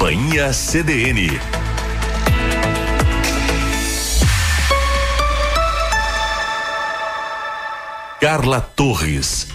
Companhia CDN. Carla Torres.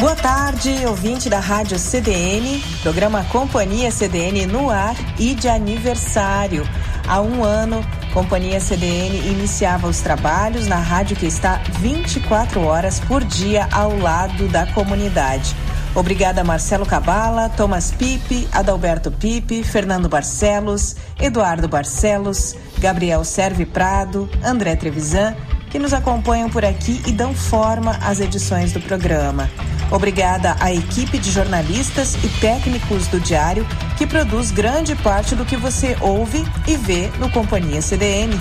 Boa tarde, ouvinte da Rádio CDN, programa Companhia CDN no ar e de aniversário. Há um ano, Companhia CDN iniciava os trabalhos na rádio que está 24 horas por dia ao lado da comunidade. Obrigada Marcelo Cabala, Thomas Pipe, Adalberto Pipe, Fernando Barcelos, Eduardo Barcelos, Gabriel Serve Prado, André Trevisan, que nos acompanham por aqui e dão forma às edições do programa. Obrigada à equipe de jornalistas e técnicos do Diário, que produz grande parte do que você ouve e vê no Companhia CDN.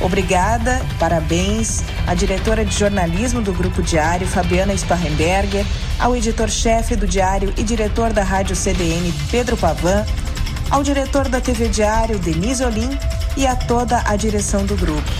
Obrigada, parabéns à diretora de jornalismo do Grupo Diário, Fabiana Sparrenberger, ao editor-chefe do Diário e diretor da Rádio CDN, Pedro Pavan, ao diretor da TV Diário, Denise Olim, e a toda a direção do grupo.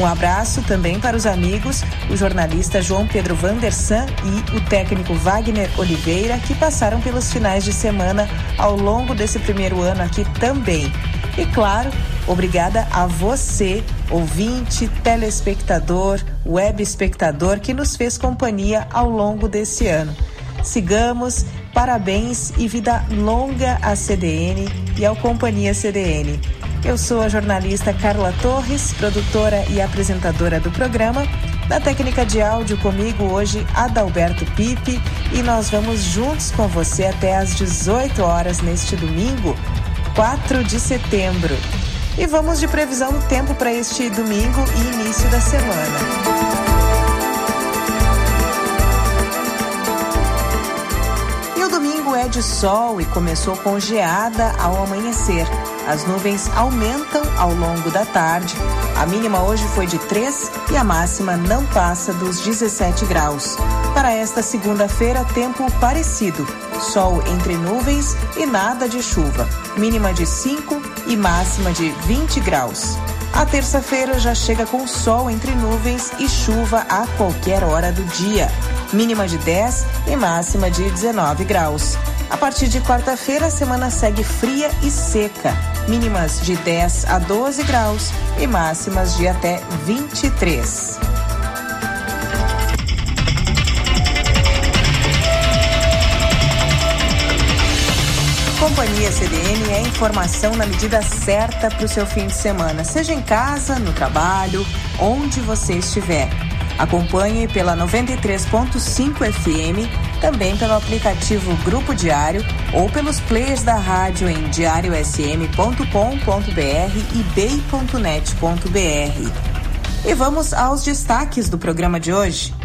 Um abraço também para os amigos, o jornalista João Pedro Vandersan e o técnico Wagner Oliveira, que passaram pelos finais de semana ao longo desse primeiro ano aqui também. E claro, obrigada a você, ouvinte, telespectador, web espectador, que nos fez companhia ao longo desse ano. Sigamos, parabéns e vida longa à CDN e ao Companhia CDN. Eu sou a jornalista Carla Torres, produtora e apresentadora do programa. Na técnica de áudio comigo hoje, Adalberto Pipe, e nós vamos juntos com você até às 18 horas neste domingo, 4 de setembro. E vamos de previsão do tempo para este domingo e início da semana. De sol e começou com geada ao amanhecer. As nuvens aumentam ao longo da tarde. A mínima hoje foi de 3 e a máxima não passa dos 17 graus. Para esta segunda-feira, tempo parecido. Sol entre nuvens e nada de chuva. Mínima de 5 e máxima de 20 graus. A terça-feira já chega com sol entre nuvens e chuva a qualquer hora do dia. Mínima de 10 e máxima de 19 graus. A partir de quarta-feira, a semana segue fria e seca. Mínimas de 10 a 12 graus e máximas de até 23. Companhia CDN é informação na medida certa para o seu fim de semana, seja em casa, no trabalho, onde você estiver. Acompanhe pela 93.5 FM, também pelo aplicativo Grupo Diário ou pelos players da rádio em diariosm.com.br e bay.net.br. E vamos aos destaques do programa de hoje.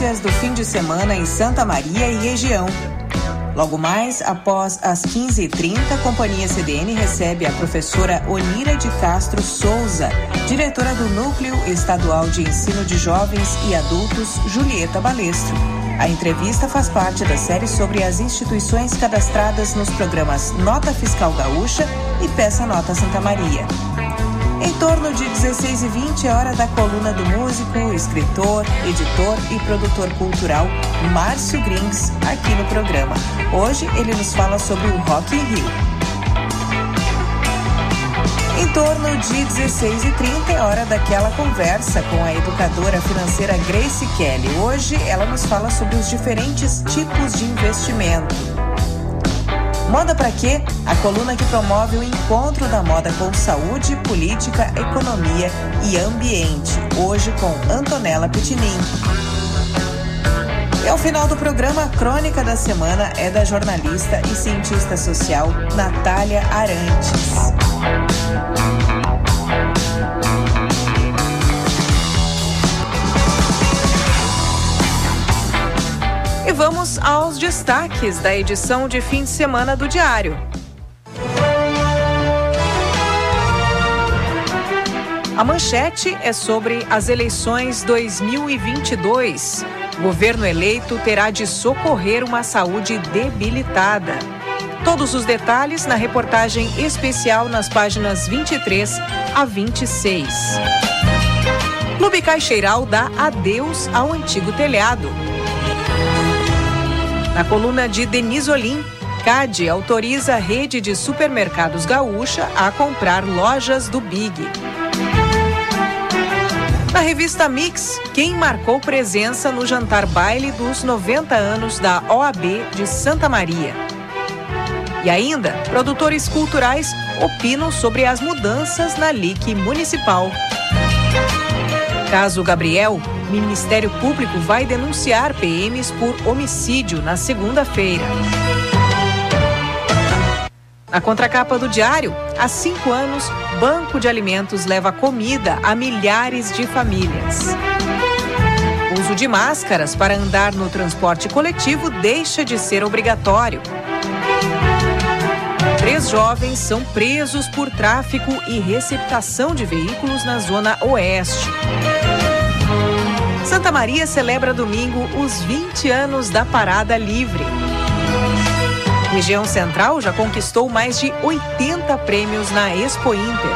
Notícias do fim de semana em Santa Maria e região. Logo mais, após as 15h30, a Companhia CDN recebe a professora Onira de Castro Souza, diretora do Núcleo Estadual de Ensino de Jovens e Adultos, Julieta Balestro. A entrevista faz parte da série sobre as instituições cadastradas nos programas Nota Fiscal Gaúcha e Peça Nota Santa Maria. Em torno de 16 e 20 é hora da coluna do músico, escritor, editor e produtor cultural Márcio Grings aqui no programa. Hoje ele nos fala sobre o Rock in Rio. Em torno de 16 e 30 é hora daquela conversa com a educadora financeira Grace Kelly. Hoje ela nos fala sobre os diferentes tipos de investimento. Moda para quê? A coluna que promove o encontro da moda com saúde, política, economia e ambiente. Hoje com Antonella Pitinin. E ao final do programa, a crônica da semana é da jornalista e cientista social Natália Arantes. E vamos aos destaques da edição de fim de semana do Diário. A manchete é sobre as eleições 2022. Governo eleito terá de socorrer uma saúde debilitada. Todos os detalhes na reportagem especial nas páginas 23 a 26. Clube Caixeiral dá adeus ao antigo telhado. Na coluna de Denise Olim, CAD autoriza a rede de supermercados gaúcha a comprar lojas do Big. Na revista Mix, quem marcou presença no jantar baile dos 90 anos da OAB de Santa Maria. E ainda, produtores culturais opinam sobre as mudanças na LIC municipal. Caso Gabriel, Ministério Público vai denunciar PMs por homicídio na segunda-feira. Na contracapa do diário, há cinco anos, Banco de Alimentos leva comida a milhares de famílias. Uso de máscaras para andar no transporte coletivo deixa de ser obrigatório. Três jovens são presos por tráfico e receptação de veículos na Zona Oeste. Santa Maria celebra domingo os 20 anos da Parada Livre. Região Central já conquistou mais de 80 prêmios na Expo Inter.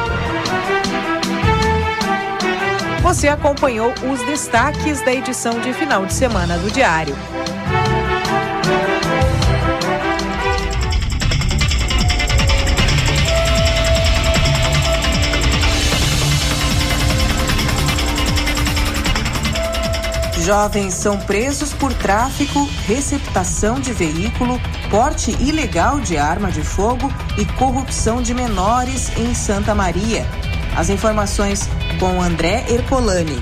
Você acompanhou os destaques da edição de final de semana do Diário. Jovens são presos por tráfico, receptação de veículo, porte ilegal de arma de fogo e corrupção de menores em Santa Maria. As informações com André Ercolani.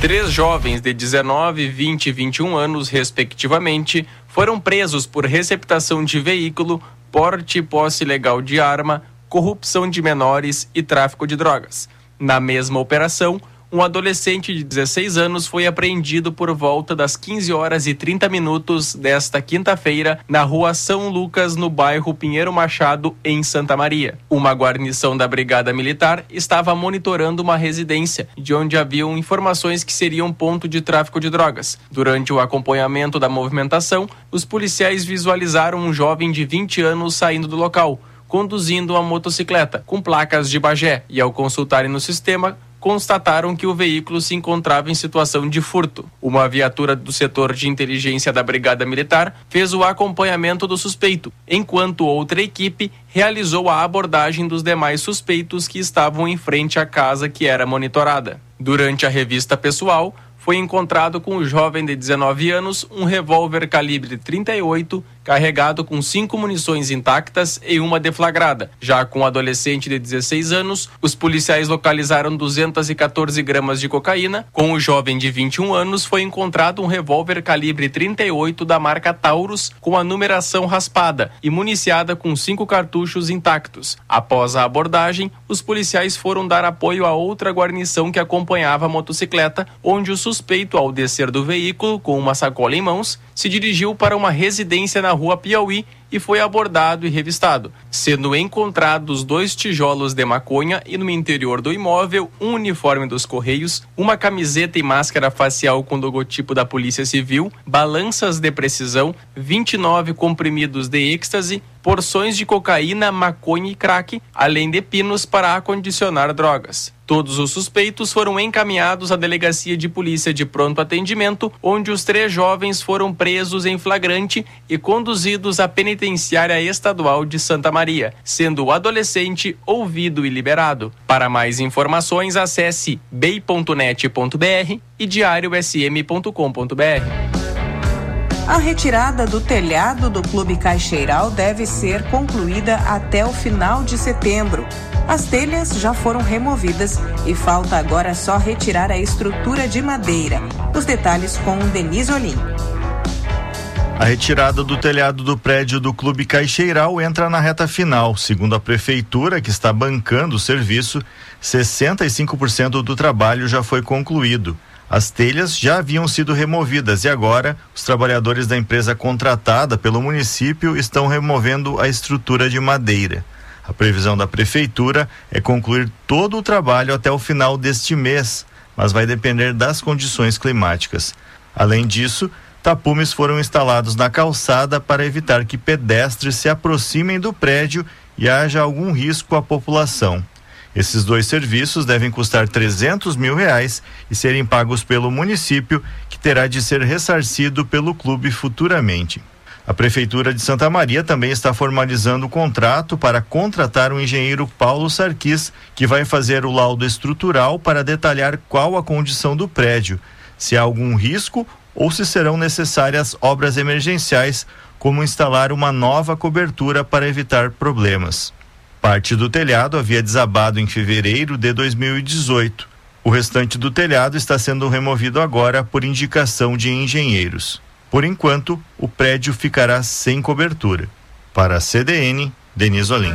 Três jovens de 19, 20 e 21 anos, respectivamente, foram presos por receptação de veículo, porte e posse ilegal de arma, corrupção de menores e tráfico de drogas. Na mesma operação, um adolescente de 16 anos foi apreendido por volta das 15 horas e 30 minutos desta quinta-feira na rua São Lucas, no bairro Pinheiro Machado, em Santa Maria. Uma guarnição da Brigada Militar estava monitorando uma residência, de onde haviam informações que seriam ponto de tráfico de drogas. Durante o acompanhamento da movimentação, os policiais visualizaram um jovem de 20 anos saindo do local conduzindo uma motocicleta com placas de Bagé e ao consultarem no sistema constataram que o veículo se encontrava em situação de furto. Uma viatura do setor de inteligência da Brigada Militar fez o acompanhamento do suspeito, enquanto outra equipe realizou a abordagem dos demais suspeitos que estavam em frente à casa que era monitorada. Durante a revista pessoal, foi encontrado com o jovem de 19 anos um revólver calibre 38 carregado com cinco munições intactas e uma deflagrada. Já com o adolescente de 16 anos, os policiais localizaram 214 gramas de cocaína. Com o jovem de 21 anos, foi encontrado um revólver calibre 38 da marca Taurus com a numeração raspada e municiada com cinco cartuchos intactos. Após a abordagem, os policiais foram dar apoio a outra guarnição que acompanhava a motocicleta, onde o suspeito, ao descer do veículo com uma sacola em mãos, se dirigiu para uma residência na rua Piauí e foi abordado e revistado, sendo encontrados dois tijolos de maconha e no interior do imóvel um uniforme dos Correios, uma camiseta e máscara facial com logotipo da Polícia Civil, balanças de precisão, 29 comprimidos de êxtase, porções de cocaína, maconha e crack, além de pinos para acondicionar drogas. Todos os suspeitos foram encaminhados à delegacia de polícia de pronto atendimento, onde os três jovens foram presos em flagrante e conduzidos à penitenciária estadual de Santa Maria, sendo o adolescente ouvido e liberado. Para mais informações, acesse bei.net.br e diariosm.com.br. A retirada do telhado do Clube Caixeiral deve ser concluída até o final de setembro. As telhas já foram removidas e falta agora só retirar a estrutura de madeira. Os detalhes com Denise Olim. A retirada do telhado do prédio do Clube Caixeiral entra na reta final. Segundo a prefeitura, que está bancando o serviço, 65% do trabalho já foi concluído. As telhas já haviam sido removidas e agora os trabalhadores da empresa contratada pelo município estão removendo a estrutura de madeira. A previsão da prefeitura é concluir todo o trabalho até o final deste mês, mas vai depender das condições climáticas. Além disso, tapumes foram instalados na calçada para evitar que pedestres se aproximem do prédio e haja algum risco à população. Esses dois serviços devem custar 300 mil reais e serem pagos pelo município, que terá de ser ressarcido pelo clube futuramente. A Prefeitura de Santa Maria também está formalizando o contrato para contratar o engenheiro Paulo Sarquis, que vai fazer o laudo estrutural para detalhar qual a condição do prédio, se há algum risco ou se serão necessárias obras emergenciais, como instalar uma nova cobertura para evitar problemas. Parte do telhado havia desabado em fevereiro de 2018. O restante do telhado está sendo removido agora por indicação de engenheiros. Por enquanto, o prédio ficará sem cobertura. Para a CDN, Denise Olim.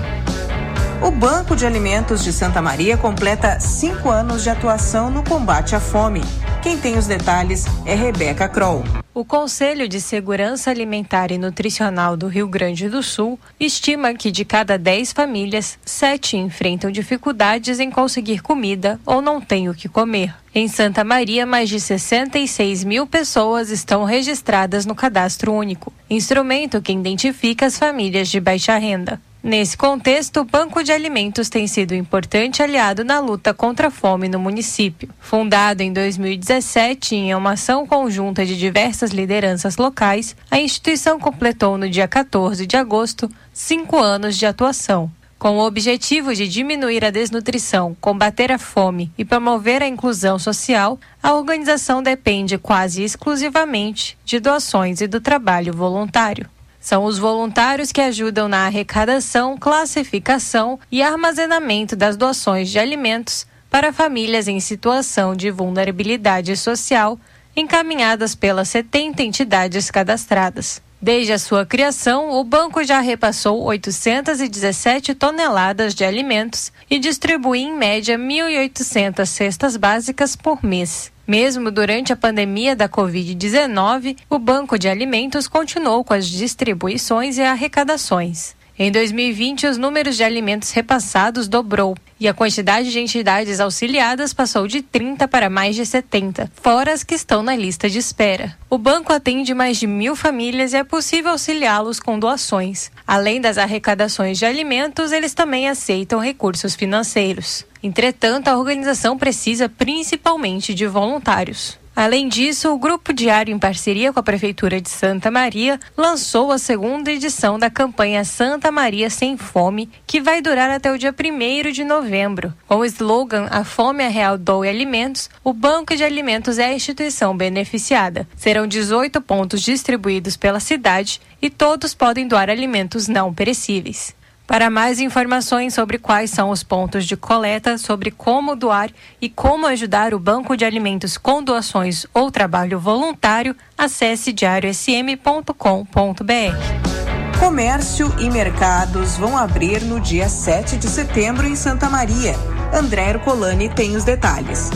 O Banco de Alimentos de Santa Maria completa cinco anos de atuação no combate à fome. Quem tem os detalhes é Rebeca Kroll. O Conselho de Segurança Alimentar e Nutricional do Rio Grande do Sul estima que de cada 10 famílias, 7 enfrentam dificuldades em conseguir comida ou não têm o que comer. Em Santa Maria, mais de 66 mil pessoas estão registradas no Cadastro Único, instrumento que identifica as famílias de baixa renda. Nesse contexto, o Banco de Alimentos tem sido importante aliado na luta contra a fome no município. Fundado em 2017 em uma ação conjunta de diversas lideranças locais, a instituição completou no dia 14 de agosto cinco anos de atuação. Com o objetivo de diminuir a desnutrição, combater a fome e promover a inclusão social, a organização depende quase exclusivamente de doações e do trabalho voluntário. São os voluntários que ajudam na arrecadação, classificação e armazenamento das doações de alimentos para famílias em situação de vulnerabilidade social, encaminhadas pelas 70 entidades cadastradas. Desde a sua criação, o banco já repassou 817 toneladas de alimentos e distribui em média 1.800 cestas básicas por mês. Mesmo durante a pandemia da Covid-19, o Banco de Alimentos continuou com as distribuições e arrecadações. Em 2020, os números de alimentos repassados dobrou e a quantidade de entidades auxiliadas passou de 30 para mais de 70, fora as que estão na lista de espera. O banco atende mais de mil famílias e é possível auxiliá-los com doações. Além das arrecadações de alimentos, eles também aceitam recursos financeiros. Entretanto, a organização precisa principalmente de voluntários. Além disso, o Grupo Diário, em parceria com a Prefeitura de Santa Maria, lançou a segunda edição da campanha Santa Maria Sem Fome, que vai durar até o dia 1 de novembro. Com o slogan A Fome é Real Doe Alimentos, o Banco de Alimentos é a instituição beneficiada. Serão 18 pontos distribuídos pela cidade e todos podem doar alimentos não perecíveis. Para mais informações sobre quais são os pontos de coleta, sobre como doar e como ajudar o Banco de Alimentos com doações ou trabalho voluntário, acesse diariosm.com.br. Comércio e mercados vão abrir no dia 7 de setembro em Santa Maria. André Ercolani tem os detalhes.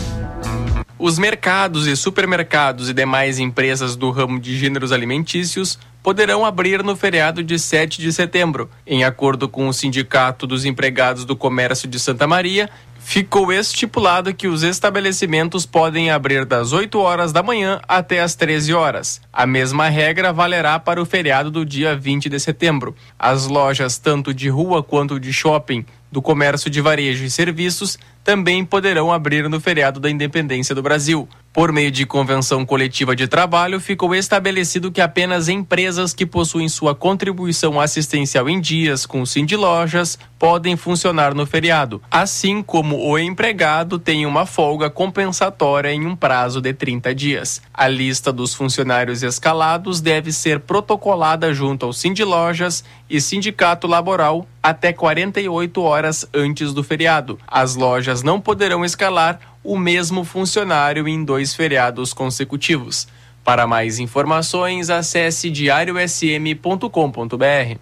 Os mercados e supermercados e demais empresas do ramo de gêneros alimentícios poderão abrir no feriado de 7 de setembro. Em acordo com o Sindicato dos Empregados do Comércio de Santa Maria, ficou estipulado que os estabelecimentos podem abrir das 8 horas da manhã até as 13 horas. A mesma regra valerá para o feriado do dia 20 de setembro. As lojas, tanto de rua quanto de shopping, do comércio de varejo e serviços também poderão abrir no feriado da Independência do Brasil. Por meio de convenção coletiva de trabalho, ficou estabelecido que apenas empresas que possuem sua contribuição assistencial em dias com o de Lojas podem funcionar no feriado, assim como o empregado tem uma folga compensatória em um prazo de 30 dias. A lista dos funcionários escalados deve ser protocolada junto ao de Lojas e Sindicato Laboral até 48 horas antes do feriado. As lojas não poderão escalar o mesmo funcionário em dois feriados consecutivos. Para mais informações, acesse diariosm.com.br.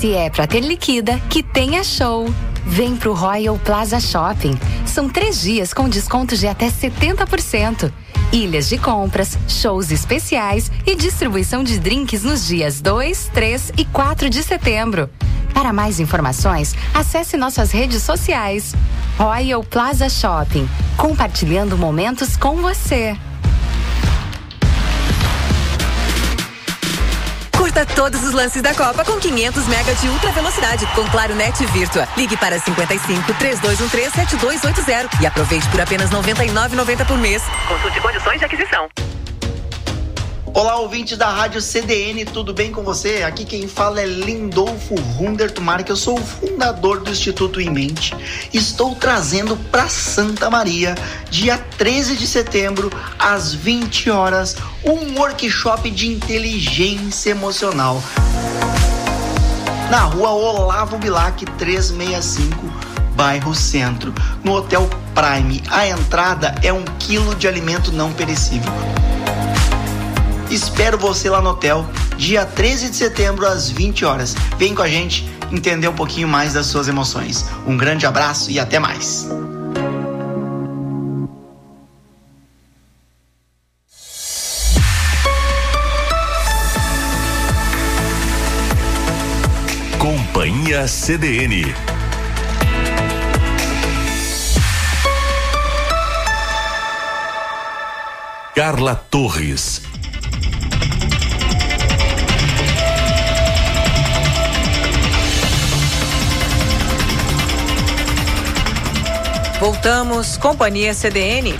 Se é para ter liquida, que tenha show. Vem pro Royal Plaza Shopping. São três dias com descontos de até 70% ilhas de compras, shows especiais e distribuição de drinks nos dias 2, 3 e 4 de setembro. Para mais informações, acesse nossas redes sociais. Royal Plaza Shopping, compartilhando momentos com você. Curta todos os lances da Copa com 500 mega de ultra velocidade com Claro Net Virtua. Ligue para 55 3213 7280 e aproveite por apenas 99,90 por mês. Consulte condições de aquisição. Olá, ouvintes da Rádio CDN, tudo bem com você? Aqui quem fala é Lindolfo Rundertumar, que eu sou o fundador do Instituto Em Mente. Estou trazendo para Santa Maria, dia 13 de setembro, às 20 horas, um workshop de inteligência emocional. Na rua Olavo Bilac 365 bairro Centro, no Hotel Prime. A entrada é um quilo de alimento não perecível. Espero você lá no hotel, dia 13 de setembro, às 20 horas. Vem com a gente entender um pouquinho mais das suas emoções. Um grande abraço e até mais. Companhia CDN. Carla Torres. Voltamos, Companhia CDN.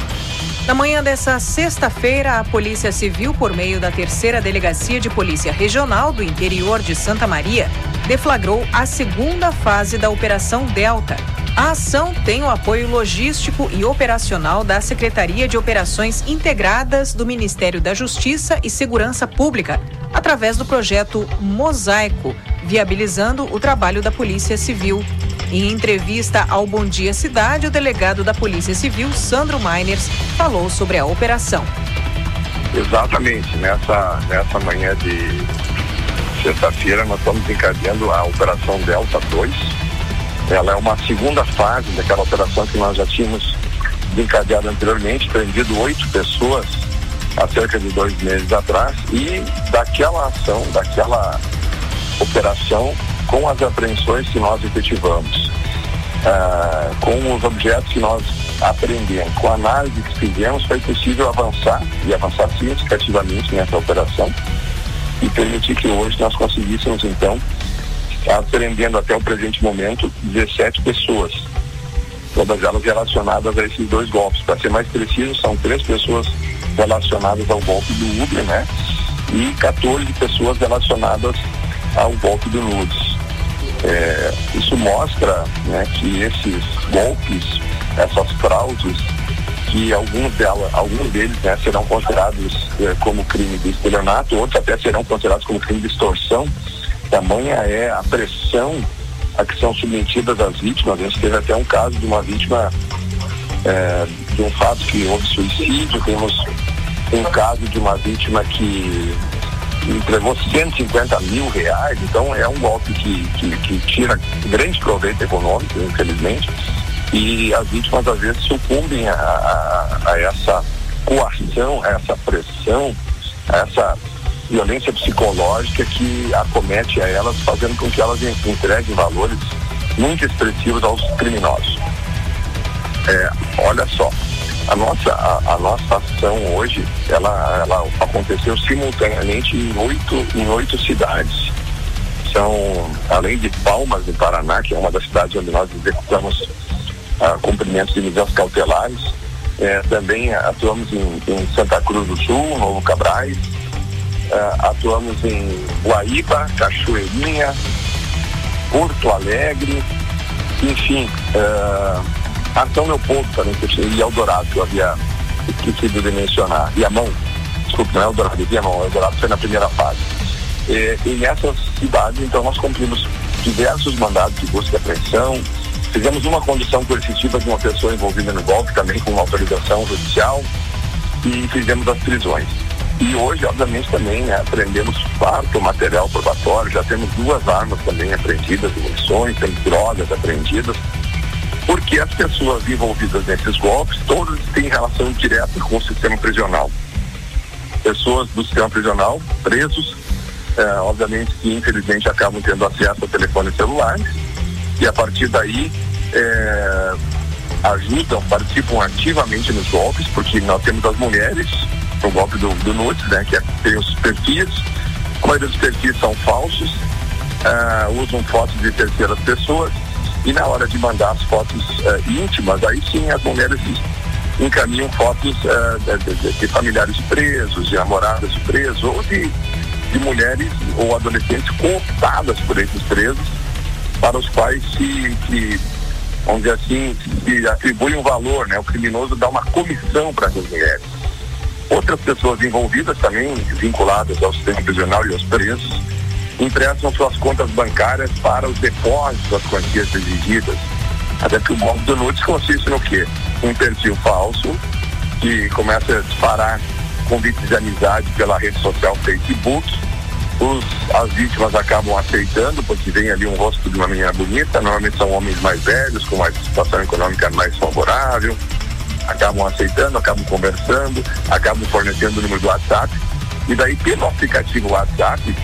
Na manhã dessa sexta-feira, a Polícia Civil, por meio da terceira Delegacia de Polícia Regional do interior de Santa Maria, deflagrou a segunda fase da Operação Delta. A ação tem o apoio logístico e operacional da Secretaria de Operações Integradas do Ministério da Justiça e Segurança Pública, através do projeto Mosaico, viabilizando o trabalho da Polícia Civil. Em entrevista ao Bom Dia Cidade, o delegado da Polícia Civil, Sandro Miners, falou sobre a operação. Exatamente. Nessa, nessa manhã de sexta-feira, nós estamos encadeando a Operação Delta 2. Ela é uma segunda fase daquela operação que nós já tínhamos encadeado anteriormente, prendido oito pessoas há cerca de dois meses atrás. E daquela ação, daquela operação, com as apreensões que nós efetivamos, ah, com os objetos que nós aprendemos, com a análise que fizemos, foi possível avançar e avançar significativamente nessa operação e permitir que hoje nós conseguíssemos, então, estar aprendendo até o presente momento 17 pessoas, todas elas relacionadas a esses dois golpes. Para ser mais preciso, são três pessoas relacionadas ao golpe do Uber, né? E 14 pessoas relacionadas ao golpe do Nudes. É, isso mostra né, que esses golpes, essas fraudes, que alguns, dela, alguns deles né, serão considerados é, como crime de estelionato, outros até serão considerados como crime de extorsão. Tamanha é a pressão a que são submetidas as vítimas. A gente teve até um caso de uma vítima é, de um fato que houve suicídio, temos um caso de uma vítima que entregou 150 mil reais, então é um golpe que, que, que tira grande proveito econômico, infelizmente, e as vítimas às vezes sucumbem a, a, a essa coação, a essa pressão, a essa violência psicológica que acomete a elas, fazendo com que elas entreguem valores muito expressivos aos criminosos. É, olha só, a nossa, a, a, nossa ação hoje, ela, ela aconteceu simultaneamente em oito, em oito cidades. São, além de Palmas, no Paraná, que é uma das cidades onde nós executamos ah, cumprimentos de medidas cautelares, eh, também atuamos em, em, Santa Cruz do Sul, Novo Cabrais, ah, atuamos em Guaíba, Cachoeirinha, Porto Alegre, enfim, ah, Ação Leopoldo também, e Eldorado, que eu havia esquecido de mencionar. E a mão, desculpe, não é Eldorado, e a mão, Eldorado foi na primeira fase. E, e nessas cidades, então, nós cumprimos diversos mandados de busca e apreensão, fizemos uma condição coercitiva de uma pessoa envolvida no golpe, também com uma autorização judicial, e fizemos as prisões. E hoje, obviamente, também né, aprendemos farto material probatório, já temos duas armas também apreendidas, munições, temos drogas apreendidas, porque as pessoas envolvidas nesses golpes, todas têm relação direta com o sistema prisional. Pessoas do sistema prisional, presos, é, obviamente que infelizmente acabam tendo acesso a telefones celulares e a partir daí é, ajudam, participam ativamente nos golpes, porque nós temos as mulheres, o golpe do, do nudes, né, que é, tem os perfis, a maioria dos perfis são falsos, uh, usam fotos de terceiras pessoas e na hora de mandar as fotos uh, íntimas, aí sim as mulheres encaminham fotos uh, de, de, de, familiares presos, de namoradas presos ou de, de mulheres ou adolescentes cooptadas por esses presos para os quais se, vamos dizer assim, se atribui um valor, né? O criminoso dá uma comissão para essas mulheres. Outras pessoas envolvidas também, vinculadas ao sistema prisional e aos presos, emprestam suas contas bancárias para os depósitos das quantias exigidas. Até que o golpe do nudes consiste no quê? Um perfil falso que começa a disparar convites de amizade pela rede social Facebook os, as vítimas acabam aceitando, porque vem ali um rosto de uma menina bonita, normalmente são homens mais velhos, com uma situação econômica mais favorável, acabam aceitando, acabam conversando, acabam fornecendo o número do WhatsApp, e daí pelo aplicativo WhatsApp,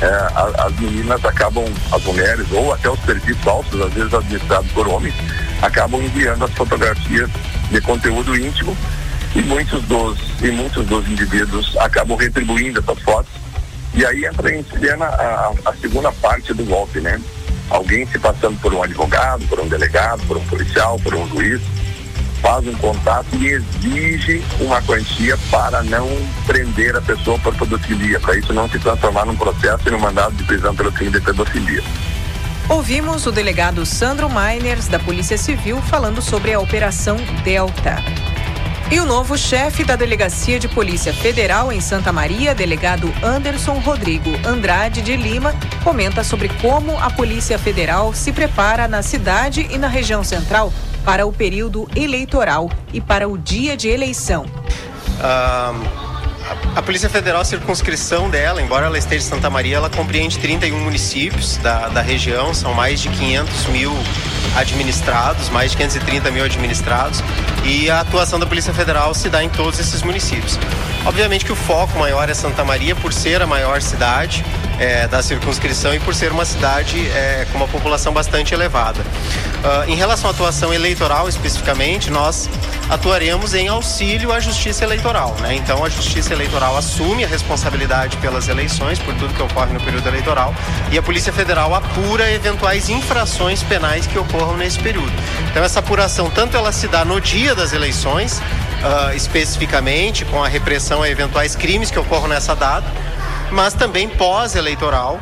é, as meninas acabam, as mulheres, ou até os perfis falsos, às vezes administrados por homens, acabam enviando as fotografias de conteúdo íntimo e muitos dos, e muitos dos indivíduos acabam retribuindo essas fotos e aí entra em cena a, a segunda parte do golpe, né? Alguém se passando por um advogado, por um delegado, por um policial, por um juiz, faz um contato e exige uma quantia para não prender a pessoa por pedofilia, para isso não se transformar num processo e num mandado de prisão pelo crime de pedofilia. Ouvimos o delegado Sandro Miners, da Polícia Civil, falando sobre a Operação Delta. E o novo chefe da Delegacia de Polícia Federal em Santa Maria, delegado Anderson Rodrigo Andrade de Lima, comenta sobre como a Polícia Federal se prepara na cidade e na região central para o período eleitoral e para o dia de eleição. Um a Polícia Federal, a circunscrição dela, embora ela esteja em Santa Maria, ela compreende 31 municípios da, da região, são mais de 500 mil administrados, mais de 530 mil administrados, e a atuação da Polícia Federal se dá em todos esses municípios. Obviamente que o foco maior é Santa Maria, por ser a maior cidade, é, da circunscrição e por ser uma cidade é, com uma população bastante elevada. Uh, em relação à atuação eleitoral especificamente, nós atuaremos em auxílio à justiça eleitoral. Né? Então, a justiça eleitoral assume a responsabilidade pelas eleições, por tudo que ocorre no período eleitoral, e a Polícia Federal apura eventuais infrações penais que ocorram nesse período. Então, essa apuração, tanto ela se dá no dia das eleições, uh, especificamente, com a repressão a eventuais crimes que ocorram nessa data, mas também pós-eleitoral,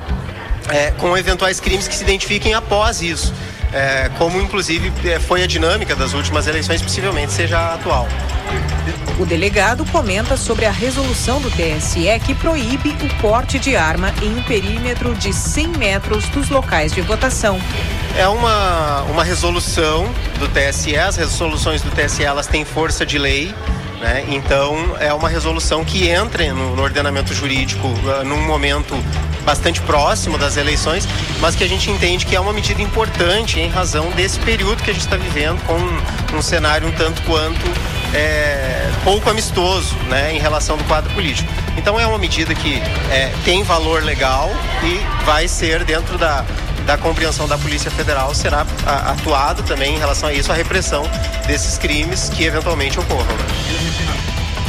é, com eventuais crimes que se identifiquem após isso. É, como inclusive é, foi a dinâmica das últimas eleições, possivelmente seja a atual. O delegado comenta sobre a resolução do TSE que proíbe o porte de arma em um perímetro de 100 metros dos locais de votação. É uma, uma resolução do TSE, as resoluções do TSE elas têm força de lei. Né? Então, é uma resolução que entra no, no ordenamento jurídico uh, num momento bastante próximo das eleições, mas que a gente entende que é uma medida importante em razão desse período que a gente está vivendo, com um, um, cenário um tanto quanto é, pouco amistoso né, em relação do quadro político. Então, é uma medida que é, tem valor legal e vai ser dentro da da compreensão da Polícia Federal será atuado também em relação a isso, a repressão desses crimes que eventualmente ocorram. Né?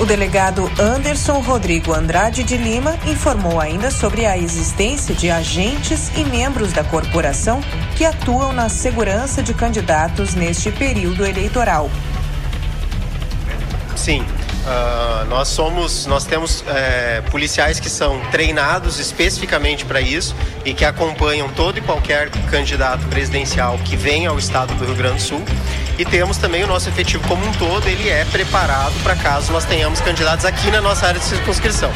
O delegado Anderson Rodrigo Andrade de Lima informou ainda sobre a existência de agentes e membros da corporação que atuam na segurança de candidatos neste período eleitoral. Sim, Uh, nós somos, nós temos é, policiais que são treinados especificamente para isso e que acompanham todo e qualquer candidato presidencial que venha ao estado do Rio Grande do Sul. E temos também o nosso efetivo como um todo, ele é preparado para caso nós tenhamos candidatos aqui na nossa área de circunscrição.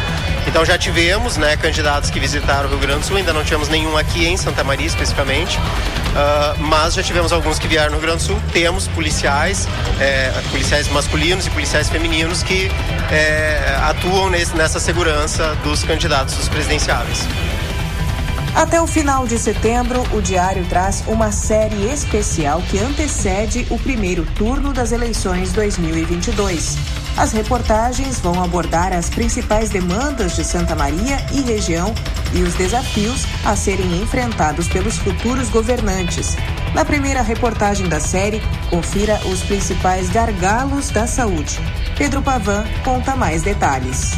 Então já tivemos né, candidatos que visitaram o Rio Grande do Sul, ainda não tivemos nenhum aqui em Santa Maria especificamente, uh, mas já tivemos alguns que vieram no Rio Grande do Sul. Temos policiais, é, policiais masculinos e policiais femininos que é, atuam nesse, nessa segurança dos candidatos dos presidenciáveis. Até o final de setembro, o Diário traz uma série especial que antecede o primeiro turno das eleições 2022. As reportagens vão abordar as principais demandas de Santa Maria e região e os desafios a serem enfrentados pelos futuros governantes. Na primeira reportagem da série, confira os principais gargalos da saúde. Pedro Pavan conta mais detalhes.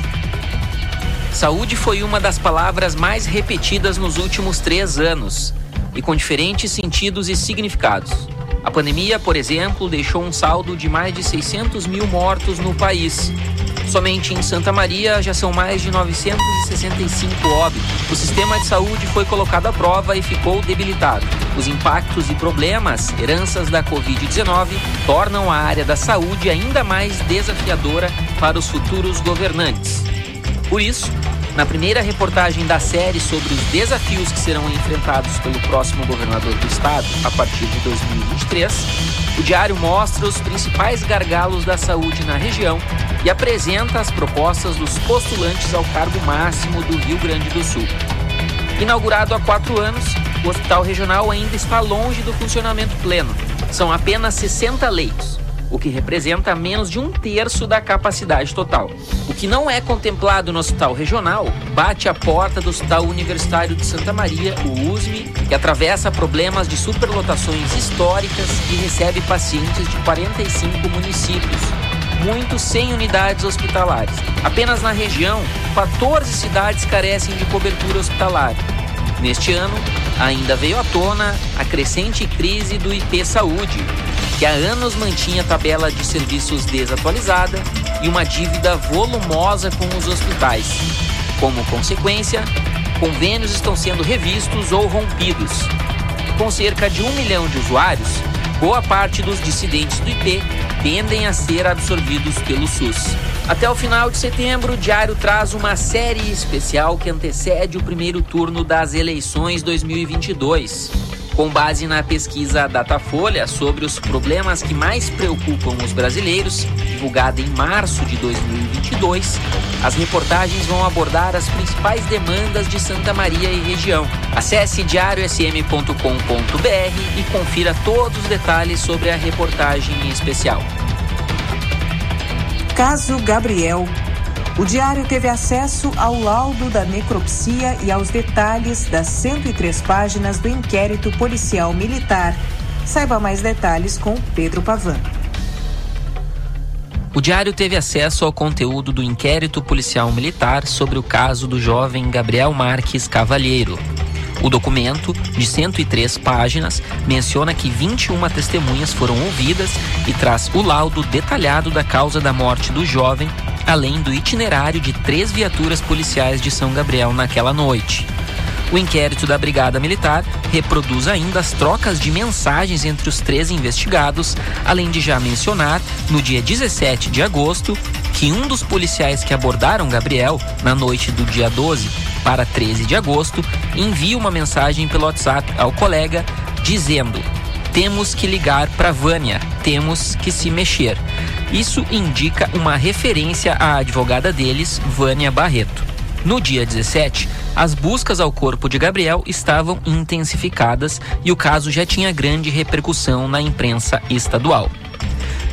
Saúde foi uma das palavras mais repetidas nos últimos três anos e com diferentes sentidos e significados. A pandemia, por exemplo, deixou um saldo de mais de 600 mil mortos no país. Somente em Santa Maria já são mais de 965 óbitos. O sistema de saúde foi colocado à prova e ficou debilitado. Os impactos e problemas, heranças da Covid-19, tornam a área da saúde ainda mais desafiadora para os futuros governantes. Por isso, na primeira reportagem da série sobre os desafios que serão enfrentados pelo próximo governador do estado a partir de 2023, o diário mostra os principais gargalos da saúde na região e apresenta as propostas dos postulantes ao cargo máximo do Rio Grande do Sul. Inaugurado há quatro anos, o hospital regional ainda está longe do funcionamento pleno. São apenas 60 leitos o que representa menos de um terço da capacidade total. O que não é contemplado no hospital regional bate a porta do Hospital Universitário de Santa Maria, o USME, que atravessa problemas de superlotações históricas e recebe pacientes de 45 municípios, muitos sem unidades hospitalares. Apenas na região, 14 cidades carecem de cobertura hospitalar. Neste ano, ainda veio à tona a crescente crise do IP Saúde, que há anos mantinha tabela de serviços desatualizada e uma dívida volumosa com os hospitais. Como consequência, convênios estão sendo revistos ou rompidos. Com cerca de um milhão de usuários, boa parte dos dissidentes do IP tendem a ser absorvidos pelo SUS. Até o final de setembro, o Diário traz uma série especial que antecede o primeiro turno das eleições 2022. Com base na pesquisa Datafolha sobre os problemas que mais preocupam os brasileiros, divulgada em março de 2022, as reportagens vão abordar as principais demandas de Santa Maria e região. Acesse diariosm.com.br e confira todos os detalhes sobre a reportagem especial. Caso Gabriel o diário teve acesso ao laudo da necropsia e aos detalhes das 103 páginas do inquérito policial militar. Saiba mais detalhes com Pedro Pavan. O diário teve acesso ao conteúdo do inquérito policial militar sobre o caso do jovem Gabriel Marques Cavalheiro. O documento, de 103 páginas, menciona que 21 testemunhas foram ouvidas e traz o laudo detalhado da causa da morte do jovem além do itinerário de três viaturas policiais de São Gabriel naquela noite. O inquérito da Brigada Militar reproduz ainda as trocas de mensagens entre os três investigados, além de já mencionar, no dia 17 de agosto, que um dos policiais que abordaram Gabriel na noite do dia 12 para 13 de agosto envia uma mensagem pelo WhatsApp ao colega dizendo: Temos que ligar para Vânia, temos que se mexer. Isso indica uma referência à advogada deles, Vânia Barreto. No dia 17, as buscas ao corpo de Gabriel estavam intensificadas e o caso já tinha grande repercussão na imprensa estadual.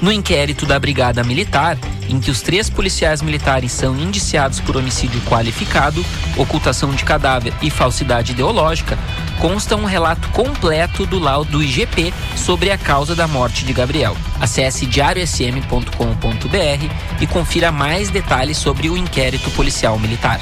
No inquérito da Brigada Militar, em que os três policiais militares são indiciados por homicídio qualificado, ocultação de cadáver e falsidade ideológica, consta um relato completo do laudo do IGP sobre a causa da morte de Gabriel. Acesse diariosm.com.br e confira mais detalhes sobre o inquérito policial militar.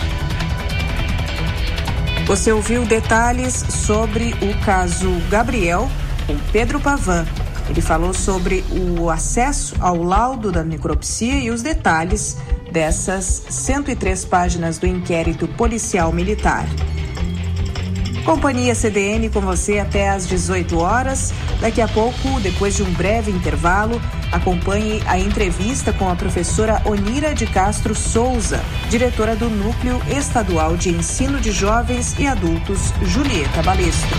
Você ouviu detalhes sobre o caso Gabriel com Pedro Pavan. Ele falou sobre o acesso ao laudo da necropsia e os detalhes dessas 103 páginas do inquérito policial militar. Companhia CDN com você até às 18 horas. Daqui a pouco, depois de um breve intervalo, acompanhe a entrevista com a professora Onira de Castro Souza, diretora do Núcleo Estadual de Ensino de Jovens e Adultos, Julieta Balestro.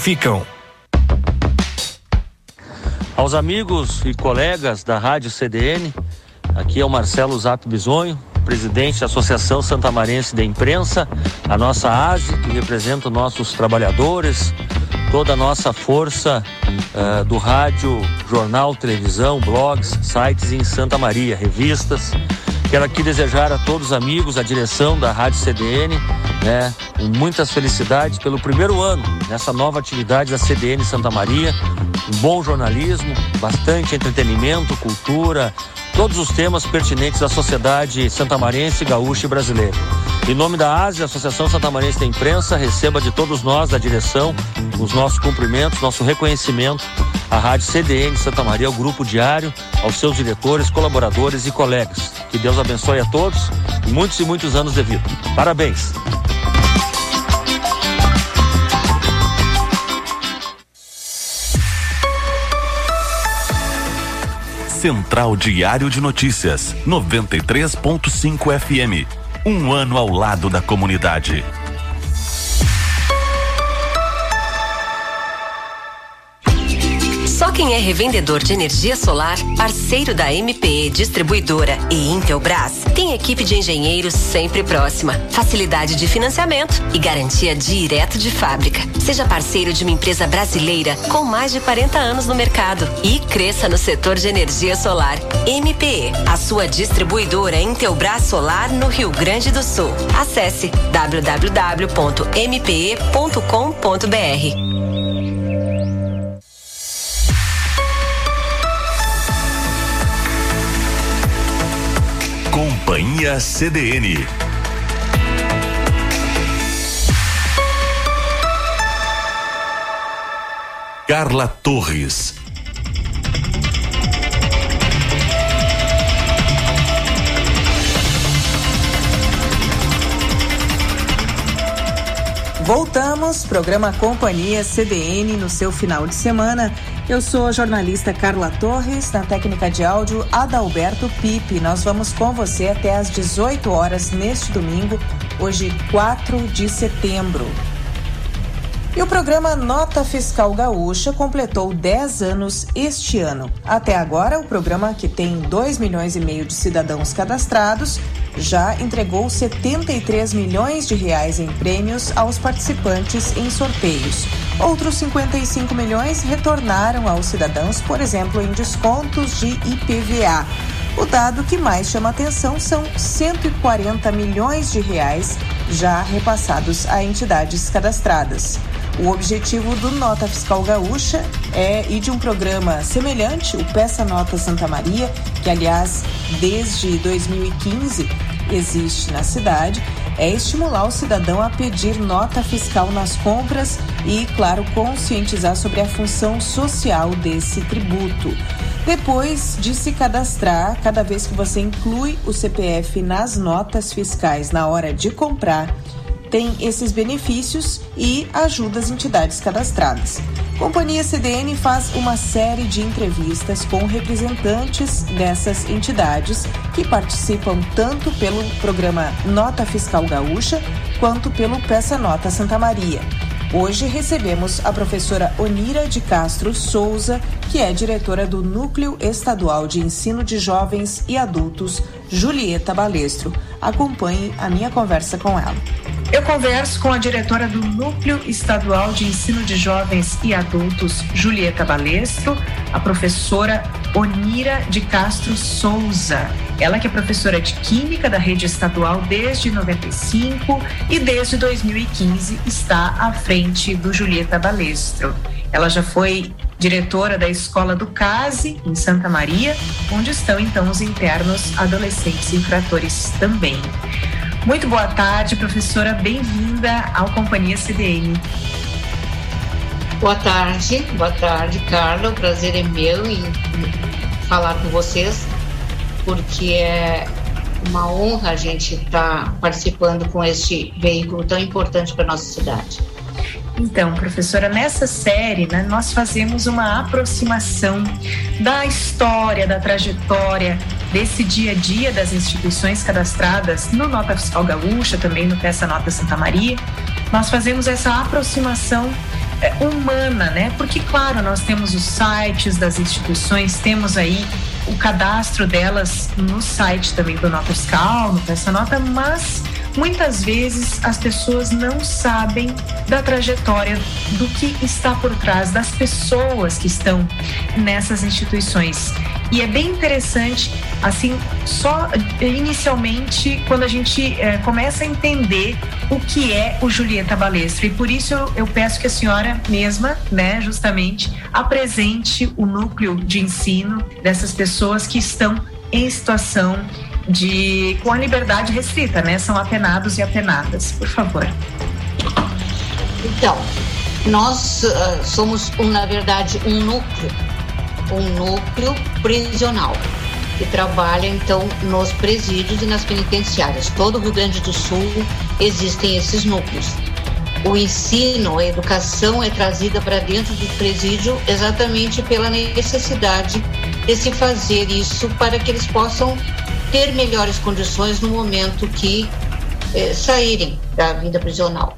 ficam. Aos amigos e colegas da Rádio CDN, aqui é o Marcelo Zato Bisonho, presidente da Associação Santamarense de Imprensa, a nossa ASE, que representa os nossos trabalhadores, toda a nossa força uh, do rádio, jornal, televisão, blogs, sites em Santa Maria, revistas. Quero aqui desejar a todos os amigos, a direção da Rádio CDN, né, muitas felicidades pelo primeiro ano nessa nova atividade da CDN Santa Maria. Um bom jornalismo, bastante entretenimento, cultura, todos os temas pertinentes à sociedade santamarense, gaúcha e brasileira. Em nome da ASE, Associação Santamarense da Imprensa, receba de todos nós da direção os nossos cumprimentos, nosso reconhecimento à Rádio CDN Santa Maria, ao Grupo Diário, aos seus diretores, colaboradores e colegas. Que Deus abençoe a todos muitos e muitos anos de vida. Parabéns! Central Diário de Notícias, 93.5 FM. Um ano ao lado da comunidade. Quem é revendedor de energia solar, parceiro da MPE Distribuidora e Intelbras, tem equipe de engenheiros sempre próxima, facilidade de financiamento e garantia direto de fábrica. Seja parceiro de uma empresa brasileira com mais de 40 anos no mercado e cresça no setor de energia solar. MPE, a sua distribuidora Intelbras Solar no Rio Grande do Sul. Acesse www.mpe.com.br. Companhia CDN. Carla Torres. Voltamos, programa Companhia CDN no seu final de semana. Eu sou a jornalista Carla Torres, na técnica de áudio Adalberto Pipe. Nós vamos com você até às 18 horas neste domingo, hoje 4 de setembro. E o programa Nota Fiscal Gaúcha completou 10 anos este ano. Até agora, o programa, que tem 2 milhões e meio de cidadãos cadastrados, já entregou 73 milhões de reais em prêmios aos participantes em sorteios. Outros 55 milhões retornaram aos cidadãos, por exemplo, em descontos de IPVA. O dado que mais chama atenção são 140 milhões de reais já repassados a entidades cadastradas. O objetivo do Nota Fiscal Gaúcha é ir de um programa semelhante, o Peça Nota Santa Maria, que aliás desde 2015 existe na cidade, é estimular o cidadão a pedir nota fiscal nas compras e, claro, conscientizar sobre a função social desse tributo. Depois de se cadastrar, cada vez que você inclui o CPF nas notas fiscais na hora de comprar, tem esses benefícios e ajuda as entidades cadastradas. Companhia CDN faz uma série de entrevistas com representantes dessas entidades que participam tanto pelo programa Nota Fiscal Gaúcha quanto pelo Peça Nota Santa Maria. Hoje recebemos a professora Onira de Castro Souza, que é diretora do Núcleo Estadual de Ensino de Jovens e Adultos, Julieta Balestro. Acompanhe a minha conversa com ela. Eu converso com a diretora do Núcleo Estadual de Ensino de Jovens e Adultos, Julieta Balestro, a professora Onira de Castro Souza. Ela que é professora de Química da rede estadual desde 95 e desde 2015 está à frente do Julieta Balestro. Ela já foi diretora da Escola do CASE, em Santa Maria, onde estão então os internos adolescentes infratores também. Muito boa tarde, professora. Bem-vinda ao Companhia CDN. Boa tarde, boa tarde, Carla. O prazer é meu em falar com vocês, porque é uma honra a gente estar tá participando com este veículo tão importante para nossa cidade. Então, professora, nessa série, né, nós fazemos uma aproximação da história, da trajetória, desse dia a dia das instituições cadastradas no Nota Fiscal Gaúcha, também no Peça Nota Santa Maria. Nós fazemos essa aproximação humana, né? Porque, claro, nós temos os sites das instituições, temos aí o cadastro delas no site também do Nota Fiscal, no Peça Nota, mas muitas vezes as pessoas não sabem da trajetória do que está por trás das pessoas que estão nessas instituições. E é bem interessante, assim, só inicialmente, quando a gente é, começa a entender o que é o Julieta Balestra. E por isso eu, eu, peço que a senhora mesma, né, justamente, apresente o núcleo de ensino dessas pessoas que estão em situação de com a liberdade restrita, né? São apenados e apenadas. Por favor. Então, nós uh, somos, um, na verdade, um núcleo, um núcleo prisional que trabalha então nos presídios e nas penitenciárias. Todo o Rio Grande do Sul existem esses núcleos. O ensino, a educação é trazida para dentro do presídio exatamente pela necessidade de se fazer isso para que eles possam ter melhores condições no momento que eh, saírem da vida prisional.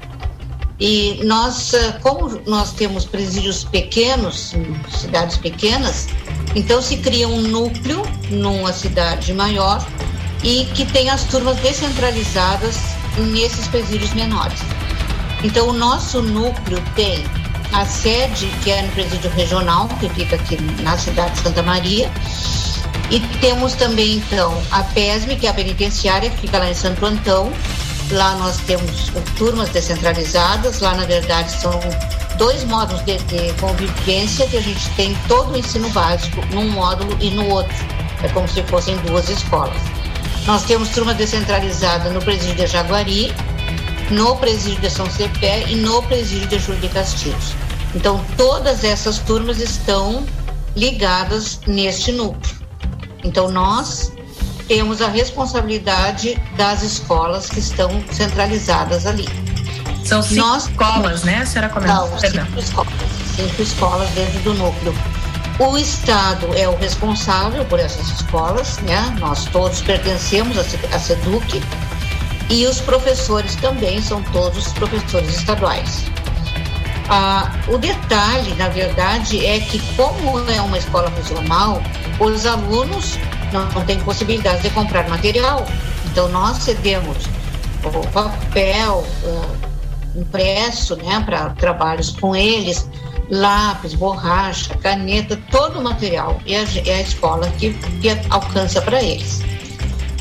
E nós, eh, como nós temos presídios pequenos, cidades pequenas, então se cria um núcleo numa cidade maior e que tem as turmas descentralizadas nesses presídios menores. Então o nosso núcleo tem a sede que é no presídio regional, que fica aqui na cidade de Santa Maria, e temos também, então, a PESM, que é a penitenciária, que fica lá em Santo Antão. Lá nós temos turmas descentralizadas. Lá, na verdade, são dois módulos de, de convivência que a gente tem todo o ensino básico num módulo e no outro. É como se fossem duas escolas. Nós temos turma descentralizada no presídio de Jaguari, no presídio de São Cepé e no presídio de Júlio de Castilhos. Então, todas essas turmas estão ligadas neste núcleo. Então, nós temos a responsabilidade das escolas que estão centralizadas ali. São cinco nós, escolas, né? A senhora comentou. Não, cinco escolas, cinco escolas dentro do núcleo. O Estado é o responsável por essas escolas, né? Nós todos pertencemos à SEDUC e os professores também são todos professores estaduais. Ah, o detalhe, na verdade, é que como é uma escola regional, os alunos não, têm possibilidade de comprar material. Então nós cedemos o papel impresso, né, para trabalhos com eles, lápis, borracha, caneta, todo o material e a, a escola que, que alcança para eles.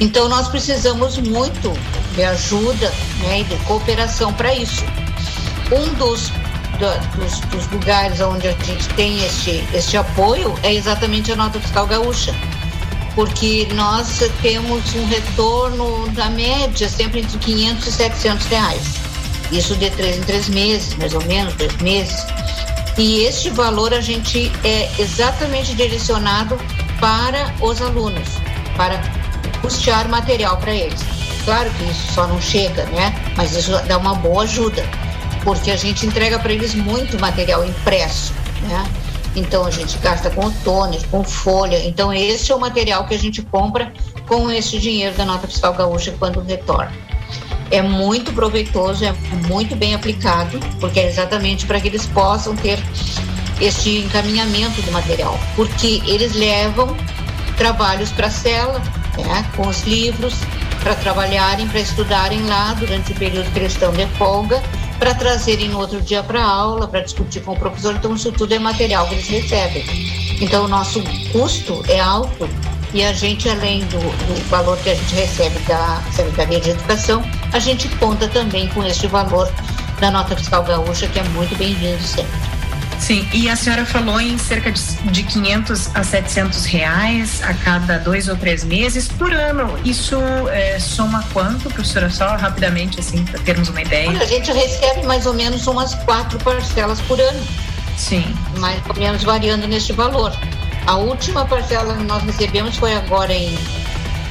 Então nós precisamos muito de ajuda né, e de cooperação para isso. Um dos dos, dos, lugares onde a gente tem este, este apoio é exatamente a nota fiscal gaúcha, porque nós temos um retorno da média sempre entre 500 e 700 reais. Isso de três em três meses, mais ou menos, três meses. E este valor a gente é exatamente direcionado para os alunos, para custear material para eles. Claro que isso só não chega, né? Mas isso dá uma boa ajuda porque a gente entrega para eles muito material impresso, né? Então a gente gasta com toner, com folha. Então esse é o material que a gente compra com esse dinheiro da nota fiscal gaúcha quando retorna. É muito proveitoso, é muito bem aplicado, porque é exatamente para que eles possam ter este encaminhamento do material, porque eles levam trabalhos para a cela, né, com os livros, para trabalharem, para estudarem lá durante o período que eles estão de folga para trazerem no outro dia para aula, para discutir com o professor. Então, isso tudo é material que eles recebem. Então, o nosso custo é alto e a gente, além do, do valor que a gente recebe da Secretaria de Educação, a gente conta também com este valor da nota fiscal gaúcha, que é muito bem-vindo sempre. Sim, e a senhora falou em cerca de, de 500 a 700 reais a cada dois ou três meses por ano. Isso é, soma quanto, professora? Só rapidamente, assim, para termos uma ideia. Olha, a gente recebe mais ou menos umas quatro parcelas por ano. Sim. Mais ou menos variando neste valor. A última parcela que nós recebemos foi agora em,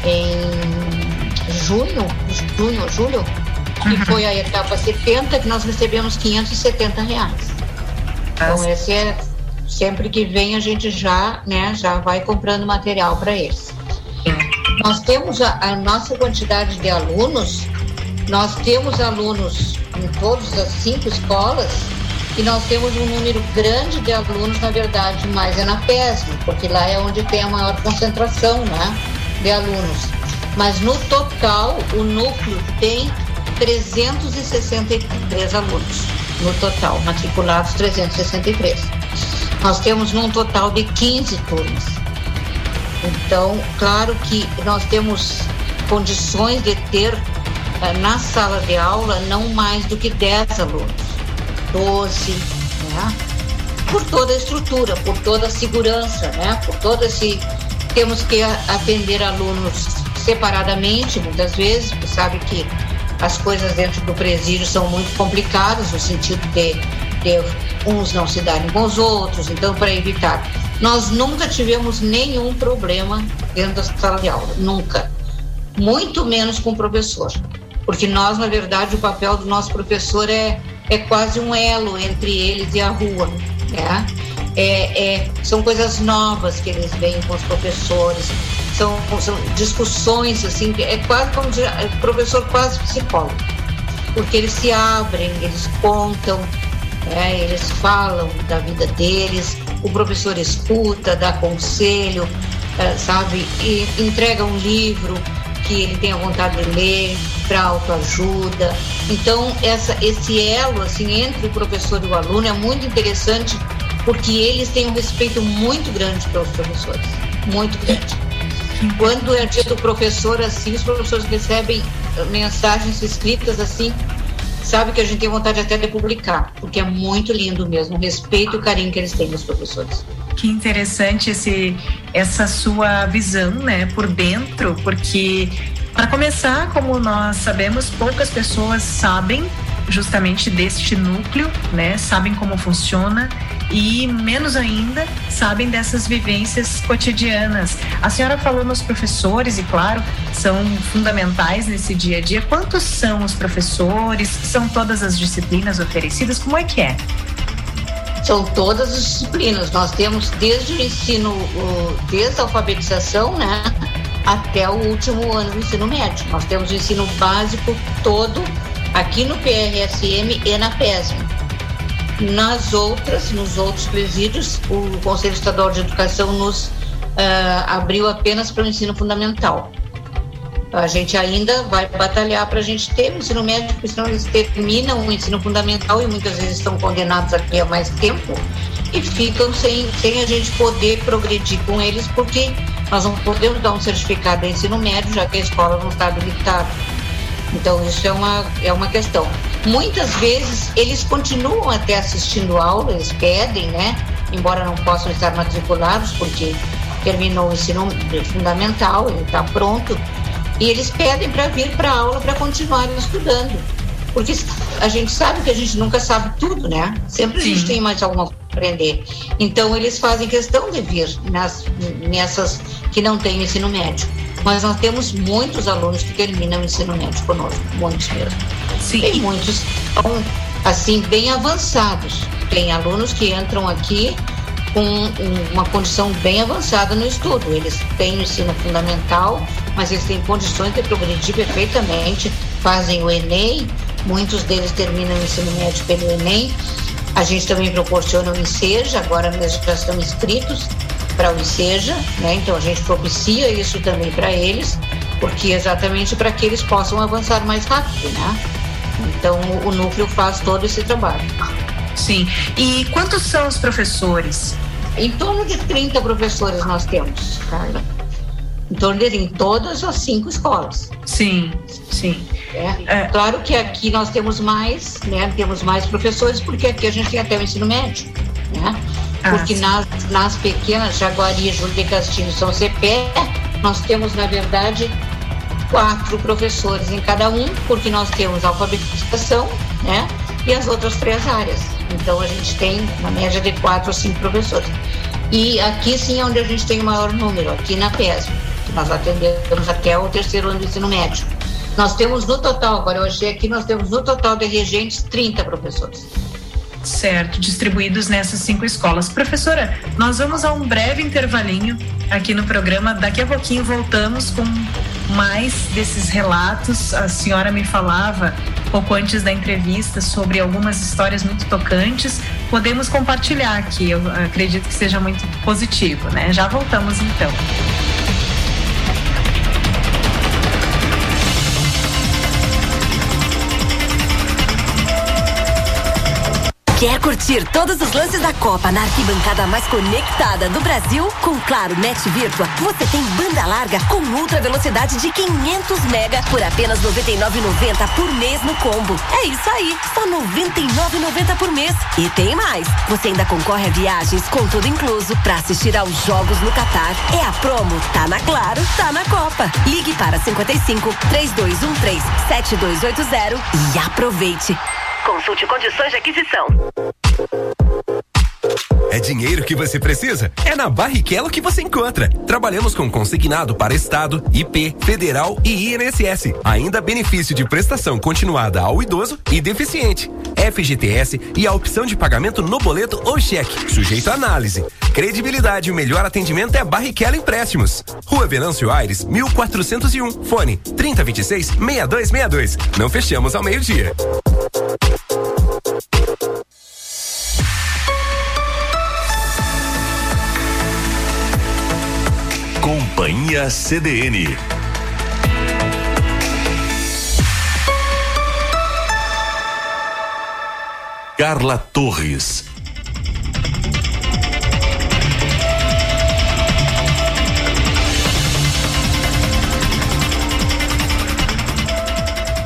em junho, junho, julho, que uhum. foi a etapa 70, que nós recebemos 570 reais. Então, esse é sempre que vem a gente já, né, já vai comprando material para eles. Nós temos a, a, nossa quantidade de alunos, nós temos alunos em todas as cinco escolas e nós temos um número grande de alunos, na verdade, mais é na PESM, porque lá é onde tem a maior concentração né, de alunos. Mas no total, o núcleo tem 363 alunos, no total, matriculados 363. Nós temos num total de 15 turmas. Então, claro que nós temos condições de ter eh, na sala de aula não mais do que 10 alunos 12, né? por toda a estrutura, por toda a segurança, né? por todo esse. Temos que atender alunos separadamente, muitas vezes, sabe que as coisas dentro do presídio são muito complicadas, no sentido de, de uns não se darem com os outros, então, para evitar. Nós nunca tivemos nenhum problema dentro da sala de aula, nunca. Muito menos com o professor, porque nós, na verdade, o papel do nosso professor é é quase um elo entre eles e a rua, né? É, é, são coisas novas que eles veem com os professores, são, são discussões assim, é quase como dizer, é professor quase psicólogo, porque eles se abrem, eles contam, né? eles falam da vida deles, o professor escuta, dá conselho, é, sabe, e entrega um livro que ele tenha vontade de ler, para autoajuda. Então, essa, esse elo assim, entre o professor e o aluno é muito interessante porque eles têm um respeito muito grande pelos professores, muito grande. Quando é dia do professor assim, os professores recebem mensagens escritas assim, sabe que a gente tem vontade até de publicar, porque é muito lindo mesmo, o respeito e o carinho que eles têm dos professores. Que interessante esse, essa sua visão, né, por dentro, porque para começar, como nós sabemos, poucas pessoas sabem justamente deste núcleo, né? Sabem como funciona e menos ainda sabem dessas vivências cotidianas. A senhora falou nos professores e claro, são fundamentais nesse dia a dia. Quantos são os professores? São todas as disciplinas oferecidas? Como é que é? São todas as disciplinas. Nós temos desde o ensino, desde a alfabetização, né? até o último ano do ensino médio. Nós temos o ensino básico todo aqui no PRSM e na PESM. Nas outras, nos outros presídios, o Conselho Estadual de Educação nos uh, abriu apenas para o ensino fundamental. A gente ainda vai batalhar para a gente ter o ensino médio, porque senão eles terminam o ensino fundamental e muitas vezes estão condenados aqui há mais tempo e ficam sem, sem a gente poder progredir com eles, porque nós não podemos dar um certificado de ensino médio, já que a escola não está habilitada. Então, isso é uma, é uma questão. Muitas vezes, eles continuam até assistindo aula, eles pedem, né? Embora não possam estar matriculados, porque terminou o ensino fundamental, ele está pronto, e eles pedem para vir para a aula para continuar estudando. Porque a gente sabe que a gente nunca sabe tudo, né? Sempre a gente tem mais alguma coisa aprender. Então, eles fazem questão de vir nas, nessas que não têm ensino médio. Mas nós temos muitos alunos que terminam o ensino médio conosco, muitos mesmo. Sim. Tem muitos então, assim, bem avançados. Tem alunos que entram aqui com uma condição bem avançada no estudo. Eles têm o ensino fundamental, mas eles têm condições de progredir perfeitamente, fazem o Enem, muitos deles terminam o ensino médio pelo Enem. A gente também proporciona o INSEJA, agora mesmo já estão inscritos para o ICEJA, né? Então a gente propicia isso também para eles, porque exatamente para que eles possam avançar mais rápido, né? Então o núcleo faz todo esse trabalho. Sim. E quantos são os professores? Em torno de 30 professores nós temos, Carla. Em torno de em todas as cinco escolas. Sim, sim. É, é. Claro que aqui nós temos mais, né? Temos mais professores, porque aqui a gente tem até o ensino médio, né? Ah, porque nas, nas pequenas, Jaguari, Júlio de Castilho, São Cepé, nós temos, na verdade, quatro professores em cada um, porque nós temos alfabetização, né? E as outras três áreas. Então a gente tem uma média de quatro ou cinco professores. E aqui sim é onde a gente tem o maior número, aqui na que nós atendemos até o terceiro ano do ensino médio. Nós temos no total, agora eu achei aqui, nós temos no total de regentes 30 professores. Certo, distribuídos nessas cinco escolas. Professora, nós vamos a um breve intervalinho aqui no programa. Daqui a pouquinho voltamos com mais desses relatos. A senhora me falava pouco antes da entrevista sobre algumas histórias muito tocantes. Podemos compartilhar aqui, eu acredito que seja muito positivo, né? Já voltamos então. Quer curtir todos os lances da Copa na arquibancada mais conectada do Brasil? Com Claro Net Virtua, você tem banda larga com ultra velocidade de 500 mega por apenas 99,90 por mês no combo. É isso aí, só 99,90 por mês. E tem mais, você ainda concorre a viagens com tudo incluso para assistir aos jogos no Catar. É a promo, tá na Claro, tá na Copa. Ligue para 55 3213 7280 e aproveite. Consulte condições de aquisição. É dinheiro que você precisa? É na Barrichello que você encontra. Trabalhamos com consignado para Estado, IP, Federal e INSS. Ainda benefício de prestação continuada ao idoso e deficiente. FGTS e a opção de pagamento no boleto ou cheque, sujeito à análise. Credibilidade e o melhor atendimento é Barrichello Empréstimos. Rua Venâncio Aires, 1401. Fone 3026 6262. Não fechamos ao meio-dia. Companhia CDN. Carla Torres.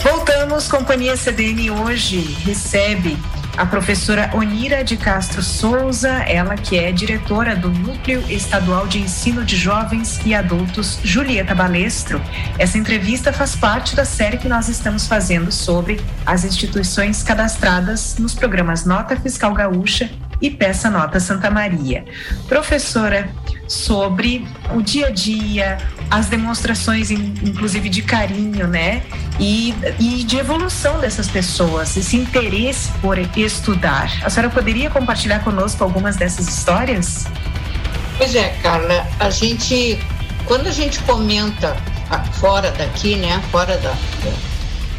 Voltamos, Companhia CDN hoje recebe a professora Onira de Castro Souza, ela que é diretora do Núcleo Estadual de Ensino de Jovens e Adultos Julieta Balestro. Essa entrevista faz parte da série que nós estamos fazendo sobre as instituições cadastradas nos programas Nota Fiscal Gaúcha e Peça Nota Santa Maria. Professora, sobre o dia a dia, as demonstrações, inclusive de carinho, né? E, e de evolução dessas pessoas, esse interesse por estudar. A senhora poderia compartilhar conosco algumas dessas histórias? Pois é, Carla. A gente, quando a gente comenta fora daqui, né? Fora da,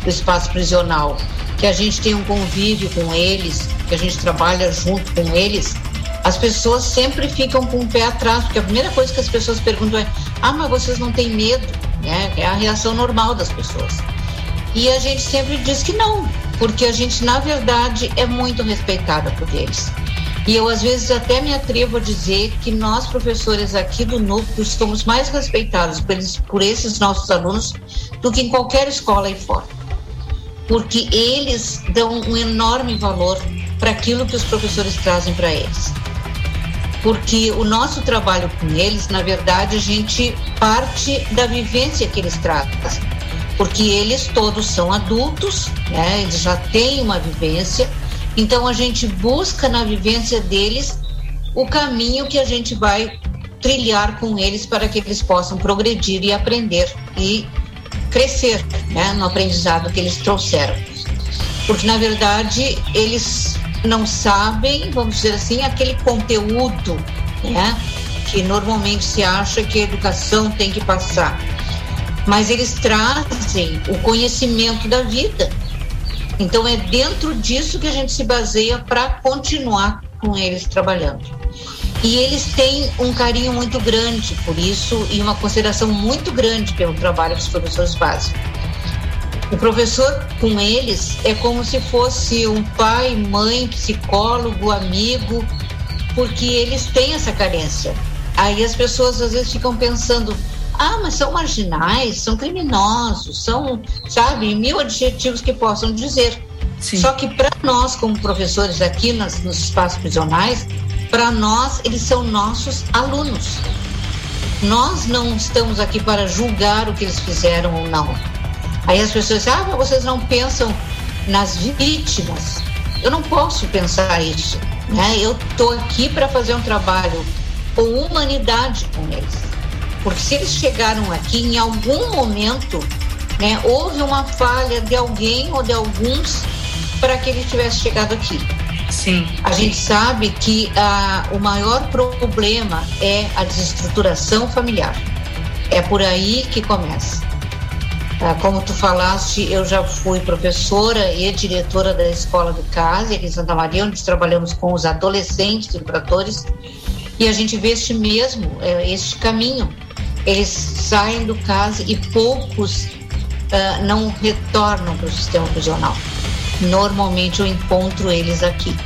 do espaço prisional, que a gente tem um convívio com eles, que a gente trabalha junto com eles, as pessoas sempre ficam com o pé atrás, porque a primeira coisa que as pessoas perguntam é: ah, mas vocês não têm medo? Né? É a reação normal das pessoas. E a gente sempre diz que não, porque a gente, na verdade, é muito respeitada por eles. E eu, às vezes, até me atrevo a dizer que nós, professores aqui do núcleo, somos mais respeitados por esses nossos alunos do que em qualquer escola aí fora. Porque eles dão um enorme valor para aquilo que os professores trazem para eles. Porque o nosso trabalho com eles, na verdade, a gente parte da vivência que eles trazem, porque eles todos são adultos, né? Eles já têm uma vivência, então a gente busca na vivência deles o caminho que a gente vai trilhar com eles para que eles possam progredir e aprender e crescer, né, no aprendizado que eles trouxeram. Porque na verdade eles não sabem, vamos dizer assim, aquele conteúdo né, que normalmente se acha que a educação tem que passar. Mas eles trazem o conhecimento da vida. Então é dentro disso que a gente se baseia para continuar com eles trabalhando. E eles têm um carinho muito grande por isso e uma consideração muito grande pelo trabalho dos professores básicos. O professor com eles é como se fosse um pai, mãe, psicólogo, amigo, porque eles têm essa carência. Aí as pessoas às vezes ficam pensando: ah, mas são marginais, são criminosos, são, sabe, mil adjetivos que possam dizer. Sim. Só que para nós, como professores aqui nas, nos espaços prisionais, para nós eles são nossos alunos. Nós não estamos aqui para julgar o que eles fizeram ou não. Aí as pessoas dizem, ah, mas vocês não pensam nas vítimas. Eu não posso pensar isso. Né? Eu estou aqui para fazer um trabalho com humanidade com eles. Porque se eles chegaram aqui em algum momento, né, houve uma falha de alguém ou de alguns para que ele tivesse chegado aqui. Sim. A gente sabe que ah, o maior problema é a desestruturação familiar. É por aí que começa. Ah, como tu falaste, eu já fui professora e diretora da escola do CASE aqui em Santa Maria, onde trabalhamos com os adolescentes infratores, e a gente vê este mesmo, é, este caminho. Eles saem do CASE e poucos ah, não retornam para o sistema prisional. Normalmente eu encontro eles aqui.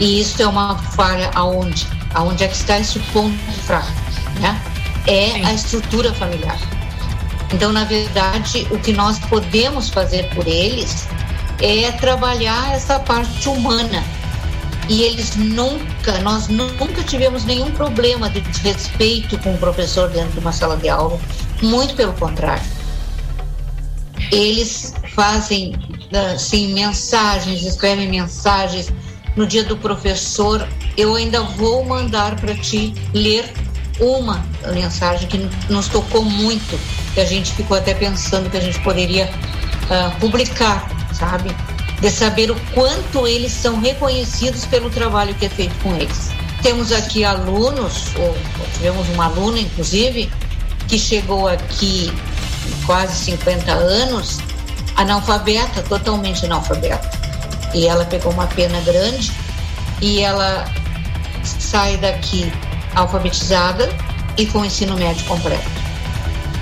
E isso é uma falha aonde? Aonde é que está esse ponto fraco, né? É Sim. a estrutura familiar. Então, na verdade, o que nós podemos fazer por eles é trabalhar essa parte humana. E eles nunca, nós nunca tivemos nenhum problema de desrespeito com o professor dentro de uma sala de aula. Muito pelo contrário. Eles fazem, assim, mensagens, escrevem mensagens. No dia do professor, eu ainda vou mandar para ti ler uma mensagem que nos tocou muito, que a gente ficou até pensando que a gente poderia uh, publicar, sabe? De saber o quanto eles são reconhecidos pelo trabalho que é feito com eles. Temos aqui alunos, ou, tivemos uma aluna, inclusive, que chegou aqui quase 50 anos, analfabeta, totalmente analfabeta. E ela pegou uma pena grande e ela sai daqui alfabetizada e com ensino médio completo.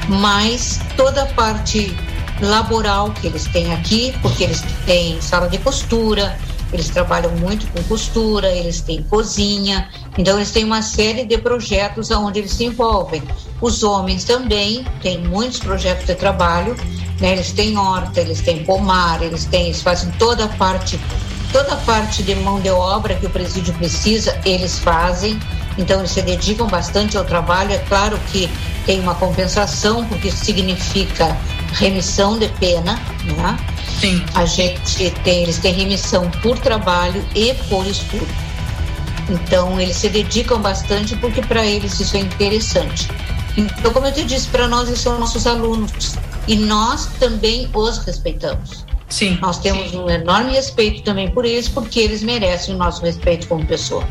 Mas toda a parte laboral que eles têm aqui, porque eles têm sala de costura, eles trabalham muito com costura, eles têm cozinha, então eles têm uma série de projetos onde eles se envolvem. Os homens também têm muitos projetos de trabalho, né? Eles têm horta, eles têm pomar, eles têm, eles fazem toda a parte, toda a parte de mão de obra que o presídio precisa, eles fazem. Então eles se dedicam bastante ao trabalho. É claro que tem uma compensação, porque isso significa remissão de pena, né? Sim. A gente tem, eles têm remissão por trabalho e por estudo. Então eles se dedicam bastante porque para eles isso é interessante. Então, como eu te disse, para nós eles são nossos alunos e nós também os respeitamos. Sim. Nós temos sim. um enorme respeito também por eles porque eles merecem o nosso respeito como pessoa.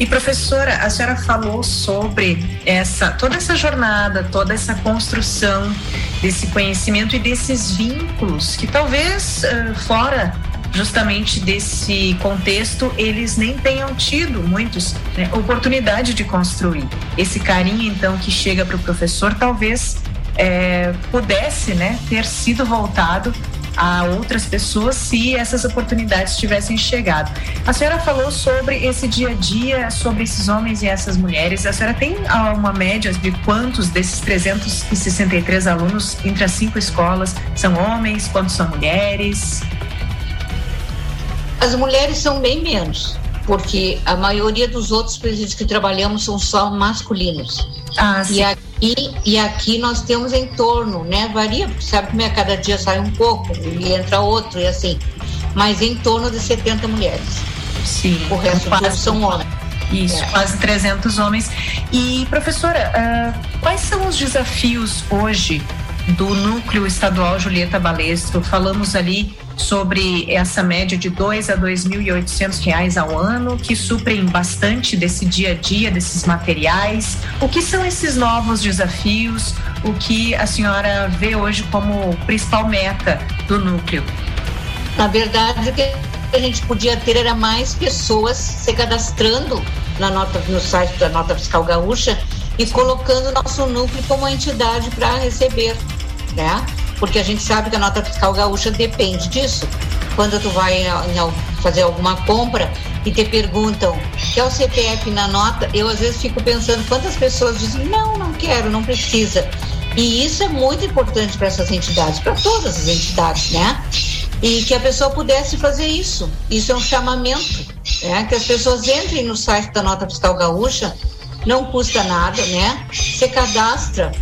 E professora, a senhora falou sobre essa toda essa jornada, toda essa construção desse conhecimento e desses vínculos que talvez uh, fora justamente desse contexto eles nem tenham tido muitos né, oportunidade de construir esse carinho então que chega para o professor talvez é, pudesse né, ter sido voltado a outras pessoas se essas oportunidades tivessem chegado. A senhora falou sobre esse dia a dia, sobre esses homens e essas mulheres. A senhora tem uma média de quantos desses 363 alunos entre as cinco escolas são homens, quantos são mulheres? As mulheres são bem menos, porque a maioria dos outros presídios que trabalhamos são só masculinos. Ah. E aqui, e aqui nós temos em torno, né? Varia, sabe como é? Cada dia sai um pouco e entra outro e assim. Mas em torno de 70 mulheres. Sim. O resto quase, todos são homens. Isso, é. quase 300 homens. E, professora, uh, quais são os desafios hoje do Núcleo Estadual Julieta Balestro? Falamos ali sobre essa média de dois a dois mil e oitocentos reais ao ano, que suprem bastante desse dia a dia, desses materiais. O que são esses novos desafios? O que a senhora vê hoje como principal meta do núcleo? Na verdade, o que a gente podia ter era mais pessoas se cadastrando na nota, no site da Nota Fiscal Gaúcha e colocando nosso núcleo como entidade para receber, né? porque a gente sabe que a nota fiscal gaúcha depende disso. Quando tu vai fazer alguma compra e te perguntam, quer o CPF na nota? Eu às vezes fico pensando quantas pessoas dizem, não, não quero, não precisa. E isso é muito importante para essas entidades, para todas as entidades, né? E que a pessoa pudesse fazer isso. Isso é um chamamento, né? Que as pessoas entrem no site da Nota Fiscal Gaúcha, não custa nada, né? Você cadastra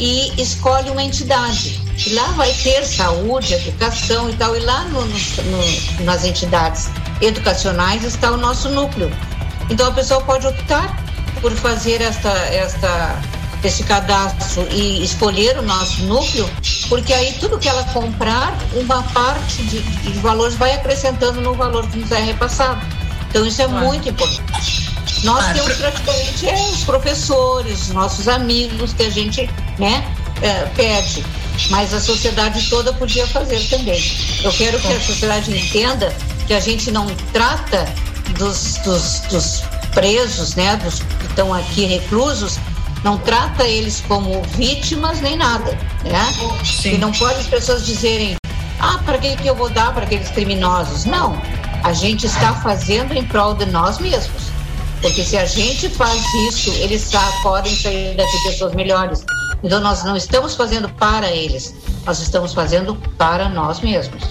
e escolhe uma entidade. E lá vai ter saúde, educação e tal. E lá no, no, nas entidades educacionais está o nosso núcleo. Então a pessoa pode optar por fazer esta, esta, esse cadastro e escolher o nosso núcleo, porque aí tudo que ela comprar, uma parte de, de valores vai acrescentando no valor que nos é repassado. Então isso é claro. muito importante. Nós ah, temos praticamente é, os professores, os nossos amigos que a gente né, é, pede, mas a sociedade toda podia fazer também. Eu quero que a sociedade entenda que a gente não trata dos, dos, dos presos, né, dos que estão aqui reclusos, não trata eles como vítimas nem nada, né? Sim. E não pode as pessoas dizerem, ah, para que, que eu vou dar para aqueles criminosos? Não, a gente está fazendo em prol de nós mesmos. Porque se a gente faz isso, eles podem sair daqui pessoas melhores. Então nós não estamos fazendo para eles, nós estamos fazendo para nós mesmos.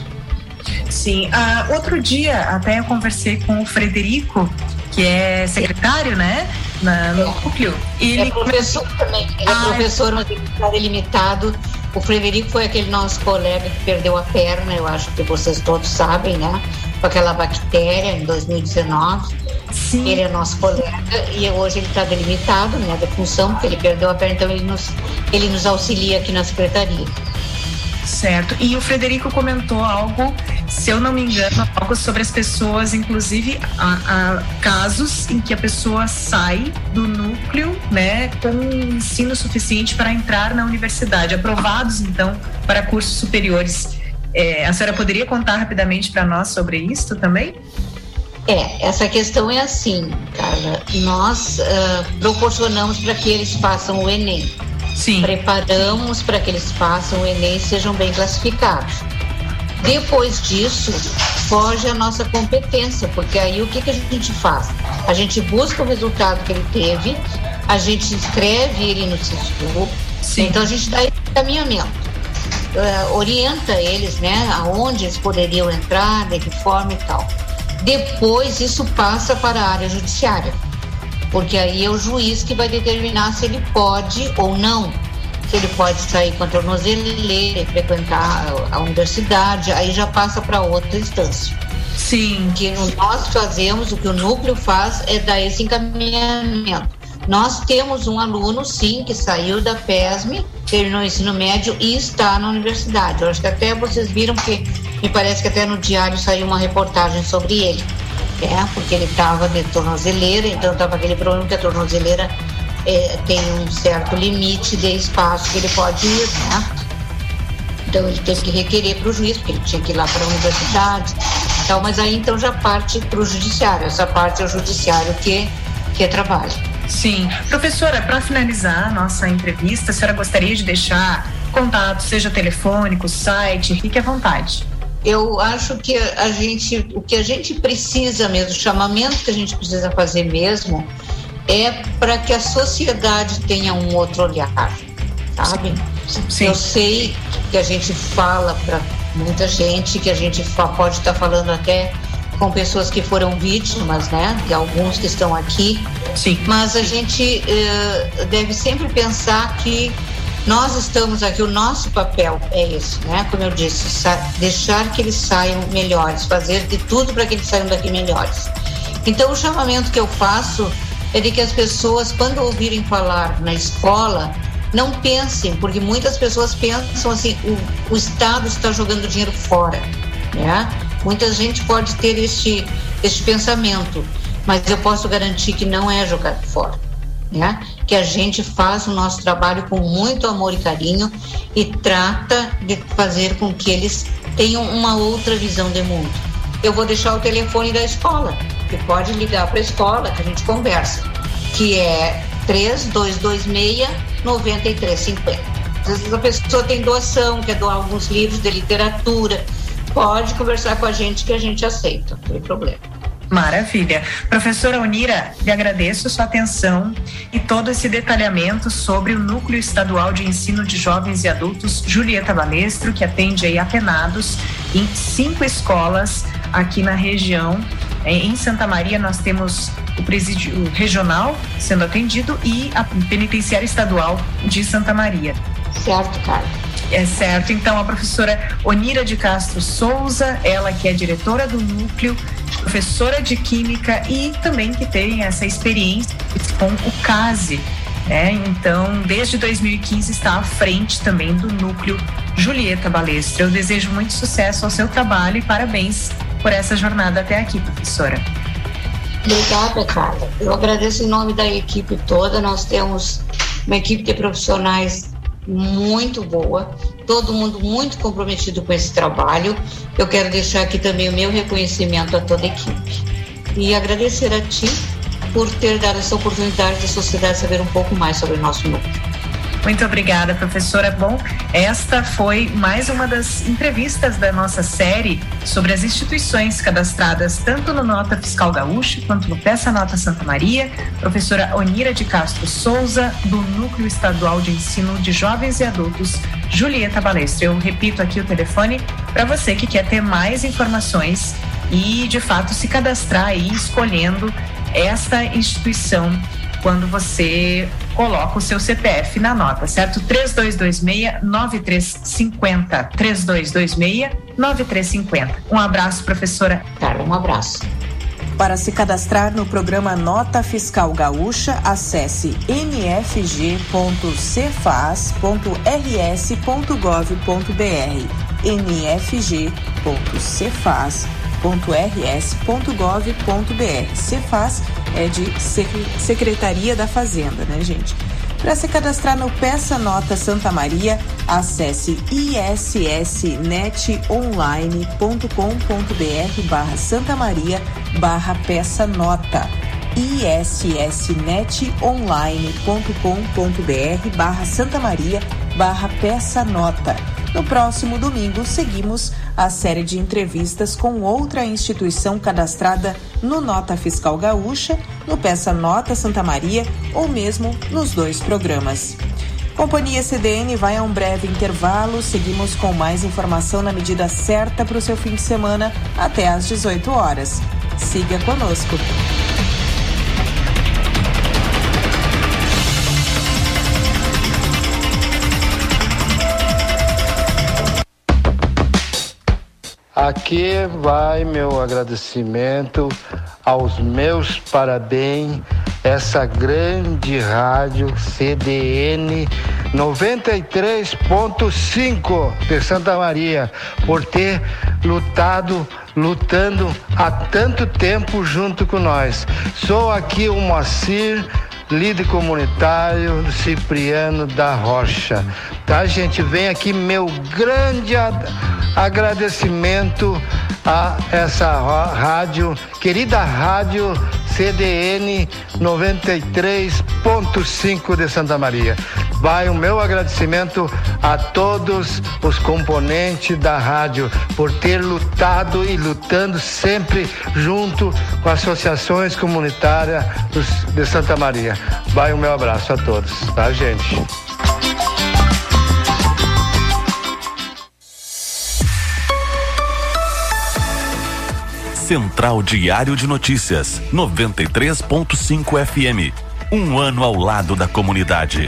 Sim. Uh, outro dia até eu conversei com o Frederico, que é secretário, né? Na, no é. núcleo. E ele é professor também, ele é ah, é professor, mas ele está delimitado. O Frederico foi aquele nosso colega que perdeu a perna, eu acho que vocês todos sabem, né? Com aquela bactéria em 2019. Sim. Ele é nosso colega e hoje ele está delimitado, né? Da função, porque ele perdeu a perna, então ele nos, ele nos auxilia aqui na secretaria. Certo. E o Frederico comentou algo, se eu não me engano, algo sobre as pessoas, inclusive a, a casos em que a pessoa sai do núcleo, né, com ensino suficiente para entrar na universidade, aprovados então para cursos superiores. É, a senhora poderia contar rapidamente para nós sobre isso também? É, essa questão é assim, Carla. Nós uh, proporcionamos para que eles façam o Enem. Sim. Preparamos para que eles façam o Enem e sejam bem classificados. Depois disso, foge a nossa competência, porque aí o que, que a gente faz? A gente busca o resultado que ele teve, a gente inscreve ele no SISU, então a gente dá encaminhamento. Uh, orienta eles, né, aonde eles poderiam entrar, de que forma e tal. Depois isso passa para a área judiciária porque aí é o juiz que vai determinar se ele pode ou não. Se ele pode sair com a tornozeleira e frequentar a universidade, aí já passa para outra instância. Sim. O que nós fazemos, o que o núcleo faz é dar esse encaminhamento. Nós temos um aluno, sim, que saiu da PESM, terminou o ensino médio e está na universidade. Eu acho que até vocês viram que me parece que até no diário saiu uma reportagem sobre ele é, porque ele estava de tornozeleira, então estava aquele problema que a tornozeleira é, tem um certo limite de espaço que ele pode ir, né? Então ele teve que requerer para o juiz, porque ele tinha que ir lá para a universidade. Então, mas aí então já parte para o judiciário, essa parte é o judiciário que, que trabalha. Sim. Professora, para finalizar a nossa entrevista, a senhora gostaria de deixar contato, seja telefônico, site, fique à vontade eu acho que a gente, o que a gente precisa mesmo, o chamamento que a gente precisa fazer mesmo, é para que a sociedade tenha um outro olhar, sabe? Sim. Eu sei que a gente fala para muita gente, que a gente pode estar tá falando até com pessoas que foram vítimas, né? De alguns que estão aqui. Sim. Mas a gente uh, deve sempre pensar que nós estamos aqui, o nosso papel é esse, né? Como eu disse, deixar que eles saiam melhores, fazer de tudo para que eles saiam daqui melhores. Então, o chamamento que eu faço é de que as pessoas, quando ouvirem falar na escola, não pensem, porque muitas pessoas pensam assim: o, o Estado está jogando dinheiro fora, né? Muita gente pode ter este, este pensamento, mas eu posso garantir que não é jogado fora né? Que a gente faz o nosso trabalho com muito amor e carinho e trata de fazer com que eles tenham uma outra visão de mundo. Eu vou deixar o telefone da escola, que pode ligar para a escola que a gente conversa, que é 3226 9350. Às vezes a pessoa tem doação, quer doar alguns livros de literatura, pode conversar com a gente que a gente aceita, não tem problema. Maravilha. Professora Unira, lhe agradeço sua atenção e todo esse detalhamento sobre o Núcleo Estadual de Ensino de Jovens e Adultos Julieta Balestro, que atende aí apenados em cinco escolas aqui na região. Em Santa Maria nós temos o presídio regional sendo atendido e a penitenciária estadual de Santa Maria. Certo, Carla. É certo. Então, a professora Onira de Castro Souza, ela que é diretora do núcleo, professora de Química e também que tem essa experiência com o CASE. Né? Então, desde 2015 está à frente também do núcleo Julieta Balestra. Eu desejo muito sucesso ao seu trabalho e parabéns por essa jornada até aqui, professora. Obrigada, Carla. Eu agradeço em nome da equipe toda. Nós temos uma equipe de profissionais muito boa, todo mundo muito comprometido com esse trabalho. Eu quero deixar aqui também o meu reconhecimento a toda a equipe. E agradecer a ti por ter dado essa oportunidade da sociedade saber um pouco mais sobre o nosso núcleo. Muito obrigada, professora. Bom, esta foi mais uma das entrevistas da nossa série sobre as instituições cadastradas tanto no Nota Fiscal Gaúcho quanto no Peça Nota Santa Maria. Professora Onira de Castro Souza, do Núcleo Estadual de Ensino de Jovens e Adultos, Julieta Balestre. Eu repito aqui o telefone para você que quer ter mais informações e, de fato, se cadastrar aí escolhendo esta instituição quando você coloca o seu CPF na nota, certo? 3226-9350. 3226-9350. Um abraço, professora. Carla, um abraço. Para se cadastrar no programa Nota Fiscal Gaúcha, acesse nfg.cefaz.rs.gov.br. nfg.cefaz.rs.gov.br. Cefaz é de Secretaria da Fazenda, né, gente? Para se cadastrar no Peça Nota Santa Maria, acesse issnetonline.com.br barra Santa Maria barra Peça Nota issnetonline.com.br barra Santa Maria barra Peça Nota. No próximo domingo, seguimos a série de entrevistas com outra instituição cadastrada no Nota Fiscal Gaúcha, no Peça Nota Santa Maria ou mesmo nos dois programas. Companhia CDN vai a um breve intervalo. Seguimos com mais informação na medida certa para o seu fim de semana até às 18 horas. Siga conosco. Aqui vai meu agradecimento aos meus parabéns, essa grande rádio CDN 93.5 de Santa Maria, por ter lutado, lutando há tanto tempo junto com nós. Sou aqui o Moacir líder comunitário Cipriano da Rocha. Tá, gente? Vem aqui meu grande agradecimento a essa rádio, querida rádio CDN 93.5 de Santa Maria. Vai o meu agradecimento a todos os componentes da rádio por ter lutado e lutando sempre junto com associações comunitárias de Santa Maria. Vai o meu abraço a todos, tá, gente? Central Diário de Notícias, 93.5 FM. Um ano ao lado da comunidade.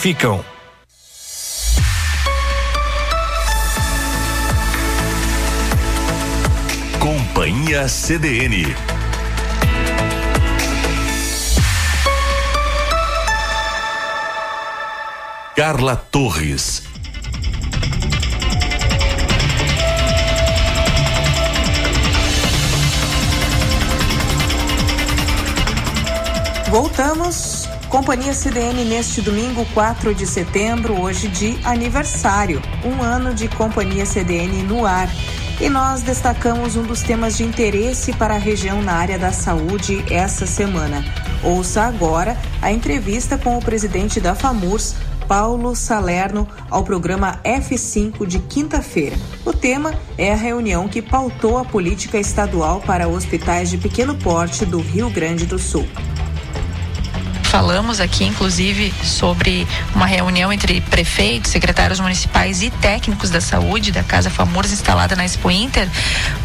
ficam. Companhia CDN. Carla Torres. Voltamos Companhia CDN neste domingo, 4 de setembro, hoje de aniversário. Um ano de Companhia CDN no ar. E nós destacamos um dos temas de interesse para a região na área da saúde essa semana. Ouça agora a entrevista com o presidente da FAMURS, Paulo Salerno, ao programa F5 de quinta-feira. O tema é a reunião que pautou a política estadual para hospitais de pequeno porte do Rio Grande do Sul falamos aqui, inclusive, sobre uma reunião entre prefeitos, secretários municipais e técnicos da saúde da Casa FAMURS instalada na Expo Inter,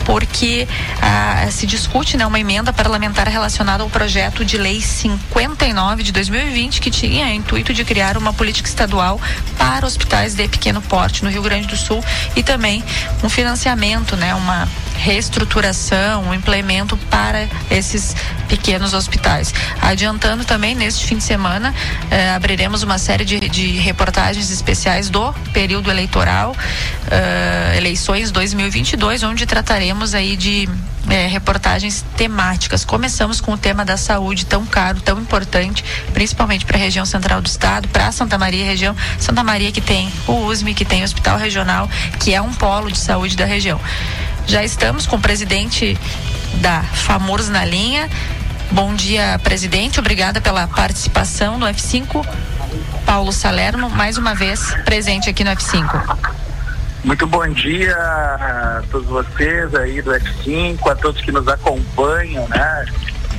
porque ah, se discute né, uma emenda parlamentar relacionada ao projeto de lei 59 de 2020, que tinha intuito de criar uma política estadual para hospitais de pequeno porte no Rio Grande do Sul e também um financiamento, né, uma reestruturação, um implemento para esses pequenos hospitais. Adiantando também, neste fim de semana, eh, abriremos uma série de, de, reportagens especiais do período eleitoral, eh, eleições 2022, onde trataremos aí de eh, reportagens temáticas. Começamos com o tema da saúde, tão caro, tão importante, principalmente para a região central do estado, para Santa Maria, região Santa Maria que tem o USME, que tem o Hospital Regional, que é um polo de saúde da região. Já estamos com o presidente da FAMURS na linha. Bom dia, presidente. Obrigada pela participação no F5. Paulo Salerno, mais uma vez presente aqui no F5. Muito bom dia a todos vocês aí do F5, a todos que nos acompanham, né?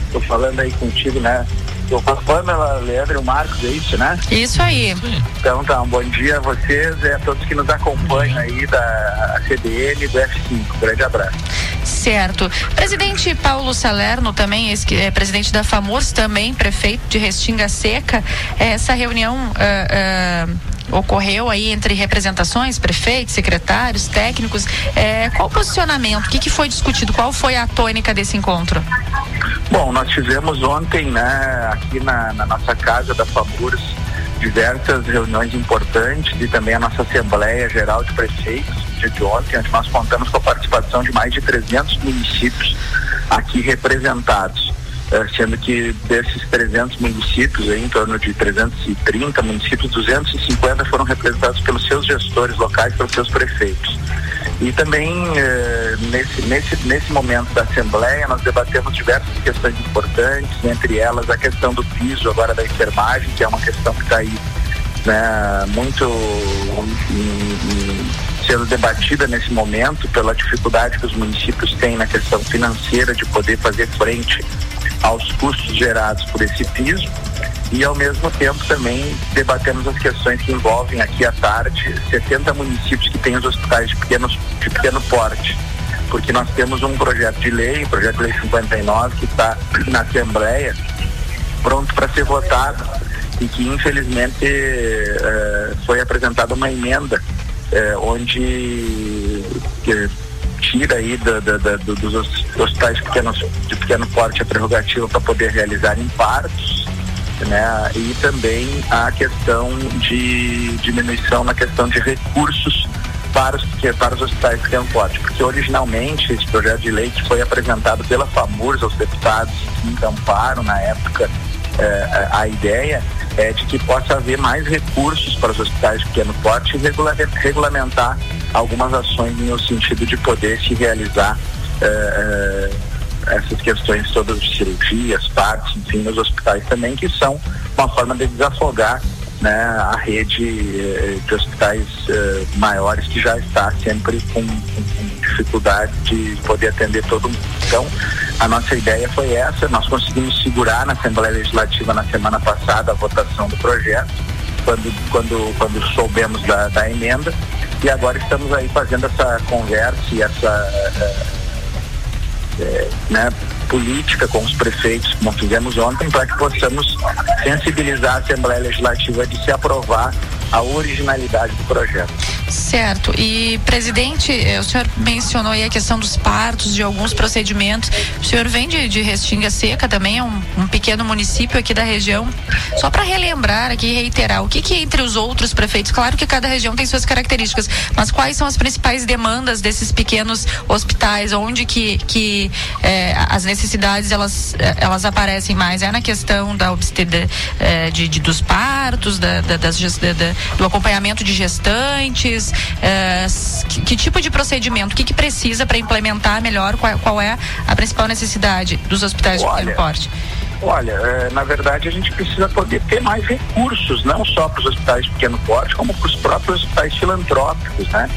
Estou falando aí contigo, né? Eu com a Pamela, Leandro e o Marcos, é isso, né? Isso aí. Então tá, um bom dia a vocês e a todos que nos acompanham aí da CDN do F5. Um grande abraço. Certo. Presidente Paulo Salerno, também é presidente da FAMURS, também prefeito de Restinga Seca, essa reunião uh, uh, ocorreu aí entre representações, prefeitos, secretários, técnicos. É, qual o posicionamento? O que, que foi discutido? Qual foi a tônica desse encontro? Bom, nós tivemos ontem, né, aqui na, na nossa casa da FAMURS, diversas reuniões importantes e também a nossa Assembleia Geral de Prefeitos, dia de ontem, onde nós contamos com a participação de mais de 300 municípios aqui representados. Eh, sendo que desses 300 municípios, em torno de 330 municípios, 250 foram representados pelos seus gestores locais, pelos seus prefeitos. E também eh, nesse, nesse, nesse momento da Assembleia nós debatemos diversas questões importantes, entre elas a questão do piso agora da enfermagem, que é uma questão que está aí né, muito sendo debatida nesse momento pela dificuldade que os municípios têm na questão financeira de poder fazer frente aos custos gerados por esse piso. E ao mesmo tempo também debatemos as questões que envolvem aqui à tarde 70 municípios que têm os hospitais de, pequenos, de pequeno porte. Porque nós temos um projeto de lei, o projeto de lei 59 que está na Assembleia pronto para ser votado. E que infelizmente eh, foi apresentada uma emenda eh, onde tira aí da, dos hospitais pequenos, de pequeno porte a prerrogativa para poder realizar partos, né? E também a questão de diminuição na questão de recursos para os, para os hospitais de pequeno porte, porque originalmente esse projeto de lei que foi apresentado pela FAMURS aos deputados que Amparo na época, eh, a ideia é de que possa haver mais recursos para os hospitais de pequeno porte e regulamentar algumas ações no sentido de poder se realizar eh, eh, essas questões todas de cirurgias, partos, enfim, nos hospitais também, que são uma forma de desafogar né, a rede eh, de hospitais maiores que já está sempre com, com, com dificuldade de poder atender todo mundo. Então, a nossa ideia foi essa, nós conseguimos segurar na Assembleia Legislativa na semana passada a votação do projeto, quando, quando, quando soubemos da, da emenda, e agora estamos aí fazendo essa conversa e essa é, né, política com os prefeitos, como fizemos ontem, para que possamos sensibilizar a Assembleia Legislativa de se aprovar a originalidade do projeto. Certo. E, presidente, eh, o senhor mencionou aí a questão dos partos, de alguns procedimentos. O senhor vem de, de Restinga Seca também, é um, um pequeno município aqui da região. Só para relembrar aqui reiterar, o que, que entre os outros prefeitos, claro que cada região tem suas características, mas quais são as principais demandas desses pequenos hospitais, onde que, que eh, as necessidades elas, eh, elas aparecem mais? É na questão da obstetria, de, de, dos partos, da, da, das, da, do acompanhamento de gestantes? É, que, que, tipo de procedimento? O que, que precisa para implementar melhor? Qual, qual, é a principal necessidade dos hospitais Olha, de pequeno porte? Olha, na verdade a gente precisa poder ter mais recursos, não só para os hospitais de pequeno porte, como para os próprios hospitais filantrópicos, né?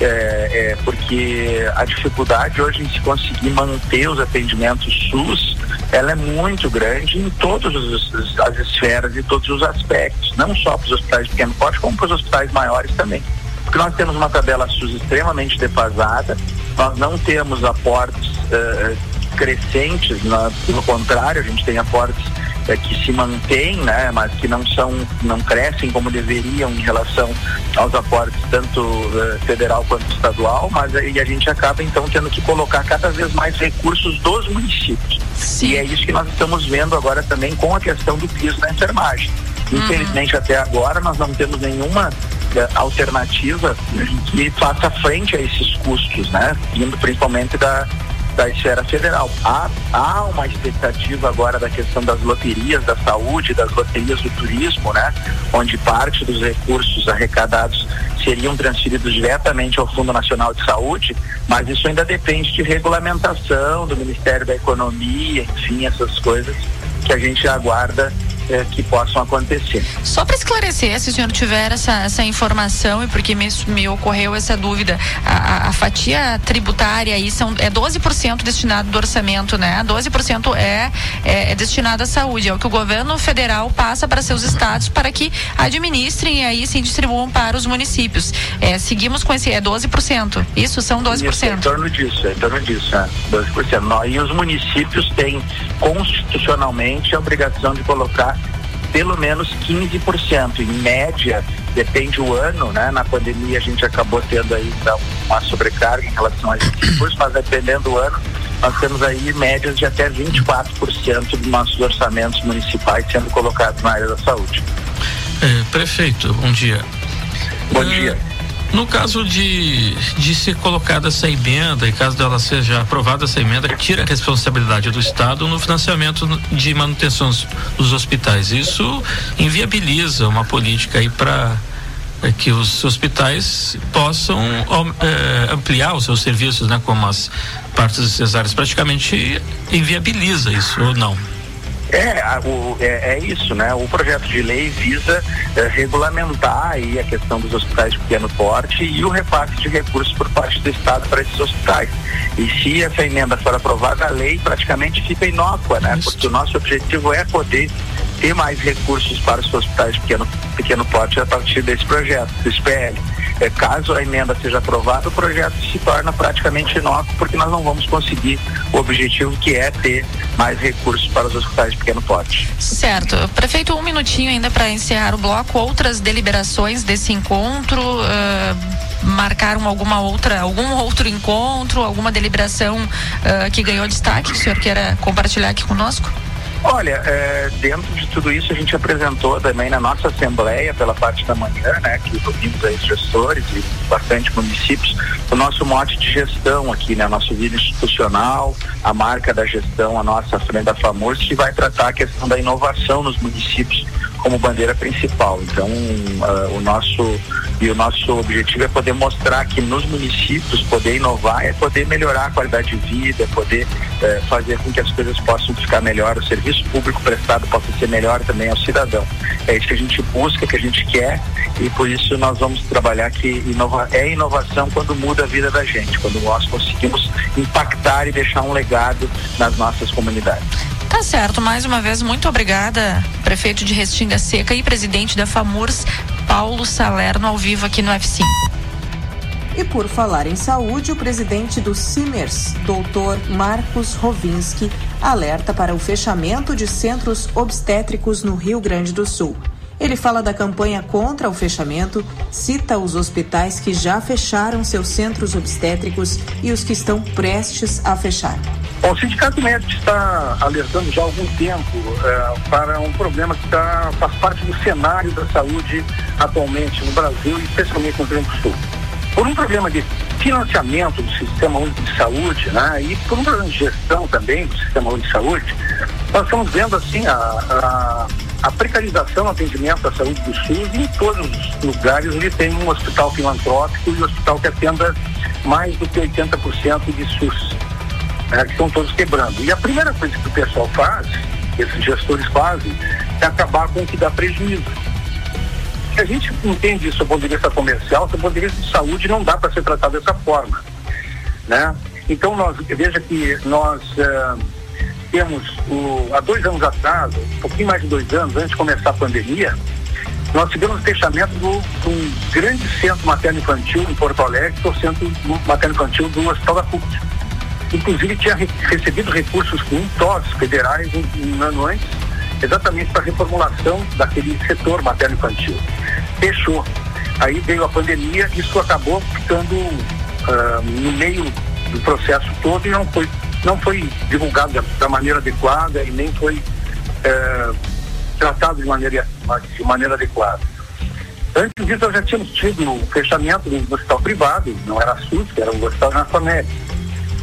É, é, porque a dificuldade hoje em se conseguir manter os atendimentos SUS, ela é muito grande em todas as esferas e todos os aspectos, não só para os hospitais de pequeno porte, como para os hospitais maiores também. Porque nós temos uma tabela SUS extremamente defasada, nós não temos aportes uh, crescentes, na, pelo contrário, a gente tem aportes é, que se mantêm, né, mas que não são, não crescem como deveriam em relação aos aportes tanto uh, federal quanto estadual, mas aí a gente acaba então tendo que colocar cada vez mais recursos dos municípios. Sim. E é isso que nós estamos vendo agora também com a questão do piso da enfermagem. Uhum. Infelizmente uhum. até agora nós não temos nenhuma uh, alternativa que faça frente a esses custos, né? Vindo principalmente da da esfera federal. Há, há uma expectativa agora da questão das loterias da saúde, das loterias do turismo, né? Onde parte dos recursos arrecadados seriam transferidos diretamente ao Fundo Nacional de Saúde, mas isso ainda depende de regulamentação do Ministério da Economia, enfim, essas coisas que a gente aguarda é, que possam acontecer. Só para esclarecer, se o senhor tiver essa, essa informação e porque me, me ocorreu essa dúvida, a, a fatia tributária aí são, é 12% destinado do orçamento, né? 12% é, é, é destinado à saúde, é o que o governo federal passa para seus estados para que administrem e aí se distribuam para os municípios. É, seguimos com esse, é 12%. Isso são 12%. Isso, é em torno disso, é em torno disso, é, 12%. E os municípios têm constitucionalmente a obrigação de colocar pelo menos 15%. Em média, depende o ano, né? Na pandemia a gente acabou tendo aí então, uma sobrecarga em relação a recursos, mas dependendo do ano, nós temos aí médias de até 24% dos nossos orçamentos municipais sendo colocados na área da saúde. É, prefeito, bom dia. Bom dia. No caso de, de ser colocada essa emenda, e caso dela seja aprovada essa emenda, tira a responsabilidade do Estado no financiamento de manutenção dos hospitais. Isso inviabiliza uma política aí para é, que os hospitais possam é, ampliar os seus serviços, né, como as partes cesáreas, praticamente inviabiliza isso ou não? É, o, é, é, isso, né? O projeto de lei visa é, regulamentar aí a questão dos hospitais de pequeno porte e o repasse de recursos por parte do Estado para esses hospitais. E se essa emenda for aprovada, a lei praticamente fica inócua, né? Porque o nosso objetivo é poder ter mais recursos para os hospitais de pequeno, pequeno porte a partir desse projeto, do SPL. É, caso a emenda seja aprovada, o projeto se torna praticamente inócuo, porque nós não vamos conseguir o objetivo que é ter mais recursos para os hospitais de pequeno porte. Certo. Prefeito, um minutinho ainda para encerrar o bloco. Outras deliberações desse encontro. Uh marcaram alguma outra, algum outro encontro, alguma deliberação uh, que ganhou destaque que o senhor queira compartilhar aqui conosco? Olha, é, dentro de tudo isso a gente apresentou também na nossa assembleia pela parte da manhã, né, que reunimos aí gestores e bastante municípios, o nosso mote de gestão aqui, né, nosso vídeo institucional, a marca da gestão, a nossa frente da FAMURS, que vai tratar a questão da inovação nos municípios como bandeira principal. Então, uh, o nosso e o nosso objetivo é poder mostrar que nos municípios poder inovar é poder melhorar a qualidade de vida, é poder uh, fazer com que as coisas possam ficar melhor, o serviço público prestado possa ser melhor também ao cidadão. É isso que a gente busca, que a gente quer e por isso nós vamos trabalhar que inova é inovação quando muda a vida da gente, quando nós conseguimos impactar e deixar um legado nas nossas comunidades. Tá certo, mais uma vez, muito obrigada, prefeito de Restinga Seca e presidente da FAMURS, Paulo Salerno, ao vivo aqui no F5. E por falar em saúde, o presidente do CIMERS, doutor Marcos Rovinski, alerta para o fechamento de centros obstétricos no Rio Grande do Sul. Ele fala da campanha contra o fechamento, cita os hospitais que já fecharam seus centros obstétricos e os que estão prestes a fechar. O Sindicato Médico está alertando já há algum tempo é, para um problema que tá, faz parte do cenário da saúde atualmente no Brasil especialmente no Rio Grande do Sul. Por um problema de financiamento do Sistema Único de Saúde né, e por um problema de gestão também do Sistema Único de Saúde, nós estamos vendo assim a, a, a precarização no atendimento da saúde do SUS em todos os lugares onde tem um hospital filantrópico e um hospital que atenda mais do que 80% de SUS né, que estão todos quebrando. E a primeira coisa que o pessoal faz esses gestores fazem é acabar com o que dá prejuízo. Se a gente entende isso do ponto de vista comercial, do ponto de vista de saúde, não dá para ser tratado dessa forma. Né? Então, nós, veja que nós uh, temos, o, há dois anos atrás, um pouquinho mais de dois anos, antes de começar a pandemia, nós tivemos o fechamento de um grande centro materno-infantil em Porto Alegre, que é o centro materno-infantil do Hospital da PUC. Inclusive, tinha re recebido recursos com TOS federais um, um ano antes, exatamente para a reformulação daquele setor materno-infantil. Fechou. Aí veio a pandemia, isso acabou ficando uh, no meio do processo todo e não foi, não foi divulgado da, da maneira adequada e nem foi uh, tratado de maneira, de maneira adequada. Antes disso, nós já tínhamos tido o fechamento do hospital privado, não era SUS, era o hospital Nacional.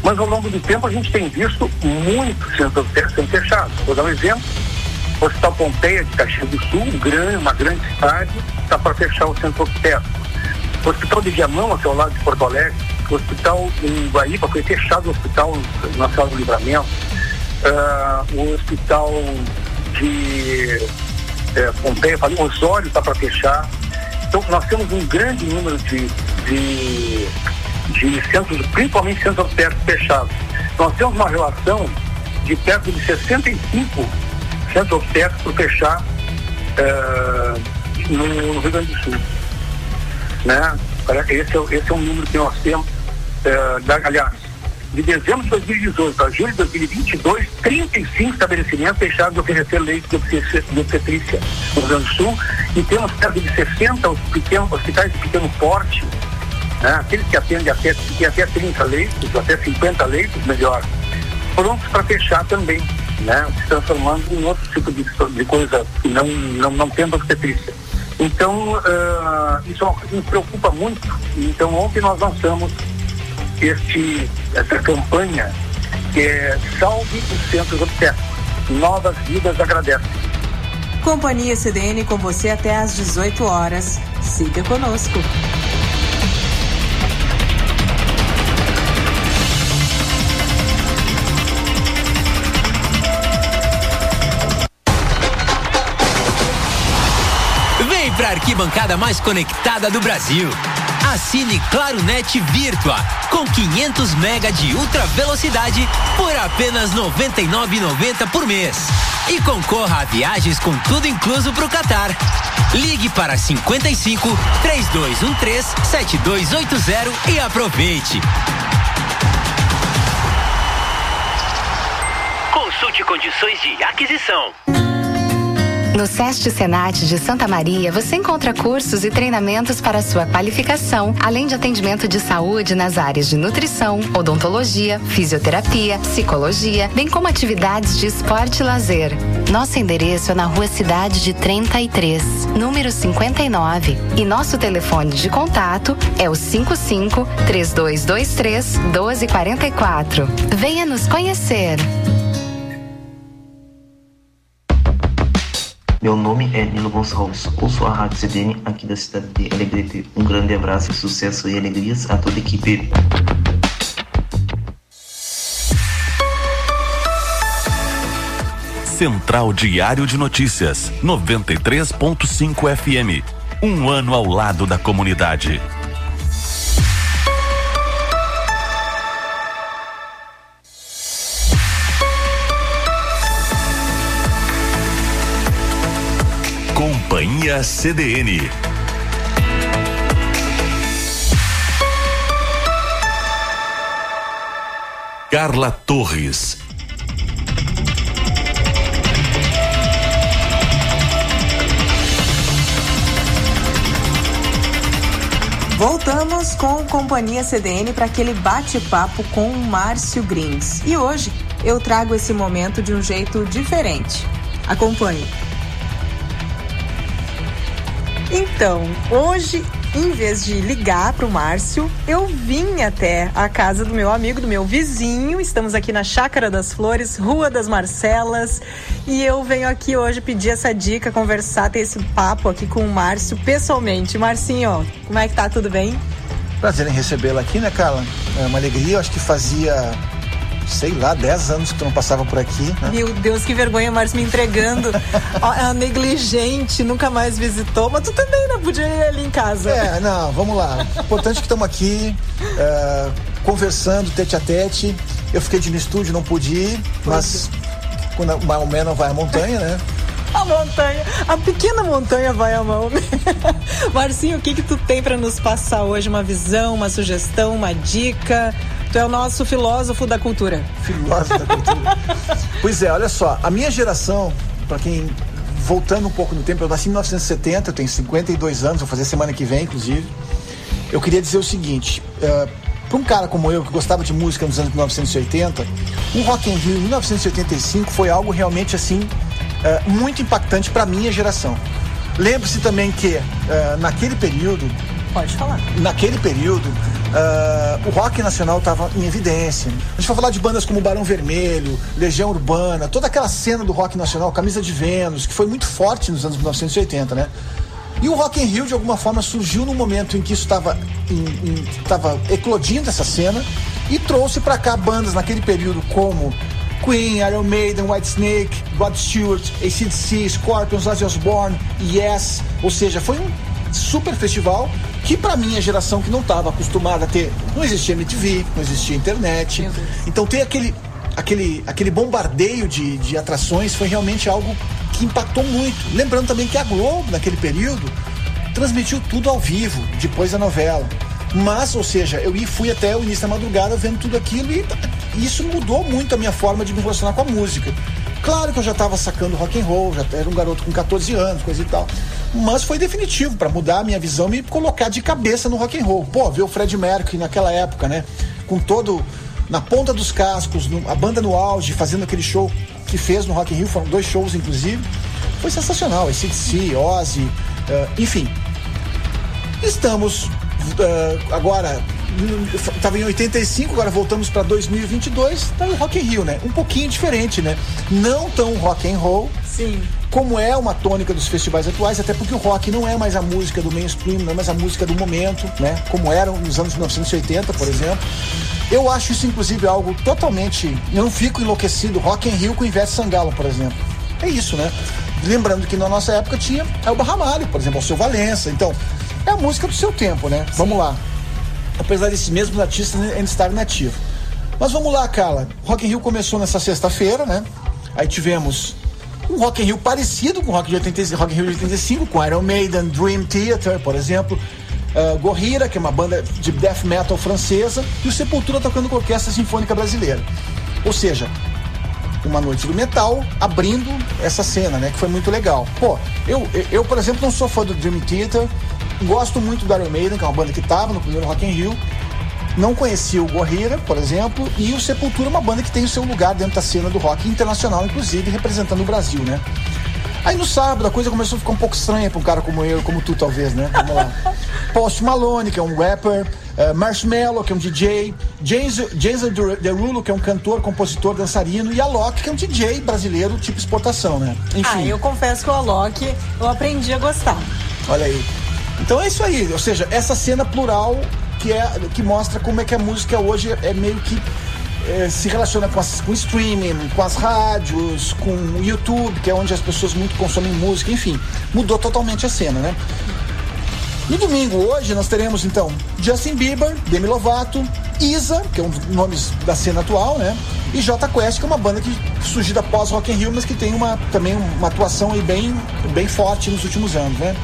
Mas ao longo do tempo a gente tem visto muitos centros sendo fechados. Vou dar um exemplo. O Hospital Pompeia de Caxias do Sul, um grande, uma grande cidade, está para fechar o centro obstétrico. O Hospital de Viamão, aqui ao lado de Porto Alegre, o Hospital em Guaíba foi fechado o Hospital Nacional do Livramento. Uh, o Hospital de é, Pompeia, falei, Osório está para fechar. Então nós temos um grande número de, de, de centros, principalmente centros obstétricos fechados. Nós temos uma relação de perto de 65 centros obstétricos por fechar é, no, no, Rio Grande do Sul. Né? Esse, é, esse é um número que nós temos. É, da, aliás, de dezembro de 2018 a julho de 2022, 35 estabelecimentos deixaram de oferecer leite de obstetrícia no Rio Grande do Sul e temos perto de 60 pequenos, hospitais de pequeno porte, né, aqueles que atendem até, que até 30 leitos, até 50 leitos, melhor, prontos para fechar também, né, se transformando em outro tipo de, de coisa, não, não, não tendo obstetrícia. Então, uh, isso é nos preocupa muito. Então, ontem nós lançamos este, essa campanha que é Salve os Centros Obstétricos. Novas Vidas agradecem. Companhia CDN com você até às 18 horas. Siga conosco. Vem pra arquibancada mais conectada do Brasil. Assine Claro Net Virtua com 500 mega de ultra velocidade por apenas R$ 99,90 por mês. E concorra a viagens com tudo incluso para o Catar. Ligue para 55 3213 7280 e aproveite. Consulte condições de aquisição. No SEST Senat de Santa Maria, você encontra cursos e treinamentos para sua qualificação, além de atendimento de saúde nas áreas de nutrição, odontologia, fisioterapia, psicologia, bem como atividades de esporte e lazer. Nosso endereço é na Rua Cidade de 33, número 59, e nosso telefone de contato é o 55 3223 1244. Venha nos conhecer. Meu nome é Nilo Gonçalves, ouço a Rádio CDN aqui da cidade de Alegrete. Um grande abraço, sucesso e alegrias a toda a equipe. Central Diário de Notícias, 93.5 FM. Um ano ao lado da comunidade. Companhia CDN. Carla Torres. Voltamos com Companhia CDN para aquele bate-papo com o Márcio Grins. E hoje eu trago esse momento de um jeito diferente. Acompanhe. Então, hoje, em vez de ligar para o Márcio, eu vim até a casa do meu amigo, do meu vizinho. Estamos aqui na Chácara das Flores, Rua das Marcelas. E eu venho aqui hoje pedir essa dica, conversar, ter esse papo aqui com o Márcio pessoalmente. Marcinho, como é que tá? Tudo bem? Prazer em recebê-la aqui, né, Carla? É uma alegria. Eu acho que fazia sei lá, 10 anos que tu não passava por aqui. Né? Meu Deus, que vergonha, Márcio me entregando. a negligente, nunca mais visitou, mas tu também não podia ir ali em casa. É, não, vamos lá. Importante que estamos aqui, é, conversando, tete a tete. Eu fiquei de no estúdio, não pude ir, mas quando a Maomé não vai à montanha, né? a montanha, a pequena montanha vai a mão. Marcinho, o que que tu tem para nos passar hoje? Uma visão, uma sugestão, uma dica? Tu é o nosso filósofo da cultura. Filósofo da cultura. pois é, olha só, a minha geração, para quem voltando um pouco no tempo, eu nasci em 1970, eu tenho 52 anos, vou fazer semana que vem, inclusive. Eu queria dizer o seguinte, uh, eh, para um cara como eu, que gostava de música nos anos 1980, o Rock in Rio em 1985 foi algo realmente assim é, muito impactante para minha geração. Lembre-se também que uh, naquele período. Pode falar. Naquele período, uh, o rock nacional estava em evidência. A gente vai falar de bandas como Barão Vermelho, Legião Urbana, toda aquela cena do rock nacional, Camisa de Vênus, que foi muito forte nos anos 1980, né? E o Rock in Rio, de alguma forma, surgiu no momento em que isso estava eclodindo essa cena e trouxe para cá bandas naquele período como Queen, Iron Maiden, Whitesnake, Rod Stewart, ACDC, Scorpions, Ozzy Osbourne, Yes. Ou seja, foi um super festival que para minha geração que não estava acostumada a ter, não existia MTV, não existia internet. Então ter aquele aquele aquele bombardeio de, de atrações foi realmente algo que impactou muito. Lembrando também que a Globo naquele período transmitiu tudo ao vivo depois da novela. Mas, ou seja, eu fui até o início da madrugada vendo tudo aquilo e isso mudou muito a minha forma de me relacionar com a música. Claro que eu já estava sacando rock and roll, já era um garoto com 14 anos, coisa e tal. Mas foi definitivo para mudar a minha visão me colocar de cabeça no rock and roll. Pô, ver o Fred Mercury naquela época, né? Com todo na ponta dos cascos, no, a banda no auge, fazendo aquele show que fez no Rock in Rio, foram dois shows inclusive. Foi sensacional, ACDC, Ozzy, uh, enfim. Estamos uh, agora estava em 85, agora voltamos para 2022, tá o Rock in Rio, né? Um pouquinho diferente, né? Não tão rock and roll. Sim. Como é uma tônica dos festivais atuais, até porque o rock não é mais a música do mainstream, não é mais a música do momento, né? Como era nos anos 1980, por exemplo. Eu acho isso, inclusive, algo totalmente. Eu não fico enlouquecido. Rock in Rio com Ivete Sangalo, por exemplo. É isso, né? Lembrando que na nossa época tinha Elba Ramalho, por exemplo, o seu Valença. Então, é a música do seu tempo, né? Sim. Vamos lá. Apesar desses mesmos artistas ainda estarem nativos. Mas vamos lá, Carla. Rock in Rio começou nessa sexta-feira, né? Aí tivemos um Rock in Rio parecido com o Rock, de 85, Rock in Rio de 85, com Iron Maiden, Dream Theater, por exemplo. Uh, Gorrira, que é uma banda de death metal francesa, e o Sepultura tocando com a Orquestra Sinfônica Brasileira. Ou seja, uma noite do metal abrindo essa cena, né? Que foi muito legal. Pô, eu, eu, por exemplo, não sou fã do Dream Theater, Gosto muito do Iron Maiden, que é uma banda que estava no primeiro Rock in Rio. Não conhecia o Gorrira, por exemplo, e o Sepultura, uma banda que tem o seu lugar dentro da cena do rock internacional, inclusive representando o Brasil, né? Aí no sábado a coisa começou a ficar um pouco estranha para um cara como eu, como tu talvez, né? Vamos lá. Post Malone, que é um rapper, uh, Marshmallow, que é um DJ, James, James Derulo, que é um cantor, compositor, dançarino, e a Alok, que é um DJ brasileiro tipo exportação, né? Enfim. Ah, eu confesso que o Alok eu aprendi a gostar. Olha aí. Então é isso aí, ou seja, essa cena plural que é que mostra como é que a música hoje é meio que é, se relaciona com, as, com streaming, com as rádios, com o YouTube, que é onde as pessoas muito consomem música, enfim, mudou totalmente a cena, né? No domingo, hoje, nós teremos então Justin Bieber, Demi Lovato, Isa, que é um dos nomes da cena atual, né? E J Quest, que é uma banda que surgiu após Rock in Rio, mas que tem uma, também uma atuação aí bem, bem forte nos últimos anos, né?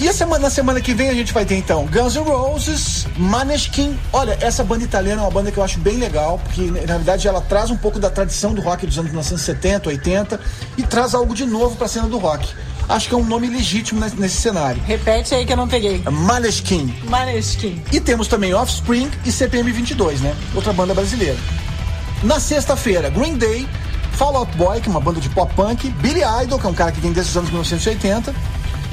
E a semana, na semana que vem a gente vai ter então Guns N' Roses, Maneskin. Olha, essa banda italiana é uma banda que eu acho bem legal, porque na verdade ela traz um pouco da tradição do rock dos anos 1970, 80 e traz algo de novo para a cena do rock. Acho que é um nome legítimo nesse cenário. Repete aí que eu não peguei. Maneskin. Maneskin. E temos também Offspring e CPM 22, né? Outra banda brasileira. Na sexta-feira, Green Day, Fall Out Boy, que é uma banda de pop punk, Billy Idol, que é um cara que vem desde os anos 1980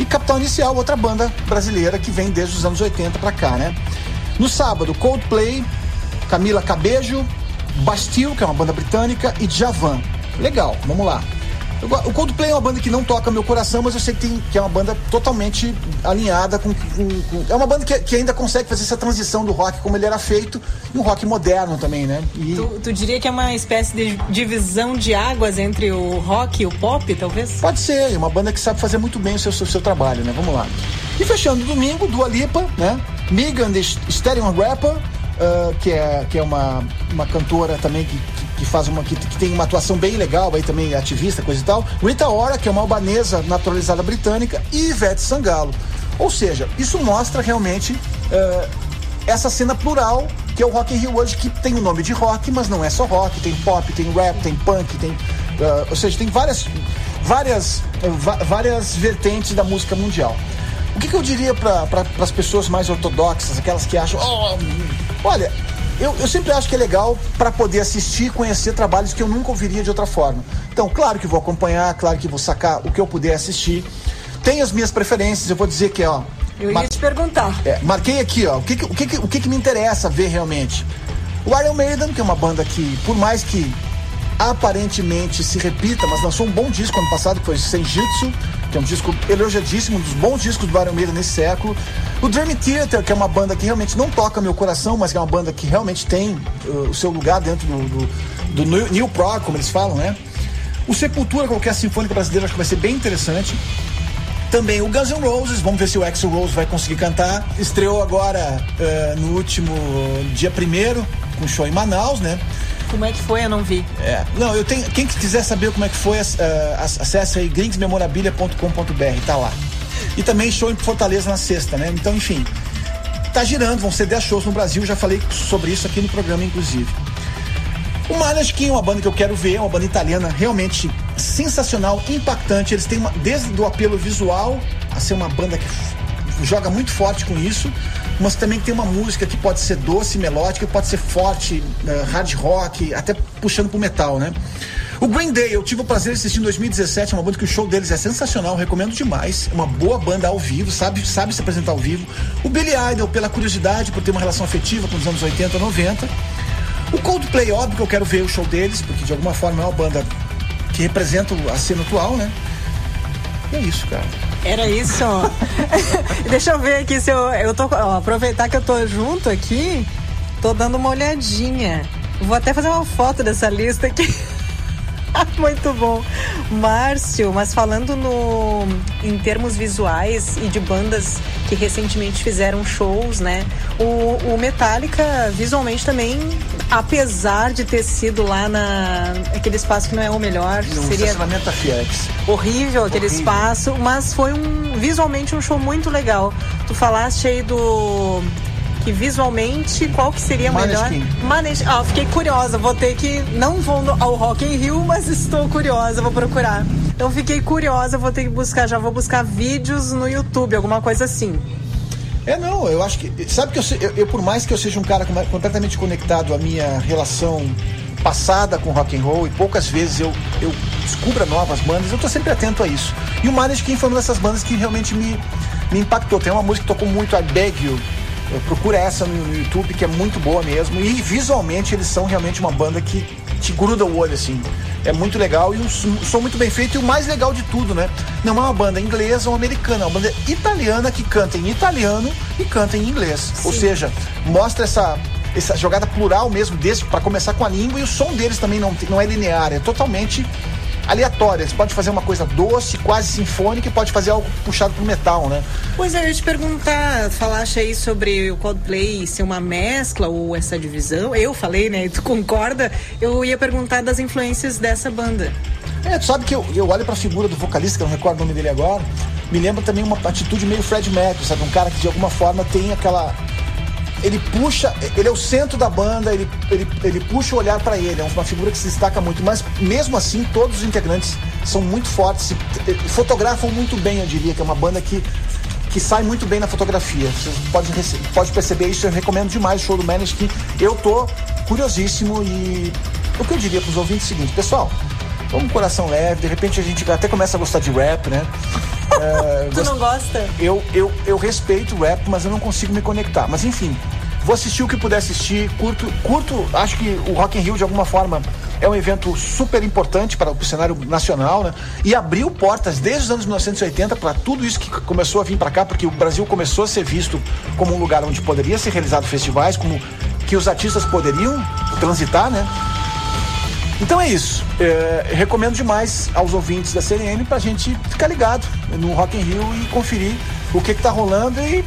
e Capital Inicial, outra banda brasileira que vem desde os anos 80 para cá, né? No sábado, Coldplay, Camila Cabejo, Bastille, que é uma banda britânica, e Javan. Legal, vamos lá. O Coldplay é uma banda que não toca meu coração, mas eu sei que, tem, que é uma banda totalmente alinhada com. com, com é uma banda que, que, ainda consegue fazer essa transição do rock como ele era feito e um rock moderno também, né? E... Tu, tu, diria que é uma espécie de divisão de águas entre o rock e o pop, talvez? Pode ser, é uma banda que sabe fazer muito bem o seu, seu, seu trabalho, né? Vamos lá. E fechando domingo, Dua Lipa, né? Megan The Stereo Rapper, uh, que é, que é uma, uma cantora também que, que que faz uma que, que, tem uma atuação bem legal aí também ativista coisa e tal Rita Ora que é uma albanesa naturalizada britânica e Ivete Sangalo. Ou seja isso mostra realmente uh, essa cena plural que é o Rock in Rio hoje que tem o nome de rock mas não é só rock tem pop tem rap tem punk tem uh, ou seja tem várias várias uh, várias vertentes da música mundial. O que, que eu diria para pra, as pessoas mais ortodoxas aquelas que acham oh, olha eu, eu sempre acho que é legal para poder assistir e conhecer trabalhos que eu nunca ouviria de outra forma. Então, claro que vou acompanhar, claro que vou sacar o que eu puder assistir. Tem as minhas preferências, eu vou dizer que, ó. Eu ia te perguntar. É, marquei aqui, ó, o que, o, que, o que, me interessa ver realmente. O Iron Maiden, que é uma banda que, por mais que aparentemente se repita, mas lançou um bom disco ano passado, que foi Senjutsu, que é um disco elogiadíssimo, um dos bons discos do Iron Maiden nesse século. O Dream Theater, que é uma banda que realmente não toca meu coração, mas que é uma banda que realmente tem uh, o seu lugar dentro do, do, do New Prog, como eles falam, né? O Sepultura, qualquer sinfônica brasileira, acho que vai ser bem interessante. Também o Guns N' Roses, vamos ver se o Axel Rose vai conseguir cantar. Estreou agora uh, no último dia primeiro, com show em Manaus, né? Como é que foi? Eu não vi. É. Não, eu tenho. Quem quiser saber como é que foi, uh, acesse aí grinksmemorabilia.com.br, tá lá. E também show em Fortaleza na sexta, né? Então, enfim. Tá girando, vão ser 10 shows no Brasil, já falei sobre isso aqui no programa, inclusive. O Maneskin é uma banda que eu quero ver, é uma banda italiana realmente sensacional, impactante. Eles têm uma, desde o apelo visual a ser uma banda que joga muito forte com isso, mas também tem uma música que pode ser doce, melódica, pode ser forte, uh, hard rock, até puxando pro metal, né? O Green Day, eu tive o prazer de assistir em 2017, é uma banda que o show deles é sensacional, recomendo demais. É uma boa banda ao vivo, sabe, sabe se apresentar ao vivo. O Billy Idol, pela curiosidade, por ter uma relação afetiva com os anos 80, 90. O Coldplay, óbvio que eu quero ver o show deles, porque de alguma forma é uma banda que representa a cena atual, né? E é isso, cara. Era isso. Deixa eu ver aqui se eu. Eu tô. Ó, aproveitar que eu tô junto aqui, tô dando uma olhadinha. Vou até fazer uma foto dessa lista aqui. Muito bom. Márcio, mas falando no, em termos visuais e de bandas que recentemente fizeram shows, né? O, o Metallica visualmente também, apesar de ter sido lá na aquele espaço que não é o melhor, no seria FX. horrível aquele horrível. espaço, mas foi um visualmente um show muito legal. Tu falaste aí do que visualmente qual que seria Maneskin. melhor? Maneskin. Ah, fiquei curiosa, vou ter que não vou ao Rock in Rio, mas estou curiosa, vou procurar. Então fiquei curiosa, vou ter que buscar, já vou buscar vídeos no YouTube, alguma coisa assim. É, não, eu acho que. Sabe que eu, eu, eu por mais que eu seja um cara completamente conectado à minha relação passada com rock and roll e poucas vezes eu, eu descubra novas bandas, eu tô sempre atento a isso. E o Maneskin foi uma dessas bandas que realmente me, me impactou. Tem uma música que tocou muito, I Beg You, procura essa no, YouTube, que é muito boa mesmo. E visualmente eles são realmente uma banda que te gruda o olho, assim. É muito legal e um som muito bem feito. E o mais legal de tudo, né? Não é uma banda inglesa ou americana, é uma banda italiana que canta em italiano e canta em inglês. Sim. Ou seja, mostra essa essa jogada plural mesmo, para começar com a língua, e o som deles também não, não é linear, é totalmente aleatória. Você pode fazer uma coisa doce, quase sinfônica e pode fazer algo puxado pro metal, né? Pois é, eu ia te perguntar, falaste aí sobre o Coldplay ser uma mescla ou essa divisão. Eu falei, né? Tu concorda? Eu ia perguntar das influências dessa banda. É, tu sabe que eu, eu olho pra figura do vocalista, que eu não recordo o nome dele agora, me lembra também uma atitude meio Fred Mercury, sabe? Um cara que de alguma forma tem aquela ele puxa, ele é o centro da banda, ele, ele, ele puxa o olhar para ele, é uma figura que se destaca muito, mas mesmo assim todos os integrantes são muito fortes, fotografam muito bem, eu diria, que é uma banda que, que sai muito bem na fotografia. Você pode, pode perceber isso, eu recomendo demais o show do que Eu tô curiosíssimo e o que eu diria pros ouvintes é o seguinte, pessoal, vamos com coração leve, de repente a gente até começa a gostar de rap, né? É, tu não gosta? Eu, eu, eu respeito o rap, mas eu não consigo me conectar. Mas enfim, vou assistir o que puder assistir. Curto, curto acho que o Rock in Rio de alguma forma é um evento super importante para o cenário nacional, né? E abriu portas desde os anos 1980 para tudo isso que começou a vir para cá, porque o Brasil começou a ser visto como um lugar onde poderia ser realizado festivais, como que os artistas poderiam transitar, né? Então é isso. É, recomendo demais aos ouvintes da CNN para a gente ficar ligado no Rock in Rio e conferir o que está rolando e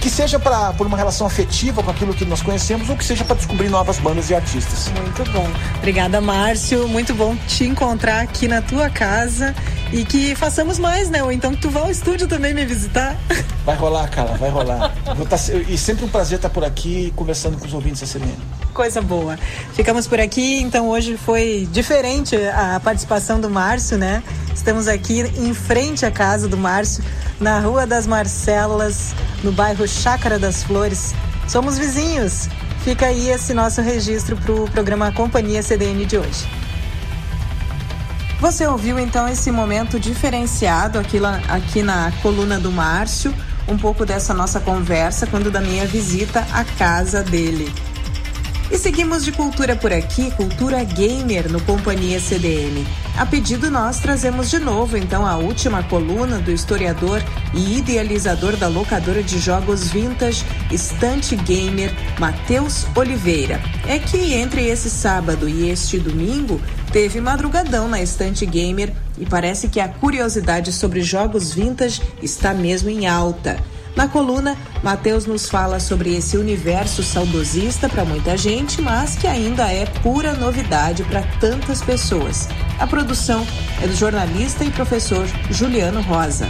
que seja pra, por uma relação afetiva com aquilo que nós conhecemos ou que seja para descobrir novas bandas e artistas. Muito bom. Obrigada, Márcio. Muito bom te encontrar aqui na tua casa e que façamos mais, né? Ou então que tu vá ao estúdio também me visitar. Vai rolar, cara, vai rolar. Tá, e sempre um prazer estar por aqui conversando com os ouvintes da CNN. Coisa boa. Ficamos por aqui, então hoje foi diferente a participação do Márcio, né? Estamos aqui em frente à casa do Márcio, na Rua das Marcelas, no bairro Chácara das Flores. Somos vizinhos. Fica aí esse nosso registro para o programa Companhia CDN de hoje. Você ouviu então esse momento diferenciado aqui, lá, aqui na coluna do Márcio, um pouco dessa nossa conversa quando da minha visita à casa dele. E seguimos de cultura por aqui, cultura gamer no Companhia CDN. A pedido nós trazemos de novo então a última coluna do historiador e idealizador da locadora de jogos vintage Estante Gamer, Matheus Oliveira. É que entre esse sábado e este domingo teve madrugadão na Estante Gamer e parece que a curiosidade sobre jogos vintage está mesmo em alta. Na coluna, Matheus nos fala sobre esse universo saudosista para muita gente, mas que ainda é pura novidade para tantas pessoas. A produção é do jornalista e professor Juliano Rosa.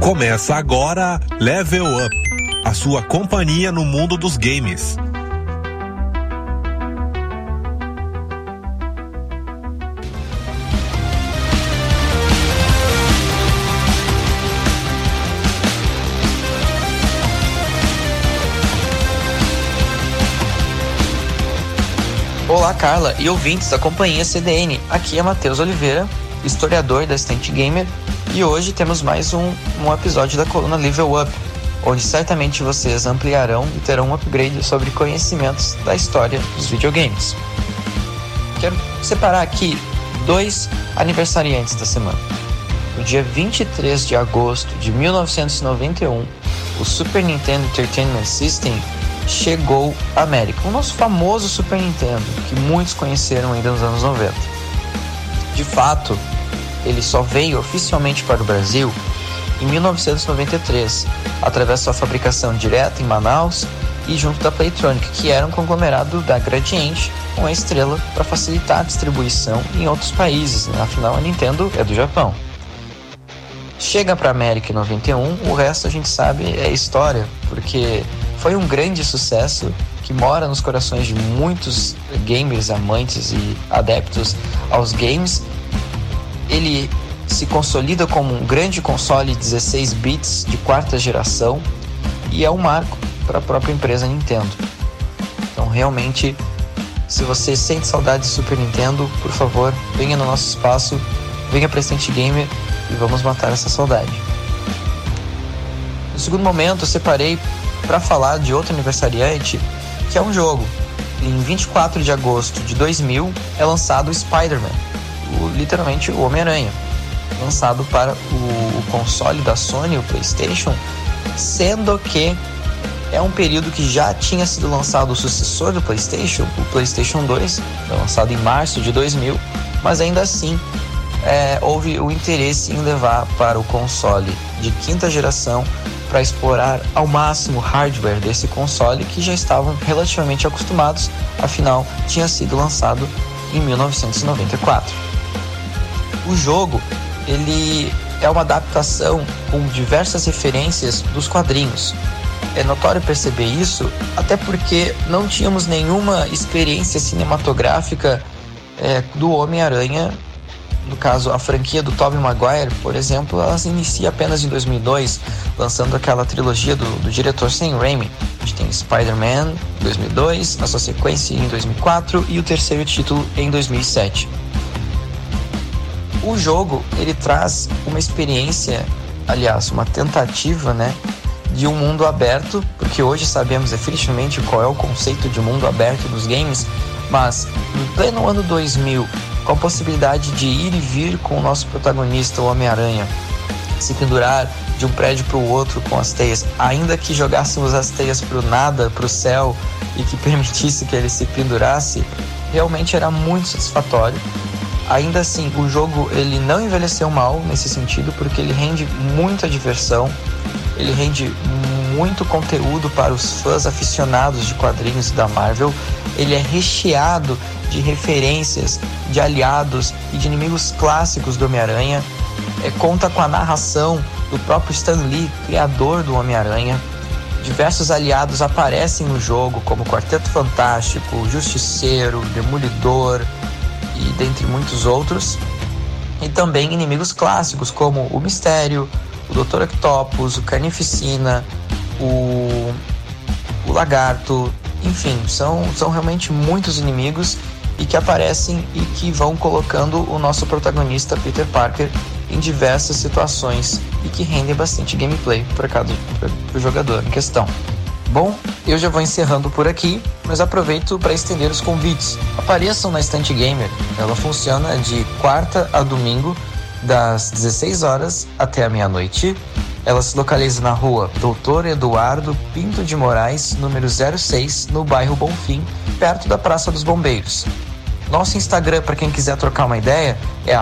Começa agora Level Up, a sua companhia no mundo dos games. Olá, Carla e ouvintes da companhia CDN. Aqui é Matheus Oliveira, historiador da Estante Gamer, e hoje temos mais um, um episódio da coluna Level Up, onde certamente vocês ampliarão e terão um upgrade sobre conhecimentos da história dos videogames. Quero separar aqui dois aniversariantes da semana. No dia 23 de agosto de 1991, o Super Nintendo Entertainment System chegou à América. O nosso famoso Super Nintendo, que muitos conheceram ainda nos anos 90. De fato, ele só veio oficialmente para o Brasil em 1993, através da sua fabricação direta em Manaus e junto da Playtronic, que era um conglomerado da Gradiente com a estrela para facilitar a distribuição em outros países. Né? Afinal, a Nintendo é do Japão. Chega para a América em 91, o resto a gente sabe é história, porque foi um grande sucesso que mora nos corações de muitos gamers, amantes e adeptos aos games. Ele se consolida como um grande console 16 bits de quarta geração e é um marco para a própria empresa Nintendo. Então, realmente, se você sente saudade de Super Nintendo, por favor, venha no nosso espaço, venha para Estante Gamer e vamos matar essa saudade. No segundo momento, eu separei para falar de outro aniversariante, que é um jogo. Em 24 de agosto de 2000 é lançado o Spider-Man, literalmente o Homem-Aranha, lançado para o, o console da Sony, o PlayStation, sendo que é um período que já tinha sido lançado o sucessor do PlayStation, o PlayStation 2, lançado em março de 2000, mas ainda assim é, houve o interesse em levar para o console de quinta geração para explorar ao máximo o hardware desse console que já estavam relativamente acostumados, afinal tinha sido lançado em 1994. O jogo ele é uma adaptação com diversas referências dos quadrinhos. É notório perceber isso, até porque não tínhamos nenhuma experiência cinematográfica é, do Homem-Aranha no caso, a franquia do Tobey Maguire, por exemplo, ela se inicia apenas em 2002, lançando aquela trilogia do, do diretor Sam Raimi. A gente tem Spider-Man 2002, na sua sequência em 2004 e o terceiro título em 2007. O jogo ele traz uma experiência, aliás, uma tentativa, né, de um mundo aberto, porque hoje sabemos definitivamente qual é o conceito de mundo aberto dos games, mas em pleno ano 2000, com a possibilidade de ir e vir com o nosso protagonista, o Homem-Aranha, se pendurar de um prédio para o outro com as teias, ainda que jogássemos as teias para o nada, para o céu e que permitisse que ele se pendurasse, realmente era muito satisfatório. Ainda assim, o jogo ele não envelheceu mal nesse sentido, porque ele rende muita diversão, ele rende muito conteúdo para os fãs aficionados de quadrinhos da Marvel. Ele é recheado de referências, de aliados e de inimigos clássicos do Homem-Aranha. É, conta com a narração do próprio Stan Lee, criador do Homem-Aranha. Diversos aliados aparecem no jogo, como Quarteto Fantástico, Justiceiro, Demolidor e dentre muitos outros. E também inimigos clássicos, como o Mistério, o Dr. Octopus, o Carnificina, o, o Lagarto, enfim, são, são realmente muitos inimigos e que aparecem e que vão colocando o nosso protagonista Peter Parker em diversas situações e que rendem bastante gameplay para cada jogador em questão. Bom, eu já vou encerrando por aqui, mas aproveito para estender os convites. Apareçam na Estante Gamer, ela funciona de quarta a domingo, das 16 horas até a meia-noite. Ela se localiza na rua Doutor Eduardo Pinto de Moraes, número 06, no bairro Bonfim, perto da Praça dos Bombeiros. Nosso Instagram, para quem quiser trocar uma ideia, é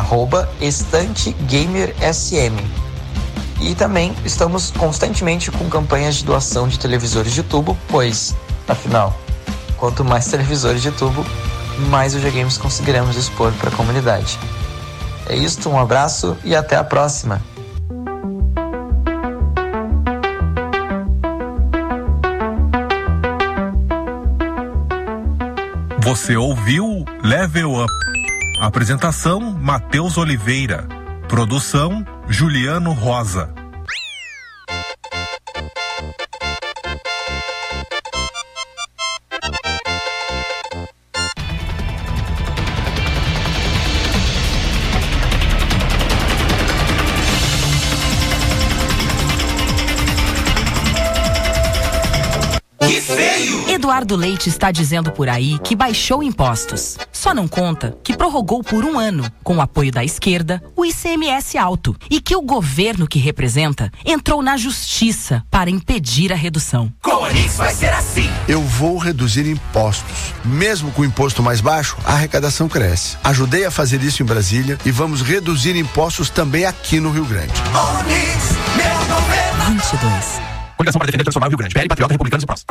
estantegamersm. E também estamos constantemente com campanhas de doação de televisores de tubo, pois, afinal, quanto mais televisores de tubo, mais o G-Games conseguiremos expor para a comunidade. É isso, um abraço e até a próxima! Você ouviu Level Up. Apresentação: Matheus Oliveira. Produção: Juliano Rosa. Eduardo Leite está dizendo por aí que baixou impostos. Só não conta que prorrogou por um ano, com o apoio da esquerda, o ICMS alto e que o governo que representa entrou na justiça para impedir a redução. Com a Onix vai ser assim. Eu vou reduzir impostos. Mesmo com o imposto mais baixo, a arrecadação cresce. Ajudei a fazer isso em Brasília e vamos reduzir impostos também aqui no Rio Grande. Onix, meu governo. 22. Coligação para defender e transformar o Rio Grande. PL, Patriota, Republicanos e Prós.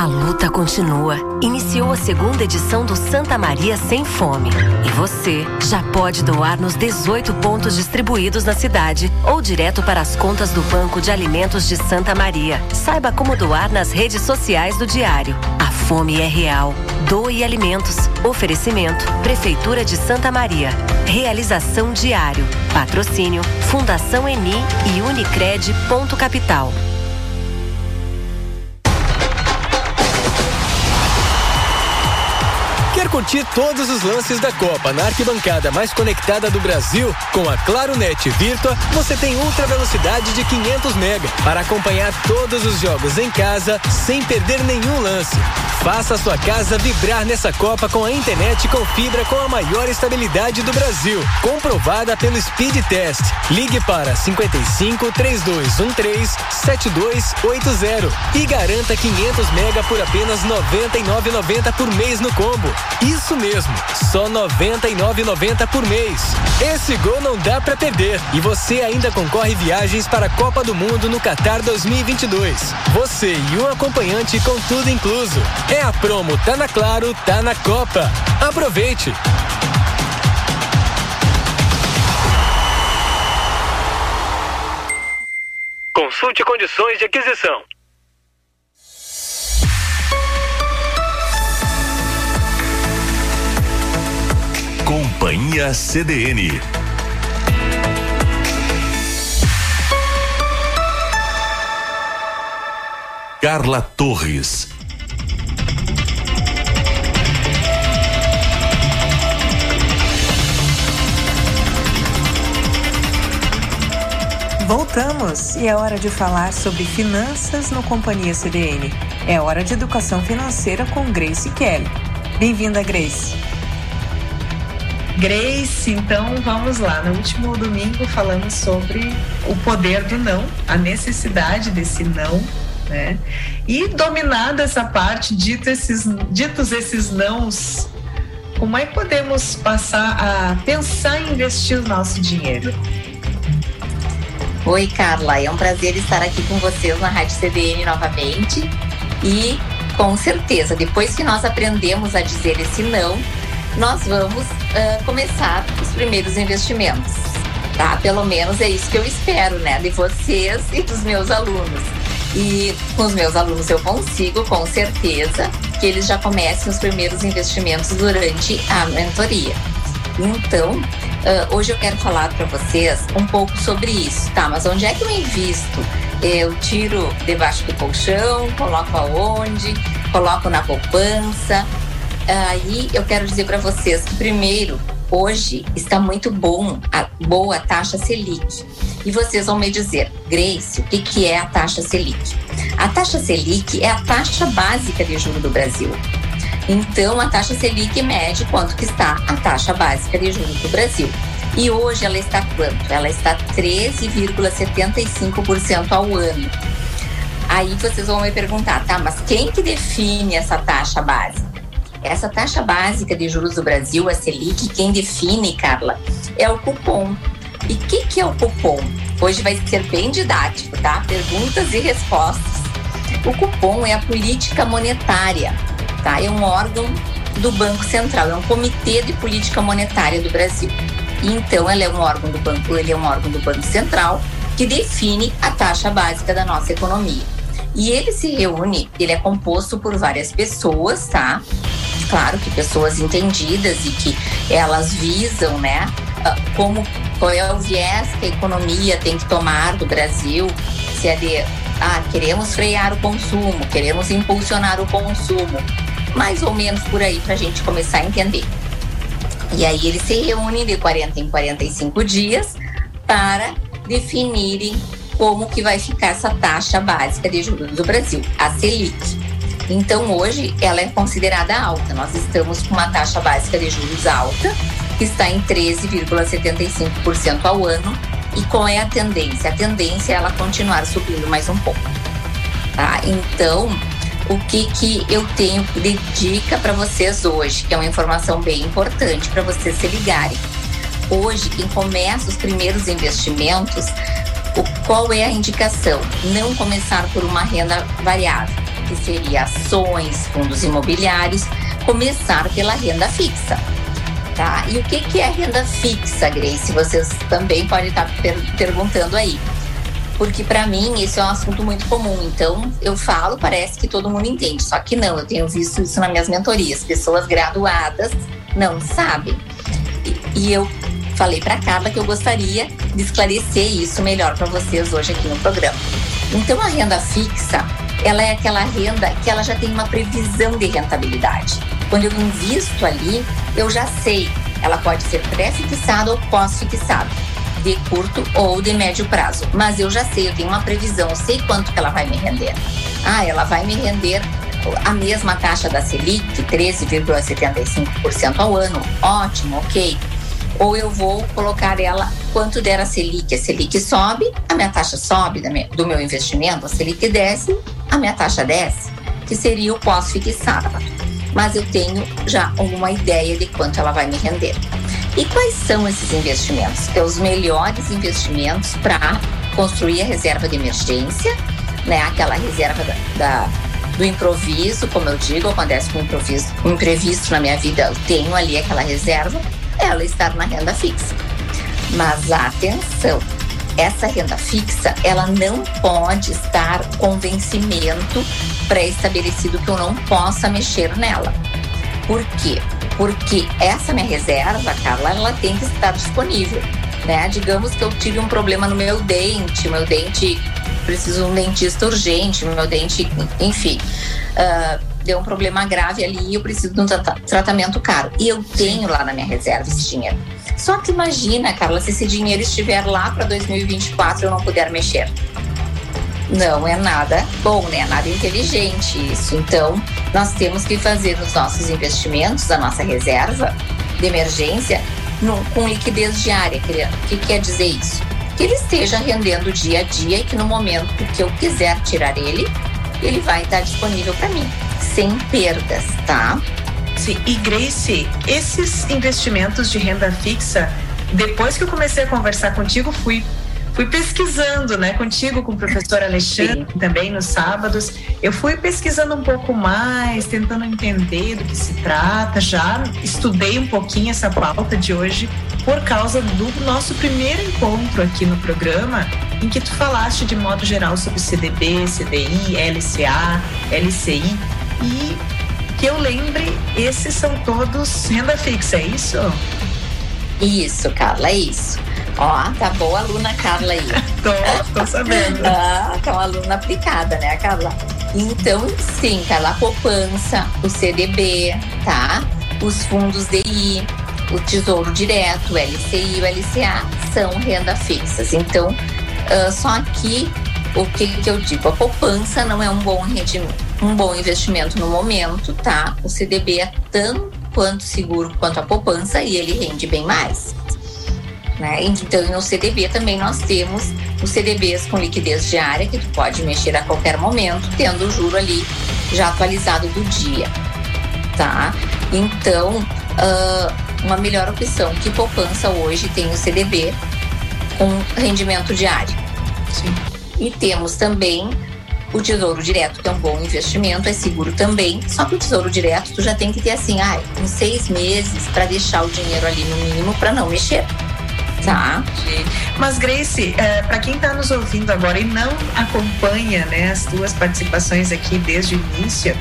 A luta continua. Iniciou a segunda edição do Santa Maria Sem Fome. E você já pode doar nos 18 pontos distribuídos na cidade ou direto para as contas do Banco de Alimentos de Santa Maria. Saiba como doar nas redes sociais do Diário. A fome é real. Doe alimentos. Oferecimento: Prefeitura de Santa Maria. Realização Diário. Patrocínio: Fundação Eni e Unicred. Ponto Capital. Curtir todos os lances da Copa na arquibancada mais conectada do Brasil? Com a Claro Net Virtua, você tem ultra velocidade de 500 mega para acompanhar todos os jogos em casa sem perder nenhum lance. Faça sua casa vibrar nessa Copa com a internet com fibra com a maior estabilidade do Brasil, comprovada pelo Speed Test. Ligue para 55 3213 7280 e garanta 500 mega por apenas 99,90 por mês no combo. Isso mesmo, só 99,90 por mês. Esse gol não dá para perder e você ainda concorre viagens para a Copa do Mundo no Qatar 2022. Você e um acompanhante com tudo incluso. É a promo Tá na Claro, tá na Copa. Aproveite. Consulte condições de aquisição. Companhia CDN. Carla Torres. Voltamos e é hora de falar sobre finanças no Companhia CDN. É hora de educação financeira com Grace Kelly. Bem-vinda, Grace. Grace, então vamos lá. No último domingo falamos sobre o poder do não, a necessidade desse não, né? E dominada essa parte, dito esses, ditos esses nãos, como é que podemos passar a pensar em investir o nosso dinheiro? Oi, Carla. É um prazer estar aqui com vocês na Rádio CBN novamente. E com certeza, depois que nós aprendemos a dizer esse não, nós vamos uh, começar os primeiros investimentos. Tá? Pelo menos é isso que eu espero, né? De vocês e dos meus alunos. E com os meus alunos eu consigo, com certeza, que eles já comecem os primeiros investimentos durante a mentoria. Então, uh, hoje eu quero falar para vocês um pouco sobre isso, tá? Mas onde é que eu invisto? Eu tiro debaixo do colchão, coloco aonde, coloco na poupança. Aí eu quero dizer para vocês que primeiro hoje está muito bom a boa taxa Selic. E vocês vão me dizer, Grace, o que, que é a taxa Selic? A taxa Selic é a taxa básica de juros do Brasil. Então, a taxa Selic mede quanto que está a taxa básica de juros do Brasil. E hoje ela está quanto? Ela está 13,75% ao ano. Aí vocês vão me perguntar, tá, mas quem que define essa taxa básica? Essa taxa básica de juros do Brasil, a Selic, quem define, Carla, é o cupom. E o que, que é o cupom? Hoje vai ser bem didático, tá? Perguntas e respostas. O cupom é a política monetária, tá? É um órgão do Banco Central, é um comitê de política monetária do Brasil. E então ela é um órgão do banco, ele é um órgão do Banco Central que define a taxa básica da nossa economia. E ele se reúne, ele é composto por várias pessoas, tá? Claro que pessoas entendidas e que elas visam, né, ah, como qual é o viés que a economia tem que tomar do Brasil, se é de ah, queremos frear o consumo, queremos impulsionar o consumo, mais ou menos por aí para a gente começar a entender. E aí eles se reúnem de 40 em 45 dias para definirem como que vai ficar essa taxa básica de juros do Brasil, a Selic. Então hoje ela é considerada alta. Nós estamos com uma taxa básica de juros alta, que está em 13,75% ao ano. E qual é a tendência? A tendência é ela continuar subindo mais um pouco. Tá? Então, o que, que eu tenho de dica para vocês hoje, que é uma informação bem importante para vocês se ligarem. Hoje, quem começa os primeiros investimentos, o, qual é a indicação? Não começar por uma renda variável, que seria ações, fundos imobiliários, começar pela renda fixa. Tá? E o que, que é renda fixa, Grace? Vocês também podem estar per perguntando aí porque para mim isso é um assunto muito comum. Então eu falo, parece que todo mundo entende, só que não. Eu tenho visto isso nas minhas mentorias. Pessoas graduadas não sabem. E, e eu falei para Carla que eu gostaria de esclarecer isso melhor para vocês hoje aqui no programa. Então a renda fixa, ela é aquela renda que ela já tem uma previsão de rentabilidade. Quando eu invisto ali, eu já sei, ela pode ser pré-fixada ou pós-fixada de curto ou de médio prazo. Mas eu já sei, eu tenho uma previsão, eu sei quanto que ela vai me render. Ah, ela vai me render a mesma taxa da Selic, 13,75% ao ano. Ótimo, ok. Ou eu vou colocar ela quanto der a Selic. A Selic sobe, a minha taxa sobe do meu investimento, a Selic desce, a minha taxa desce, que seria o pós-fixado. Mas eu tenho já uma ideia de quanto ela vai me render. E quais são esses investimentos? É os melhores investimentos para construir a reserva de emergência, né? Aquela reserva da, da, do improviso, como eu digo, acontece com um improviso, um imprevisto na minha vida, eu tenho ali aquela reserva, ela está na renda fixa. Mas atenção, essa renda fixa, ela não pode estar com vencimento pré-estabelecido que eu não possa mexer nela. Por quê? porque essa minha reserva, Carla, ela tem que estar disponível. Né? Digamos que eu tive um problema no meu dente, meu dente preciso de um dentista urgente, meu dente, enfim. Uh, deu um problema grave ali e eu preciso de um tra tratamento caro. E eu tenho lá na minha reserva esse dinheiro. Só que imagina, Carla, se esse dinheiro estiver lá para 2024 e eu não puder mexer. Não é nada bom, né? Nada inteligente isso. Então, nós temos que fazer os nossos investimentos, a nossa reserva de emergência, no, com liquidez diária. O que quer dizer isso? Que ele esteja rendendo dia a dia e que no momento que eu quiser tirar ele, ele vai estar disponível para mim, sem perdas, tá? Sim, e Grace, esses investimentos de renda fixa, depois que eu comecei a conversar contigo, fui fui pesquisando, né, contigo, com o professor Alexandre Sim. também nos sábados. Eu fui pesquisando um pouco mais, tentando entender do que se trata. Já estudei um pouquinho essa pauta de hoje por causa do nosso primeiro encontro aqui no programa, em que tu falaste de modo geral sobre CDB, CDI, LCA, LCI e que eu lembre, esses são todos renda fixa, é isso? Isso, Carla, é isso. Ó, tá boa a aluna Carla aí. tô, tô sabendo. ah, tá uma aluna aplicada, né, Carla? Então, sim, Carla, a poupança, o CDB, tá? Os fundos DI, o Tesouro Direto, o LCI, o LCA, são renda fixas. Então, uh, só aqui, o que, que eu digo? A poupança não é um bom rendimento, um bom investimento no momento, tá? O CDB é tão quanto seguro quanto a poupança e ele rende bem mais. Né? Então, no CDB também nós temos os CDBs com liquidez diária, que tu pode mexer a qualquer momento, tendo o juro ali já atualizado do dia, tá? Então, uh, uma melhor opção que poupança hoje tem o CDB com rendimento diário. Sim. E temos também o Tesouro Direto, que é um bom investimento, é seguro também. Só que o Tesouro Direto, tu já tem que ter assim, ah, uns seis meses para deixar o dinheiro ali no mínimo para não mexer. Tá. Mas, Grace, é, para quem está nos ouvindo agora e não acompanha né, as tuas participações aqui desde o início,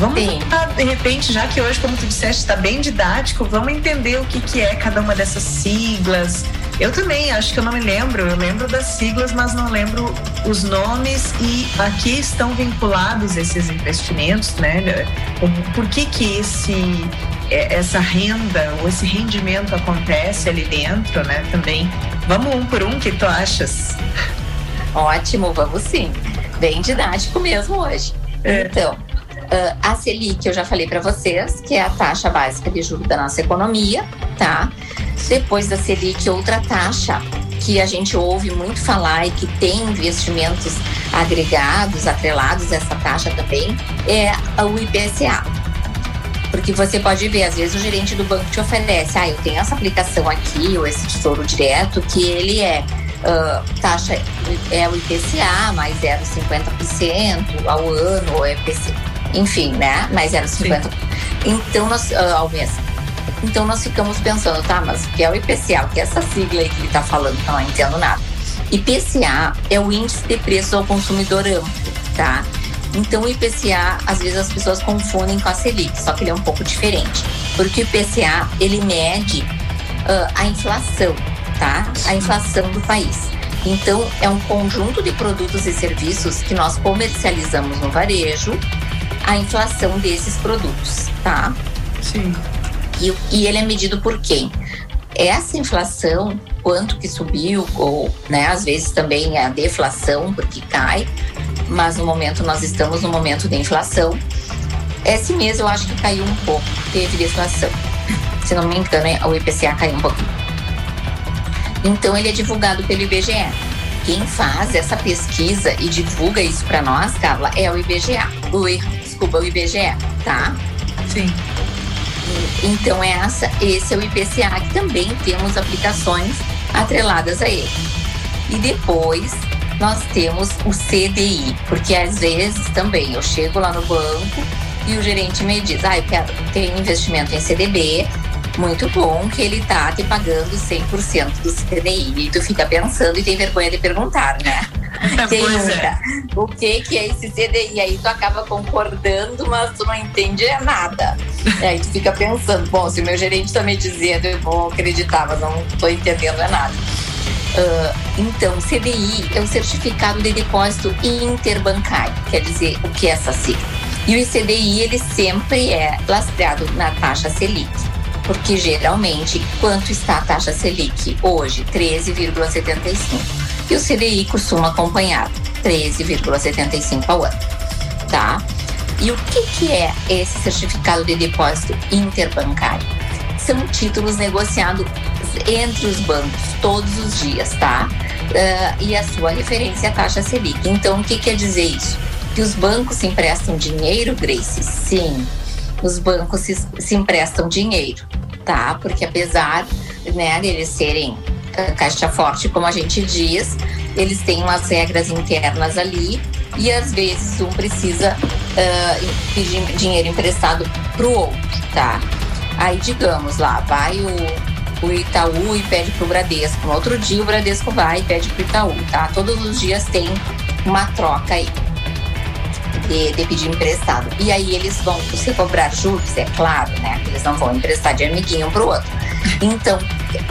Vamos tentar, de repente, já que hoje, como tu disseste, está bem didático, vamos entender o que, que é cada uma dessas siglas. Eu também, acho que eu não me lembro. Eu lembro das siglas, mas não lembro os nomes e a que estão vinculados esses investimentos, né? Por que que esse essa renda ou esse rendimento acontece ali dentro, né? Também. Vamos um por um, que tu achas? Ótimo, vamos sim. Bem didático mesmo hoje. É. Então, uh, a Selic eu já falei para vocês, que é a taxa básica de juros da nossa economia, tá? Depois da Selic, outra taxa que a gente ouve muito falar e que tem investimentos agregados, atrelados a essa taxa também, é o IPCA. Porque você pode ver, às vezes o gerente do banco te oferece, ah, eu tenho essa aplicação aqui, ou esse tesouro direto, que ele é uh, taxa, é o IPCA, mais 0,50% ao ano, ou EPC, enfim, né? Mais 0,50% então nós, uh, ao mês. Então nós ficamos pensando, tá, mas o que é o IPCA? O que é essa sigla aí que ele está falando? Eu não entendo nada. IPCA é o índice de preços ao consumidor amplo, tá? Então o IPCA, às vezes as pessoas confundem com a Selic, só que ele é um pouco diferente. Porque o IPCA, ele mede uh, a inflação, tá? A inflação do país. Então, é um conjunto de produtos e serviços que nós comercializamos no varejo, a inflação desses produtos, tá? Sim. E, e ele é medido por quem? Essa inflação, quanto que subiu, ou né, às vezes também é a deflação, porque cai, mas no momento nós estamos no momento de inflação. Esse mês eu acho que caiu um pouco, teve deflação. Se não me engano, é, o IPCA caiu um pouquinho. Então ele é divulgado pelo IBGE. Quem faz essa pesquisa e divulga isso para nós, Carla, é o IBGE. O, desculpa, o IBGE, tá? Sim. Então essa, esse é o IPCA que também temos aplicações atreladas a ele. E depois nós temos o CDI, porque às vezes também eu chego lá no banco e o gerente me diz: ah, eu quero ter investimento em CDB, muito bom que ele tá te pagando 100% do CDI. E tu fica pensando e tem vergonha de perguntar, né? Quem nunca? É. O que, que é esse CDI? Aí tu acaba concordando, mas tu não entende nada. E aí tu fica pensando, bom, se o meu gerente tá me dizendo, eu vou acreditar, mas não tô entendendo é nada. Uh, então, CDI é o Certificado de Depósito Interbancário, quer dizer, o que é essa sigla? E o CDI ele sempre é lastreado na taxa Selic, porque geralmente quanto está a taxa Selic hoje? 13,75. E o CDI costuma acompanhar 13,75 ao ano, tá? E o que, que é esse certificado de depósito interbancário? São títulos negociados entre os bancos todos os dias, tá? Uh, e a sua referência é a taxa Selic. Então, o que quer dizer isso? Que os bancos emprestam dinheiro, Grace? Sim, os bancos se, se emprestam dinheiro, tá? Porque apesar né, de eles serem uh, caixa forte, como a gente diz, eles têm umas regras internas ali e às vezes um precisa uh, pedir dinheiro emprestado para o outro, tá? Aí, digamos lá, vai o, o Itaú e pede para o Bradesco. No outro dia, o Bradesco vai e pede para o Itaú, tá? Todos os dias tem uma troca aí de, pedir emprestado. E aí eles vão se cobrar juros, é claro, né? Eles não vão emprestar de amiguinho um pro outro. Então,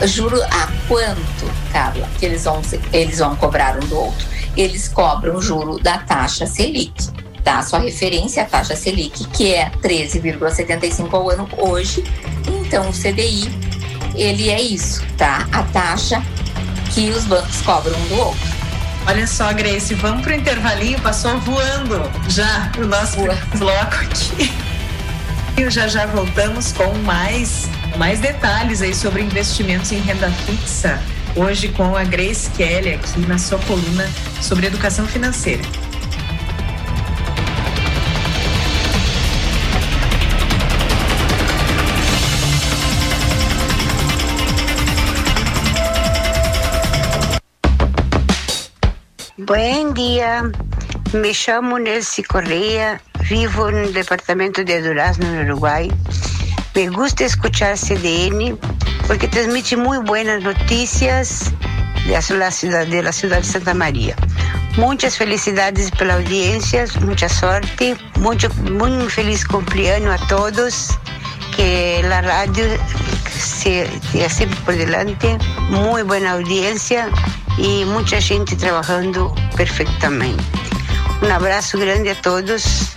juro a quanto, Carla, que eles vão, eles vão cobrar um do outro? Eles cobram juro da taxa Selic. Tá? Sua referência é a taxa Selic, que é 13,75 ao ano hoje. Então, o CDI, ele é isso, tá? A taxa que os bancos cobram um do outro. Olha só, Grace, vamos pro intervalinho, passou voando já o nosso bloco aqui. E já já voltamos com mais, mais detalhes aí sobre investimentos em renda fixa. Hoje com a Grace Kelly aqui na sua coluna sobre educação financeira. Buen dia, me chamo Nelcy Correia, vivo no departamento de Durazno, no Uruguai. Me gusta escuchar CDN porque transmite muito buenas notícias da cidade, de la ciudad de Santa Maria. Muitas felicidades pela audiência, muita sorte, muito, muito feliz cumpleaños a todos, que a rádio se, sempre por delante, muito boa audiência e muita gente trabalhando perfeitamente. Um abraço grande a todos.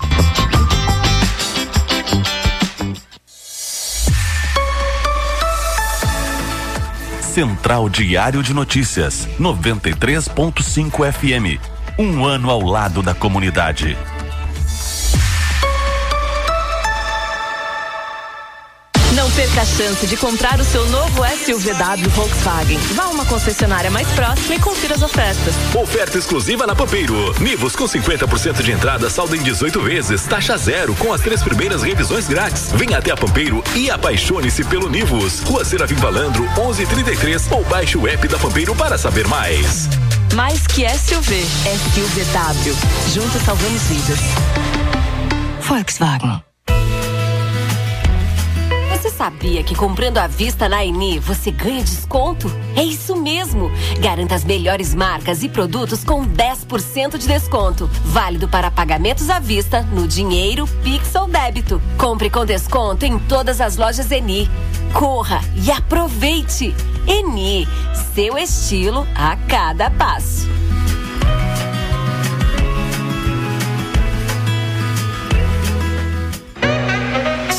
Central Diário de Notícias, 93.5 FM. Um ano ao lado da comunidade. Perca a chance de comprar o seu novo SUVW Volkswagen. Vá a uma concessionária mais próxima e confira as ofertas. Oferta exclusiva na Pampeiro. Nivus com 50% de entrada, saldo em 18 vezes, taxa zero, com as três primeiras revisões grátis. Venha até a Pampeiro e apaixone-se pelo Nivus. Rua Serafim Valandro, 1133 ou baixe o app da Pampeiro para saber mais. Mais que SUV, SUVW. Juntos salvamos vidas. Volkswagen. Sabia que comprando à vista na Eni você ganha desconto? É isso mesmo! Garanta as melhores marcas e produtos com 10% de desconto. Válido para pagamentos à vista, no dinheiro, Pix ou débito. Compre com desconto em todas as lojas Eni. Corra e aproveite! Eni, seu estilo a cada passo.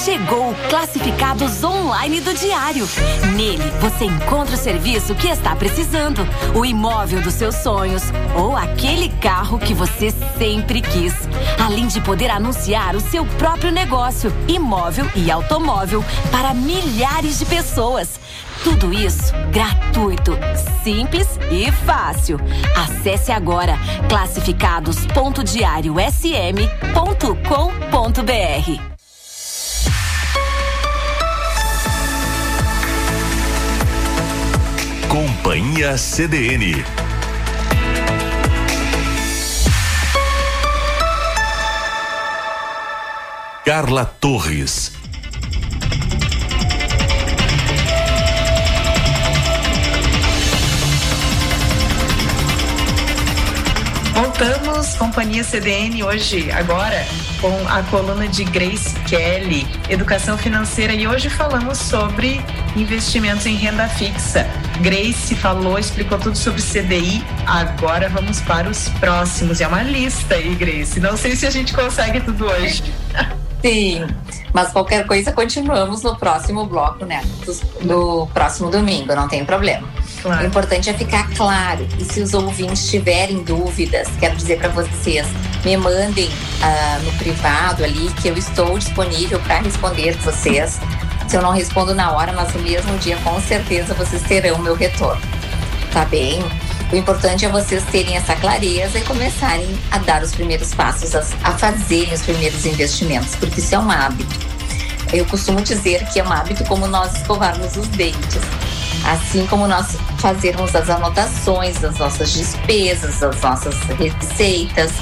Chegou o Classificados Online do Diário. Nele você encontra o serviço que está precisando, o imóvel dos seus sonhos ou aquele carro que você sempre quis. Além de poder anunciar o seu próprio negócio, imóvel e automóvel para milhares de pessoas. Tudo isso gratuito, simples e fácil. Acesse agora classificados.diariosm.com.br. Companhia CDN. Carla Torres. Voltamos, Companhia CDN, hoje, agora, com a coluna de Grace Kelly, Educação Financeira, e hoje falamos sobre investimentos em renda fixa. Grace falou, explicou tudo sobre CDI, agora vamos para os próximos. É uma lista aí, Grace. Não sei se a gente consegue tudo hoje. Sim, mas qualquer coisa continuamos no próximo bloco, né? No próximo domingo, não tem problema. Claro. O importante é ficar claro. E se os ouvintes tiverem dúvidas, quero dizer para vocês, me mandem uh, no privado ali que eu estou disponível para responder vocês. Se eu não respondo na hora, mas no mesmo dia, com certeza vocês terão meu retorno. Tá bem? O importante é vocês terem essa clareza e começarem a dar os primeiros passos, a, a fazerem os primeiros investimentos, porque isso é um hábito. Eu costumo dizer que é um hábito como nós escovarmos os dentes. Assim como nós fazermos as anotações das nossas despesas, das nossas receitas,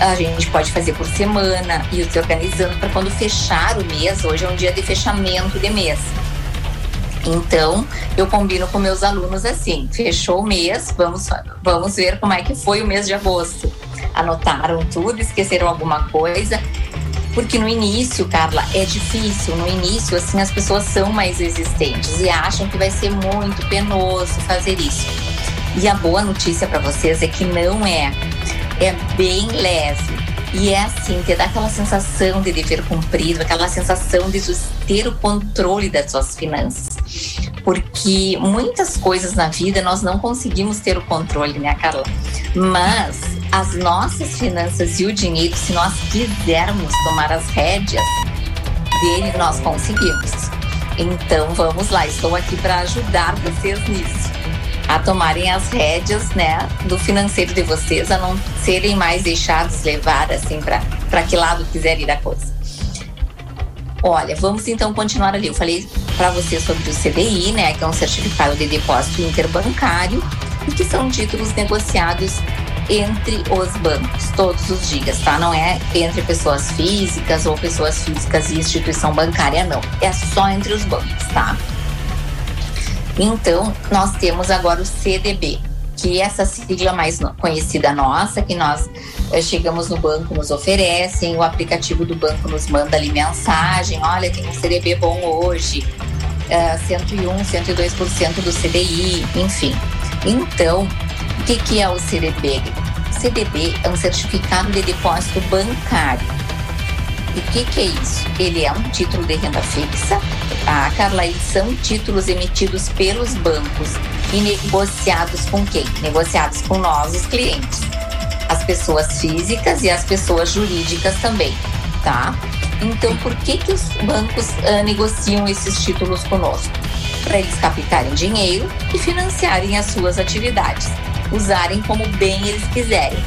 a gente pode fazer por semana e se organizando para quando fechar o mês. Hoje é um dia de fechamento de mês. Então, eu combino com meus alunos assim: fechou o mês, vamos, vamos ver como é que foi o mês de agosto. Anotaram tudo, esqueceram alguma coisa. Porque no início, Carla, é difícil. No início, assim, as pessoas são mais resistentes e acham que vai ser muito penoso fazer isso. E a boa notícia para vocês é que não é. É bem leve. E é assim, ter aquela sensação de dever cumprido, aquela sensação de ter o controle das suas finanças. Porque muitas coisas na vida nós não conseguimos ter o controle, né, Carla? Mas as nossas finanças e o dinheiro, se nós quisermos tomar as rédeas dele, nós conseguimos. Então vamos lá, estou aqui para ajudar vocês nisso a tomarem as rédeas, né, do financeiro de vocês, a não serem mais deixados levar assim para que lado quiser ir a coisa. Olha, vamos então continuar ali. Eu falei para vocês sobre o CDI, né, que é um certificado de depósito interbancário e que são títulos negociados entre os bancos todos os dias, tá? Não é entre pessoas físicas ou pessoas físicas e instituição bancária, não. É só entre os bancos, tá? Então, nós temos agora o CDB, que é essa sigla mais conhecida nossa, que nós eh, chegamos no banco, nos oferecem, o aplicativo do banco nos manda ali mensagem, olha, tem um CDB bom hoje, uh, 101, 102% do CDI, enfim. Então, o que, que é o CDB? CDB é um certificado de depósito bancário o que, que é isso? Ele é um título de renda fixa, tá, Carla? E são títulos emitidos pelos bancos e negociados com quem? Negociados com nós, os clientes. As pessoas físicas e as pessoas jurídicas também, tá? Então, por que, que os bancos uh, negociam esses títulos conosco? Para eles captarem dinheiro e financiarem as suas atividades, usarem como bem eles quiserem.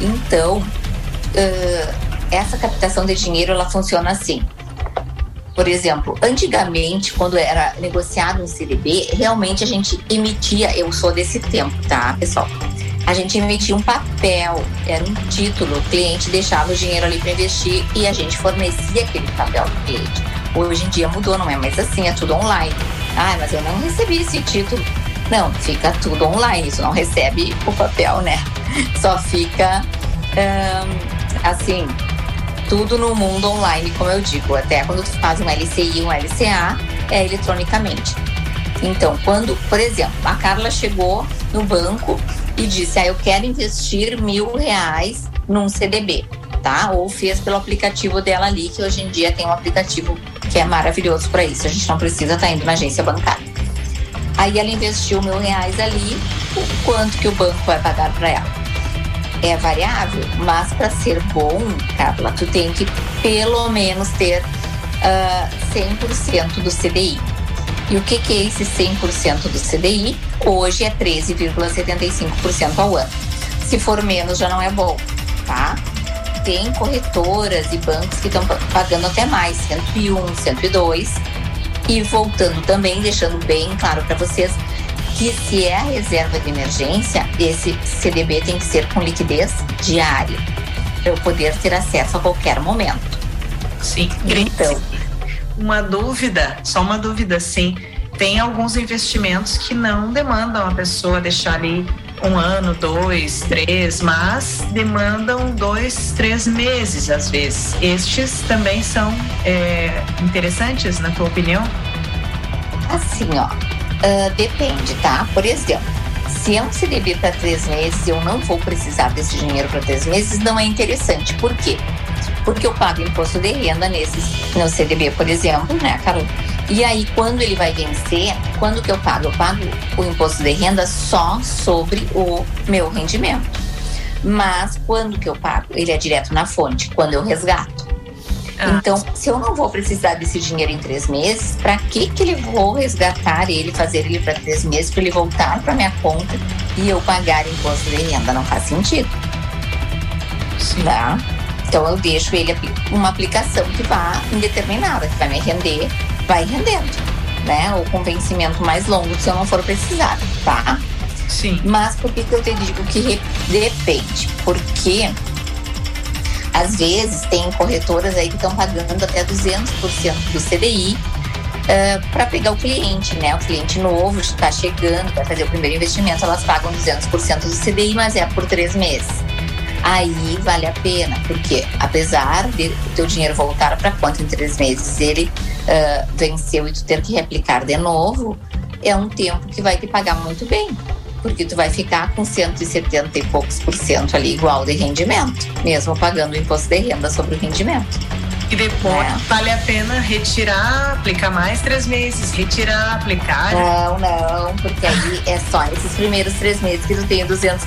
Então, uh, essa captação de dinheiro ela funciona assim. Por exemplo, antigamente, quando era negociado um CDB, realmente a gente emitia, eu sou desse tempo, tá, pessoal? A gente emitia um papel, era um título, o cliente deixava o dinheiro ali para investir e a gente fornecia aquele papel para cliente. Hoje em dia mudou, não é mais assim, é tudo online. Ah, mas eu não recebi esse título. Não, fica tudo online, isso não recebe o papel, né? Só fica um, assim, tudo no mundo online, como eu digo. Até quando tu faz um LCI, um LCA, é eletronicamente. Então, quando, por exemplo, a Carla chegou no banco e disse: Ah, eu quero investir mil reais num CDB, tá? Ou fez pelo aplicativo dela ali, que hoje em dia tem um aplicativo que é maravilhoso para isso. A gente não precisa estar tá indo na agência bancária. Aí ela investiu mil reais ali, o quanto que o banco vai pagar para ela? É variável, mas para ser bom, Carla, tu tem que pelo menos ter uh, ah, 100% do CDI. E o que, que é esse 100% do CDI? Hoje é 13,75% ao ano. Se for menos, já não é bom, tá? Tem corretoras e bancos que estão pagando até mais, 101, 102. E voltando também, deixando bem claro para vocês, que se é a reserva de emergência, esse CDB tem que ser com liquidez diária, para eu poder ter acesso a qualquer momento. Sim, então. Uma dúvida, só uma dúvida, sim. Tem alguns investimentos que não demandam a pessoa deixar ali um ano, dois, três, mas demandam dois, três meses às vezes. Estes também são é, interessantes, na tua opinião? Assim, ó, Uh, depende, tá? Por exemplo, se é um CDB para três meses, eu não vou precisar desse dinheiro para três meses, não é interessante. Por quê? Porque eu pago imposto de renda nesses, no CDB, por exemplo, né, Carol? E aí, quando ele vai vencer, quando que eu pago? Eu pago o imposto de renda só sobre o meu rendimento. Mas quando que eu pago? Ele é direto na fonte, quando eu resgato. Ah. Então, se eu não vou precisar desse dinheiro em três meses, para que que ele vou resgatar ele, fazer ele para três meses, para ele voltar para minha conta e eu pagar imposto de renda? Não faz sentido. Sim. Tá? Então eu deixo ele uma aplicação que vá indeterminada, que vai me render vai rendendo, né? O convencimento mais longo se eu não for precisar, tá? Sim. Mas por que, que eu te digo que depende? Porque às vezes tem corretoras aí que estão pagando até 200% do CDI uh, para pegar o cliente, né? O cliente novo está chegando, vai fazer o primeiro investimento, elas pagam 200% do CDI, mas é por três meses aí vale a pena, porque apesar de teu dinheiro voltar para conta em três meses, ele uh, venceu e tu ter que replicar de novo, é um tempo que vai te pagar muito bem, porque tu vai ficar com 170 e poucos por cento ali igual de rendimento, mesmo pagando o imposto de renda sobre o rendimento. E depois é. vale a pena retirar, aplicar mais três meses, retirar, aplicar? Não, não, porque aí é só esses primeiros três meses que tu tem 200%.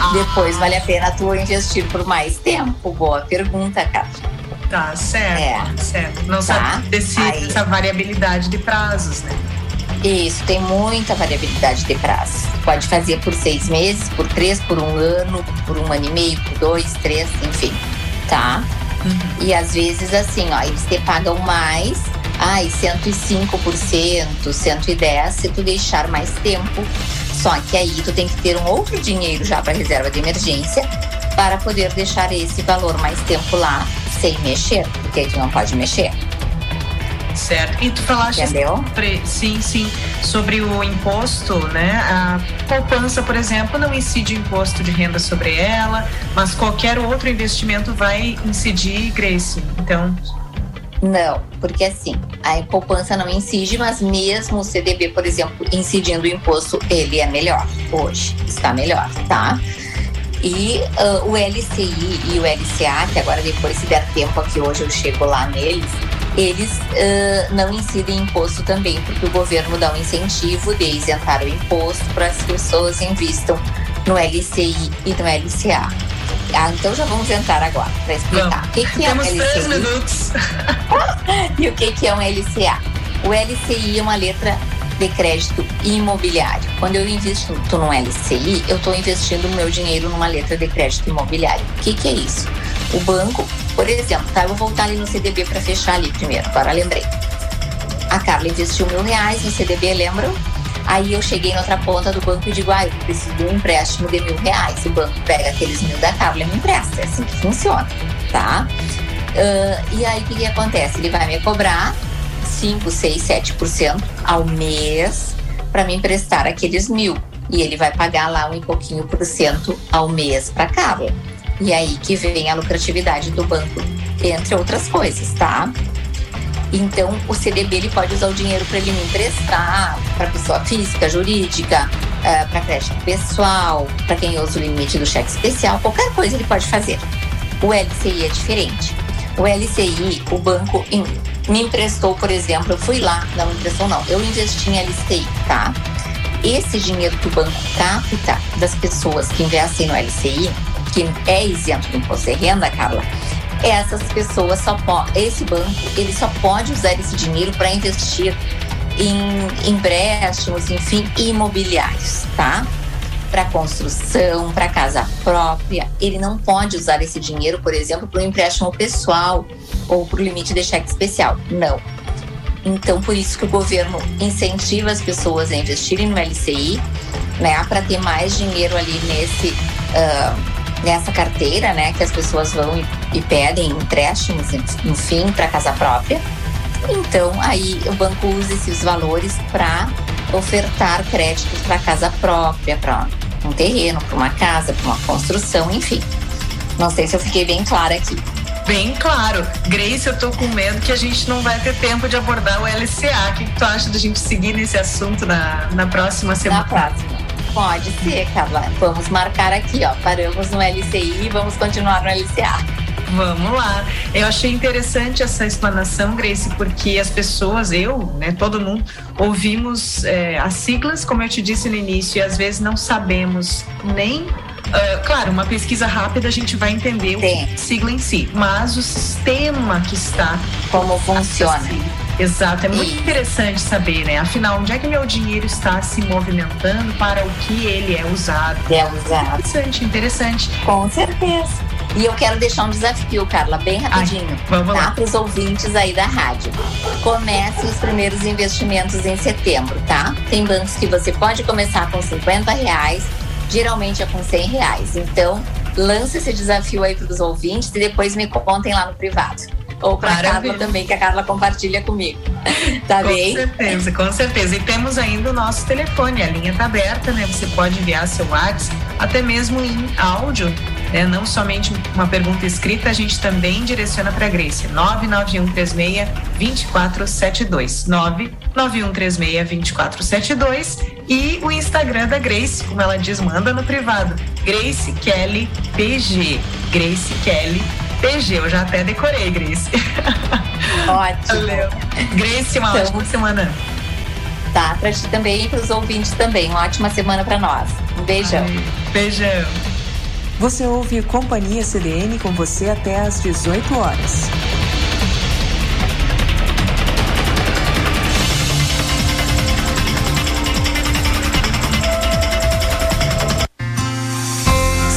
Ah. Depois vale a pena tu investir por mais tempo. Boa pergunta, Cátia. Tá, certo. É. certo. Não tá. sabe desse, aí. essa variabilidade de prazos, né? Isso, tem muita variabilidade de prazo. Pode fazer por seis meses, por três, por um ano, por um ano e meio, por dois, três, enfim. Tá? Uhum. E às vezes assim, ó, eles te pagam mais, ai, 105%, 110% se tu deixar mais tempo. Só que aí tu tem que ter um outro dinheiro já para reserva de emergência para poder deixar esse valor mais tempo lá sem mexer, porque aí tu não pode mexer. Certo. E tu falaste sobre, sim, sim, sobre o imposto, né? A poupança, por exemplo, não incide o imposto de renda sobre ela, mas qualquer outro investimento vai incidir, Grace. Então, não, porque assim, a poupança não incide, mas mesmo o CDB, por exemplo, incidindo o imposto, ele é melhor hoje, está melhor, tá? E uh, o LCI e o LCA, que agora depois se der tempo aqui hoje eu chego lá neles, eles uh, não incidem imposto também, porque o governo dá um incentivo de isentar o imposto para as pessoas invistam no LCI e no LCA. Ah, então já vamos entrar agora para explicar. o que, que é um LCI? Três minutos. e o que, que é um LCA? O LCI é uma letra de crédito imobiliário. Quando eu invisto no LCI, eu estou investindo meu dinheiro numa letra de crédito imobiliário. O que, que é isso? O banco por exemplo, tá? Eu vou voltar ali no CDB para fechar ali primeiro, agora lembrei. A Carla investiu mil reais no CDB, lembram? Aí eu cheguei na outra ponta do banco e digo, ah, preciso de um empréstimo de mil reais. O banco pega aqueles mil da Carla e me empresta. É assim que funciona, tá? Uh, e aí o que, que acontece? Ele vai me cobrar 5, 6, 7% ao mês para me emprestar aqueles mil. E ele vai pagar lá um pouquinho por cento ao mês para Carla. E aí que vem a lucratividade do banco, entre outras coisas, tá? Então, o CDB ele pode usar o dinheiro para ele me emprestar para pessoa física, jurídica, eh, para crédito pessoal, para quem usa o limite do cheque especial, qualquer coisa ele pode fazer. O LCI é diferente. O LCI, o banco me emprestou, por exemplo, eu fui lá, não emprestou não, eu investi em LCI, tá? Esse dinheiro que o banco capta das pessoas que investem no LCI, que é isento do imposto de renda, Carla, essas pessoas só podem, esse banco, ele só pode usar esse dinheiro para investir em empréstimos, enfim, imobiliários, tá? Para construção, para casa própria. Ele não pode usar esse dinheiro, por exemplo, para um empréstimo pessoal ou para o limite de cheque especial. Não. Então, por isso que o governo incentiva as pessoas a investirem no LCI, né, para ter mais dinheiro ali nesse. Uh, nessa carteira, né, que as pessoas vão e, e pedem empréstimos, no fim, para casa própria. Então, aí o banco usa esses valores para ofertar créditos para casa própria, para um terreno, para uma casa, para uma construção, enfim. Não sei se eu fiquei bem clara aqui. Bem claro. Grace, eu tô com medo que a gente não vai ter tempo de abordar o LCA. O que, que tu acha da gente seguir nesse assunto na, na próxima semana? Na próxima. Pode ser, Carla. Vamos marcar aqui, ó. Paramos no LCI e vamos continuar no LCA. Vamos lá. Eu achei interessante essa explanação, Grace, porque as pessoas, eu, né, todo mundo, ouvimos é, as siglas, como eu te disse no início, e às vezes não sabemos nem Uh, claro, uma pesquisa rápida a gente vai entender Sim. o sigla em si, mas o sistema que está. Como funciona. Assim, exato, é muito interessante saber, né? Afinal, onde é que meu dinheiro está se movimentando para o que ele é usado? É usado. Interessante, interessante. Com certeza. E eu quero deixar um desafio, Carla, bem rapidinho, Ai, tá? Para os ouvintes aí da rádio. Comece os primeiros investimentos em setembro, tá? Tem bancos que você pode começar com 50 reais, geralmente é com 100 reais. Então, lance esse desafio aí para os ouvintes e depois me contem lá no privado ou para a Carla também, que a Carla compartilha comigo. Tá com bem? Com certeza, com certeza. E temos ainda o nosso telefone, a linha tá aberta, né? Você pode enviar seu WhatsApp, até mesmo em áudio né? Não somente uma pergunta escrita, a gente também direciona para a Grace. 99136 2472. 99136 2472 e o Instagram da Grace, como ela diz, manda no privado. Grace Kelly PG. Grace Kelly PG. Eu já até decorei, Grace. Ótimo. Valeu. Grace, uma então, ótima semana. Tá, para ti também e para os ouvintes também. Uma ótima semana para nós. Um beijão. Ai, beijão. Você ouve Companhia CDN com você até às 18 horas.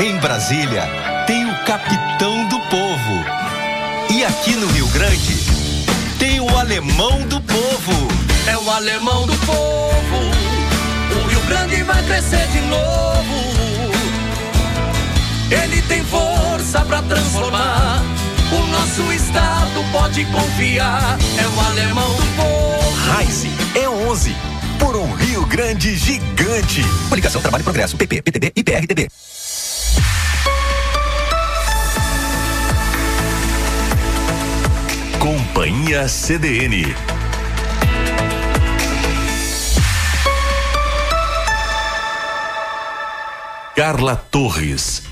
Em Brasília, tem o capitão do povo. E aqui no Rio Grande, tem o alemão do povo. É o alemão do povo. O Rio Grande vai crescer de novo. Ele tem força para transformar. O nosso estado pode confiar. É o alemão do povo. Raize é 11 por um Rio Grande gigante. Coligação Trabalho e Progresso, PP, PTB e PRTB. Companhia CDN. Carla Torres.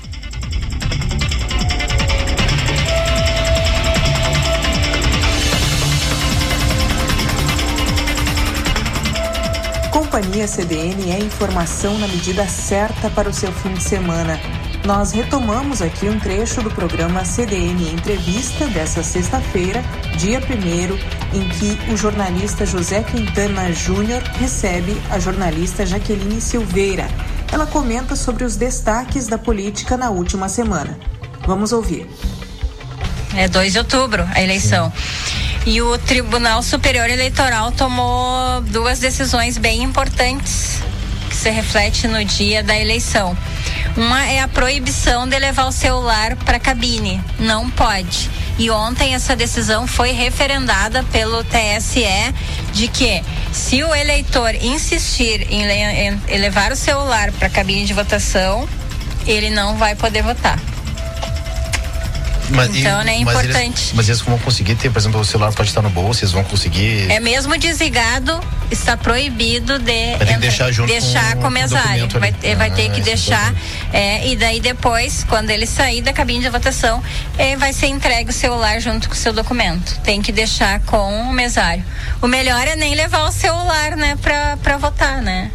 Companhia CDN é informação na medida certa para o seu fim de semana nós retomamos aqui um trecho do programa CDN Entrevista dessa sexta-feira, dia 1 em que o jornalista José Quintana Júnior recebe a jornalista Jaqueline Silveira. Ela comenta sobre os destaques da política na última semana. Vamos ouvir. É 2 de outubro a eleição. E o Tribunal Superior Eleitoral tomou duas decisões bem importantes que se reflete no dia da eleição. Uma é a proibição de levar o celular para a cabine. Não pode. E ontem essa decisão foi referendada pelo TSE de que se o eleitor insistir em, levar o celular para a cabine de votação, ele não vai poder votar. Mas, então, e, né, é importante. Eles, mas eles vão conseguir ter, por exemplo, o celular pode estar no bolso, eles vão conseguir. É mesmo desligado, está proibido de vai ter que deixar junto deixar com, com o mesário. Vai, ah, vai ter que deixar. É, e daí depois, quando ele sair da cabine de votação, é, vai ser entregue o celular junto com o seu documento. Tem que deixar com o mesário. O melhor é nem levar o celular, né, para votar, né?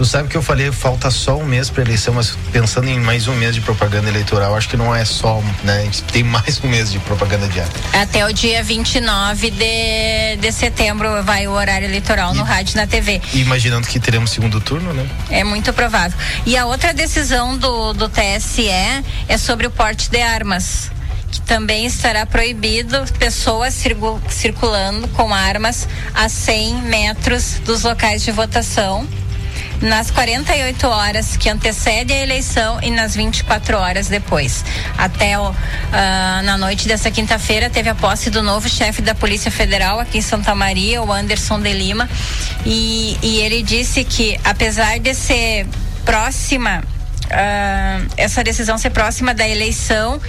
Tu sabe que eu falei, falta só um mês para eleição, mas pensando em mais um mês de propaganda eleitoral, acho que não é só, né? A gente tem mais um mês de propaganda diária. Até o dia 29 de, de setembro vai o horário eleitoral e, no rádio e na TV. Imaginando que teremos segundo turno, né? É muito provável. E a outra decisão do, do TSE é sobre o porte de armas que também estará proibido pessoas circulando com armas a 100 metros dos locais de votação nas 48 horas que antecedem a eleição e nas 24 horas depois. Até uh, na noite dessa quinta-feira teve a posse do novo chefe da Polícia Federal aqui em Santa Maria, o Anderson de Lima, e, e ele disse que apesar de ser próxima uh, essa decisão ser próxima da eleição,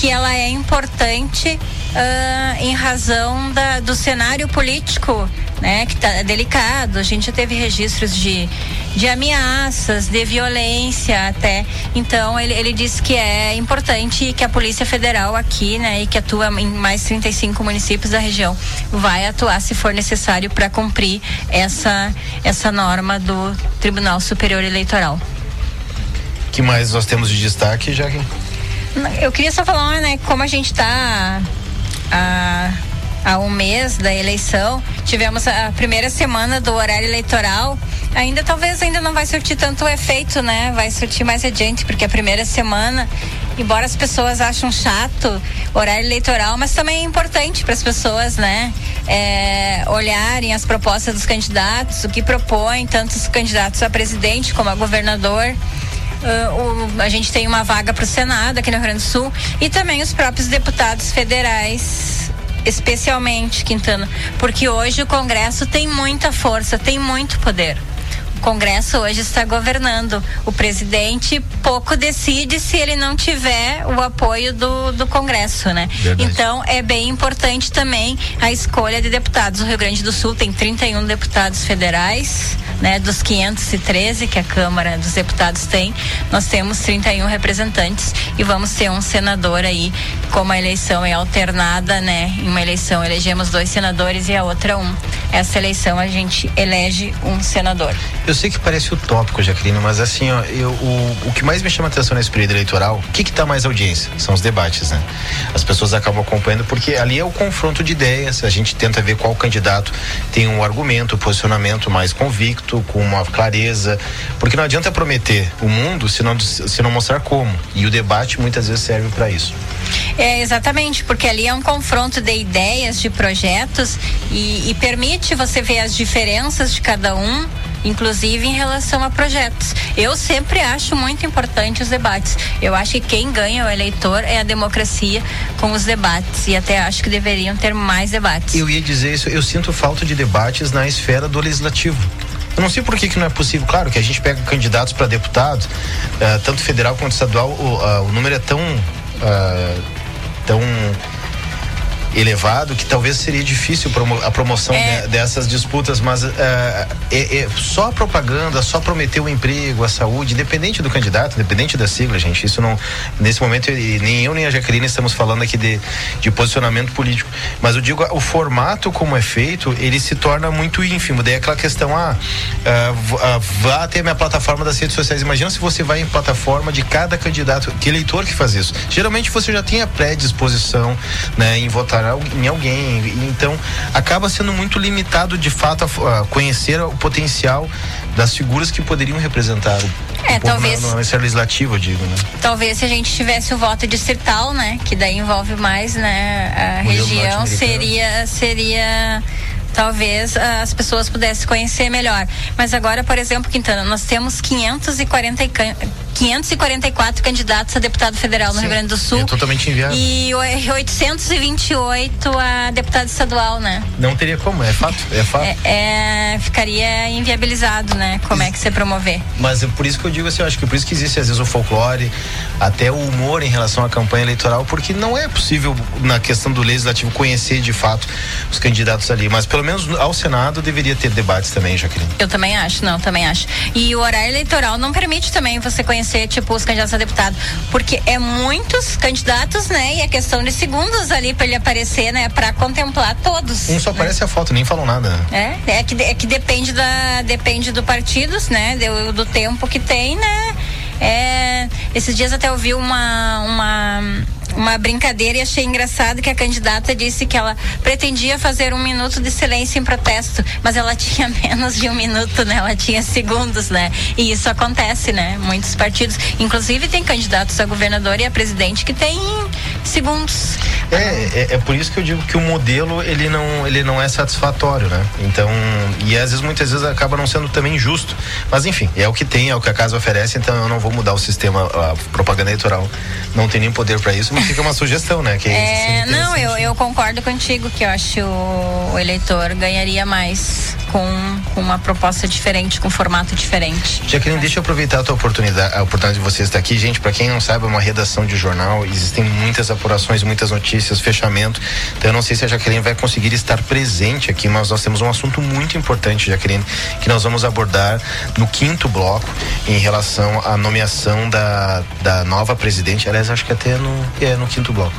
que ela é importante uh, em razão da, do cenário político, né, que está delicado. A gente já teve registros de, de ameaças, de violência até. Então ele, ele disse que é importante que a Polícia Federal aqui, né, e que atua em mais 35 municípios da região, vai atuar se for necessário para cumprir essa essa norma do Tribunal Superior Eleitoral que mais nós temos de destaque, que eu queria só falar, né, como a gente está há, há um mês da eleição, tivemos a primeira semana do horário eleitoral. Ainda talvez ainda não vai surtir tanto efeito, né? Vai surtir mais adiante, porque a primeira semana, embora as pessoas acham chato horário eleitoral, mas também é importante para as pessoas, né? É, olharem as propostas dos candidatos, o que propõem, tanto os candidatos a presidente como a governador. Uh, o, a gente tem uma vaga para o Senado aqui no Rio Grande do Sul e também os próprios deputados federais especialmente Quintana, porque hoje o Congresso tem muita força, tem muito poder. O Congresso hoje está governando. O presidente pouco decide se ele não tiver o apoio do, do Congresso, né? Verdade. Então é bem importante também a escolha de deputados. O Rio Grande do Sul tem 31 deputados federais, né? Dos 513 que a Câmara dos Deputados tem, nós temos 31 representantes e vamos ter um senador aí, como a eleição é alternada, né? Em uma eleição elegemos dois senadores e a outra um. Essa eleição a gente elege um senador. Eu sei que parece utópico, Jaqueline, mas assim, ó, eu, o, o que mais me chama atenção nesse período eleitoral, o que que tá mais audiência? São os debates, né? As pessoas acabam acompanhando porque ali é o confronto de ideias, a gente tenta ver qual candidato tem um argumento, um posicionamento mais convicto, com uma clareza, porque não adianta prometer o mundo se não, se não mostrar como, e o debate muitas vezes serve para isso. É, exatamente, porque ali é um confronto de ideias, de projetos e, e permite você ver as diferenças de cada um inclusive em relação a projetos. Eu sempre acho muito importante os debates. Eu acho que quem ganha o eleitor é a democracia com os debates e até acho que deveriam ter mais debates. Eu ia dizer isso, eu sinto falta de debates na esfera do legislativo. Eu não sei por que, que não é possível. Claro que a gente pega candidatos para deputado, uh, tanto federal quanto estadual, o, uh, o número é tão. Uh, tão elevado que talvez seria difícil a promoção é. de, dessas disputas, mas uh, é, é, só a propaganda, só prometer o emprego, a saúde, independente do candidato, independente da sigla, gente, isso não, nesse momento nem eu nem a Jaqueline estamos falando aqui de, de posicionamento político, mas eu digo, o formato como é feito, ele se torna muito ínfimo, daí é aquela questão, ah, uh, vá até a minha plataforma das redes sociais, imagina se você vai em plataforma de cada candidato, que eleitor que faz isso, geralmente você já tem a predisposição, né, em votar em alguém. Então, acaba sendo muito limitado, de fato, a, a conhecer o potencial das figuras que poderiam representar o é, talvez. No, no legislativo, eu digo, né? Talvez se a gente tivesse o voto distrital, né? Que daí envolve mais, né? A região seria seria talvez as pessoas pudessem conhecer melhor. Mas agora, por exemplo, Quintana, nós temos 540 544 candidatos a deputado federal no Sim, Rio Grande do Sul. É totalmente inviável. E 828 a deputado estadual, né? Não teria como, é fato, é fato. É, é, ficaria inviabilizado, né? Como é que você promover. Mas é por isso que eu digo assim, eu acho que é por isso que existe às vezes o folclore, até o humor em relação à campanha eleitoral, porque não é possível na questão do legislativo conhecer de fato os candidatos ali, mas pelo menos ao Senado deveria ter debates também, Jaqueline. Eu também acho, não, também acho. E o horário eleitoral não permite também você conhecer tipo, os candidatos a deputado. Porque é muitos candidatos, né? E a questão de segundos ali para ele aparecer, né? Para contemplar todos. Um só né? aparece a foto, nem falam nada. É, é que, é que depende da depende do partidos, né? Do, do tempo que tem, né? É, esses dias até ouvi uma, uma uma brincadeira e achei engraçado que a candidata disse que ela pretendia fazer um minuto de silêncio em protesto, mas ela tinha menos de um minuto, né? Ela tinha segundos, né? E isso acontece, né? Muitos partidos, inclusive tem candidatos a governador e a presidente que tem segundos. É, é, é, por isso que eu digo que o modelo ele não, ele não é satisfatório, né? Então, e às vezes, muitas vezes acaba não sendo também justo. Mas enfim, é o que tem, é o que a casa oferece, então eu não vou mudar o sistema, a propaganda eleitoral não tem nem poder para isso, mas fica uma sugestão, né? Que é, não, eu, eu concordo contigo que eu acho o eleitor ganharia mais com, com, uma proposta diferente, com um formato diferente. Jaqueline, deixa eu aproveitar a tua oportunidade, a oportunidade de você estar aqui. Gente, para quem não sabe, é uma redação de jornal, existem muitas apurações, muitas notícias, fechamento. Então eu não sei se a Jaqueline vai conseguir estar presente aqui, mas nós temos um assunto muito importante, Jaqueline, que nós vamos abordar no quinto bloco em relação à nomeação da, da nova presidente, aliás, acho que até no, é, no quinto bloco,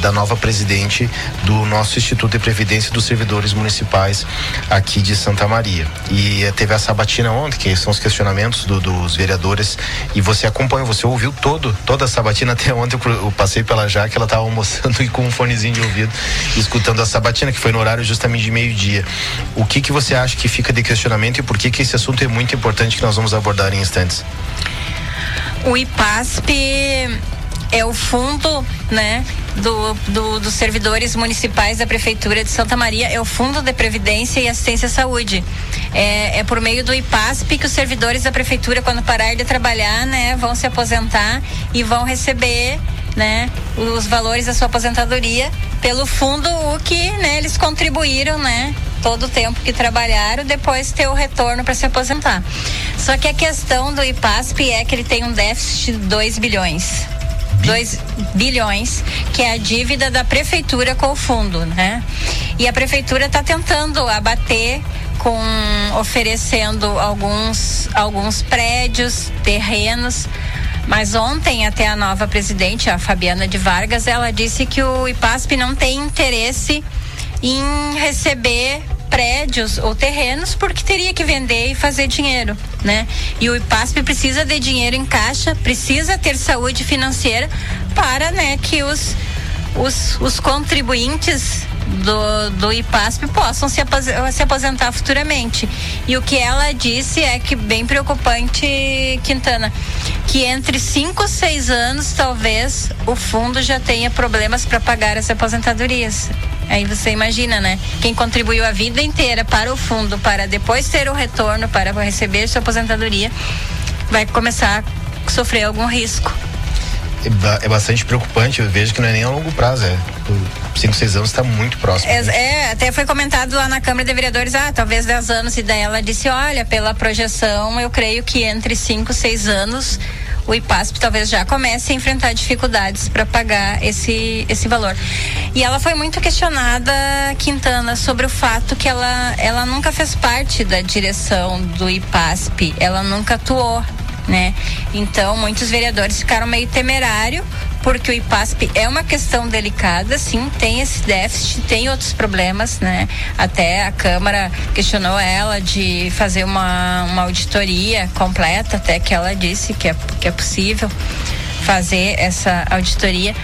da nova presidente do nosso Instituto de Previdência dos Servidores Municipais aqui de Santa Maria. E eh, teve a sabatina ontem, que são os questionamentos do, dos vereadores, e você acompanhou, você ouviu todo, toda a sabatina até ontem eu passei pela Jaque, ela estava almoçando e com um fonezinho de ouvido, escutando a sabatina, que foi no horário justamente de meio-dia. O que que você acha que fica de questionamento e por que que esse assunto é muito importante que nós vamos abordar em instantes? O IPASP é o fundo, né, do, do, dos servidores municipais da prefeitura de Santa Maria, é o fundo de previdência e assistência à saúde. É, é por meio do IPASP que os servidores da prefeitura, quando parar de trabalhar, né, vão se aposentar e vão receber né, os valores da sua aposentadoria pelo fundo o que né, eles contribuíram, né, todo o tempo que trabalharam, depois ter o retorno para se aposentar. Só que a questão do IPASP é que ele tem um déficit de 2 bilhões. 2 bilhões, que é a dívida da prefeitura com o fundo, né? E a prefeitura está tentando abater com oferecendo alguns alguns prédios, terrenos, mas ontem até a nova presidente, a Fabiana de Vargas, ela disse que o IPASP não tem interesse em receber prédios ou terrenos porque teria que vender e fazer dinheiro, né? E o IPASP precisa de dinheiro em caixa, precisa ter saúde financeira para, né, que os os, os contribuintes do, do IPASP possam se, se aposentar futuramente. E o que ela disse é que bem preocupante, Quintana, que entre 5 ou 6 anos, talvez, o fundo já tenha problemas para pagar as aposentadorias. Aí você imagina, né? Quem contribuiu a vida inteira para o fundo, para depois ter o retorno, para receber sua aposentadoria, vai começar a sofrer algum risco é bastante preocupante. Eu vejo que não é nem a longo prazo, é. Cinco, seis anos está muito próximo. É, é, até foi comentado lá na Câmara de Vereadores, ah, talvez 10 anos, e daí ela disse, olha, pela projeção, eu creio que entre cinco, seis anos o IPASP talvez já comece a enfrentar dificuldades para pagar esse, esse valor. E ela foi muito questionada, Quintana, sobre o fato que ela, ela nunca fez parte da direção do IPASP, ela nunca atuou né? Então, muitos vereadores ficaram meio temerário porque o IPASP é uma questão delicada, sim, tem esse déficit, tem outros problemas, né? Até a Câmara questionou ela de fazer uma, uma auditoria completa, até que ela disse que é, que é possível fazer essa auditoria.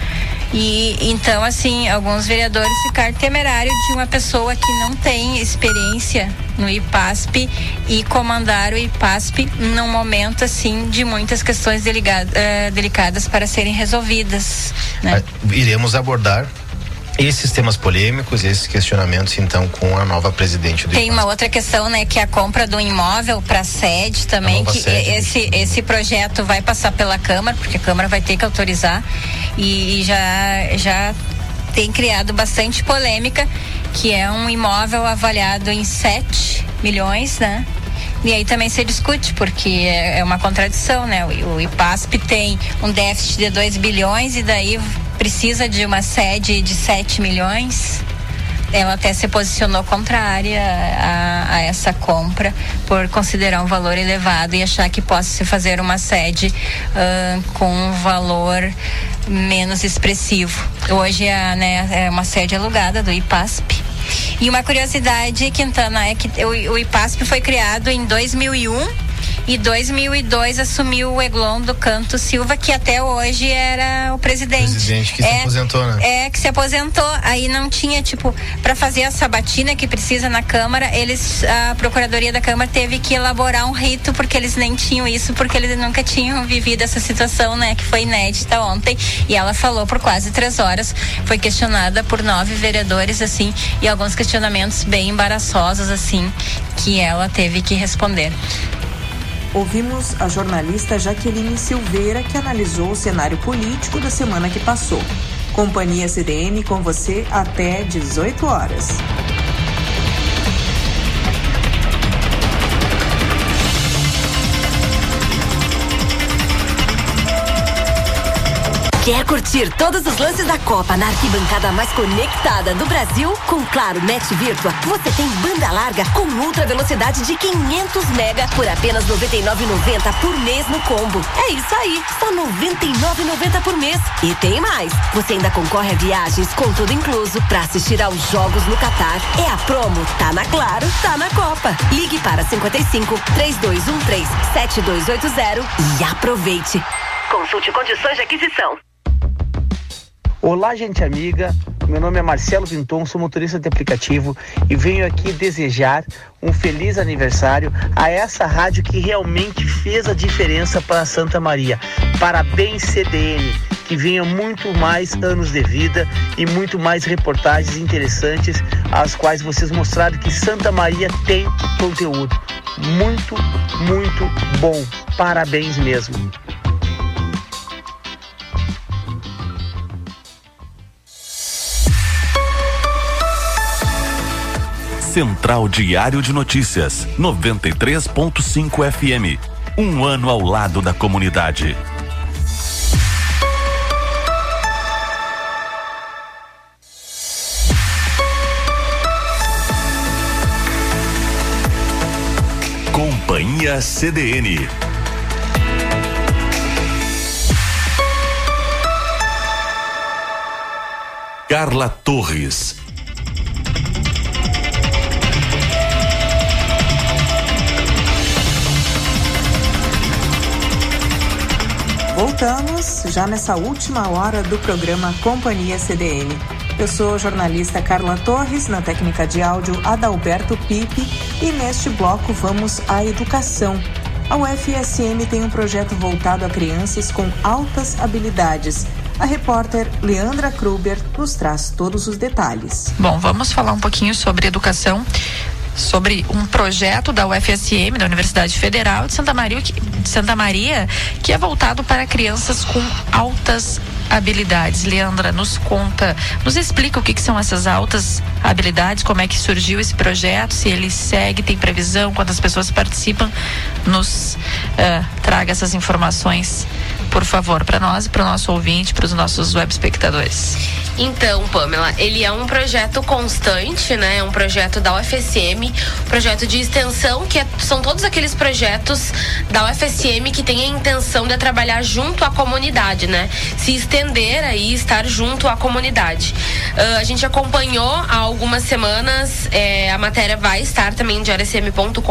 E então, assim, alguns vereadores ficaram temerários de uma pessoa que não tem experiência no IPASP e comandar o IPASP num momento, assim, de muitas questões uh, delicadas para serem resolvidas. Né? Iremos abordar esses temas polêmicos, esses questionamentos, então, com a nova presidente do Tem uma outra questão, né, que é a compra do imóvel para sede também, que sede, esse, esse projeto vai passar pela Câmara, porque a Câmara vai ter que autorizar e, e já, já tem criado bastante polêmica, que é um imóvel avaliado em 7 milhões, né? E aí também se discute, porque é, é uma contradição, né? O, IPASP tem um déficit de 2 bilhões e daí precisa de uma sede de 7 milhões. Ela até se posicionou contrária a, a, essa compra por considerar um valor elevado e achar que possa se fazer uma sede uh, com um valor menos expressivo. Hoje a, né, é uma sede alugada do IPASP. E uma curiosidade, Quintana, é que o, o IPASP foi criado em 2001 E 2002 assumiu o Eglon do Canto Silva, que até hoje era o presidente. Presidente que é, se aposentou, né? É, que se aposentou. Aí não tinha, tipo, para fazer a sabatina que precisa na Câmara, eles, a Procuradoria da Câmara teve que elaborar um rito, porque eles nem tinham isso, porque eles nunca tinham vivido essa situação, né? Que foi inédita ontem. E ela falou por quase três horas. Foi questionada por nove vereadores, assim, e alguns questionamentos bem embaraçosos, assim, que ela teve que responder. Ouvimos a jornalista Jaqueline Silveira, que analisou o cenário político da semana que passou. Companhia CDN com você até 18 horas. Quer curtir todos os lances da Copa na arquibancada mais conectada do Brasil? Com Claro Net Virtua, você tem banda larga com ultra velocidade de 500 mega por apenas 99,90 por mês no combo. É isso aí, só 99,90 por mês. E tem mais, você ainda concorre a viagens com tudo incluso para assistir aos jogos no Catar. É a promo, tá na Claro, tá na Copa. Ligue para 55 3213 7280 e aproveite. Consulte condições de aquisição. Olá, gente amiga. Meu nome é Marcelo Vinton, sou motorista de aplicativo e venho aqui desejar um feliz aniversário a essa rádio que realmente fez a diferença para Santa Maria. Parabéns, CDN. Que venha muito mais anos de vida e muito mais reportagens interessantes, as quais vocês mostraram que Santa Maria tem conteúdo. Muito, muito bom. Parabéns mesmo. Central Diário de Notícias, 93.5 FM. Um ano ao lado da comunidade. Companhia CDN. Carla Torres. Voltamos já nessa última hora do programa Companhia CDN. Eu sou a jornalista Carla Torres, na técnica de áudio Adalberto Pipe, e neste bloco vamos à educação. A UFSM tem um projeto voltado a crianças com altas habilidades. A repórter Leandra Kruber nos traz todos os detalhes. Bom, vamos falar um pouquinho sobre educação sobre um projeto da UFSM, da Universidade Federal de Santa Maria, de Santa Maria, que é voltado para crianças com altas habilidades. Leandra, nos conta, nos explica o que, que, são essas altas habilidades, como é que surgiu esse projeto, se ele segue, tem previsão, quantas pessoas participam, nos uh, traga essas informações, por favor, para nós e para o nosso ouvinte, para os nossos web espectadores. Então, Pamela, ele é um projeto constante, né? É um projeto da UFSM, projeto de extensão, que é, são todos aqueles projetos da UFSM que têm a intenção de trabalhar junto à comunidade, né? Se estender aí, estar junto à comunidade. Uh, a gente acompanhou há algumas semanas, é, a matéria vai estar também em diariacm.com.br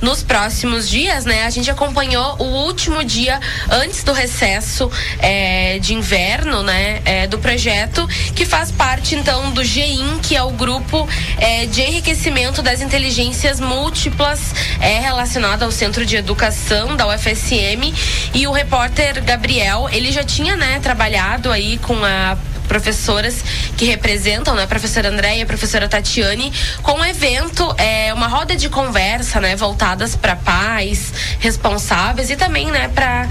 nos próximos dias, né? A gente acompanhou o último dia antes do recesso é, de inverno, né? É, do projeto projeto que faz parte então do GEIN, que é o grupo é, de enriquecimento das inteligências múltiplas é, relacionado ao Centro de Educação da UFSM. E o repórter Gabriel, ele já tinha né, trabalhado aí com a professoras que representam, né, a professora Andréia e a professora Tatiane, com um evento, é, uma roda de conversa, né, voltadas para pais responsáveis e também, né, para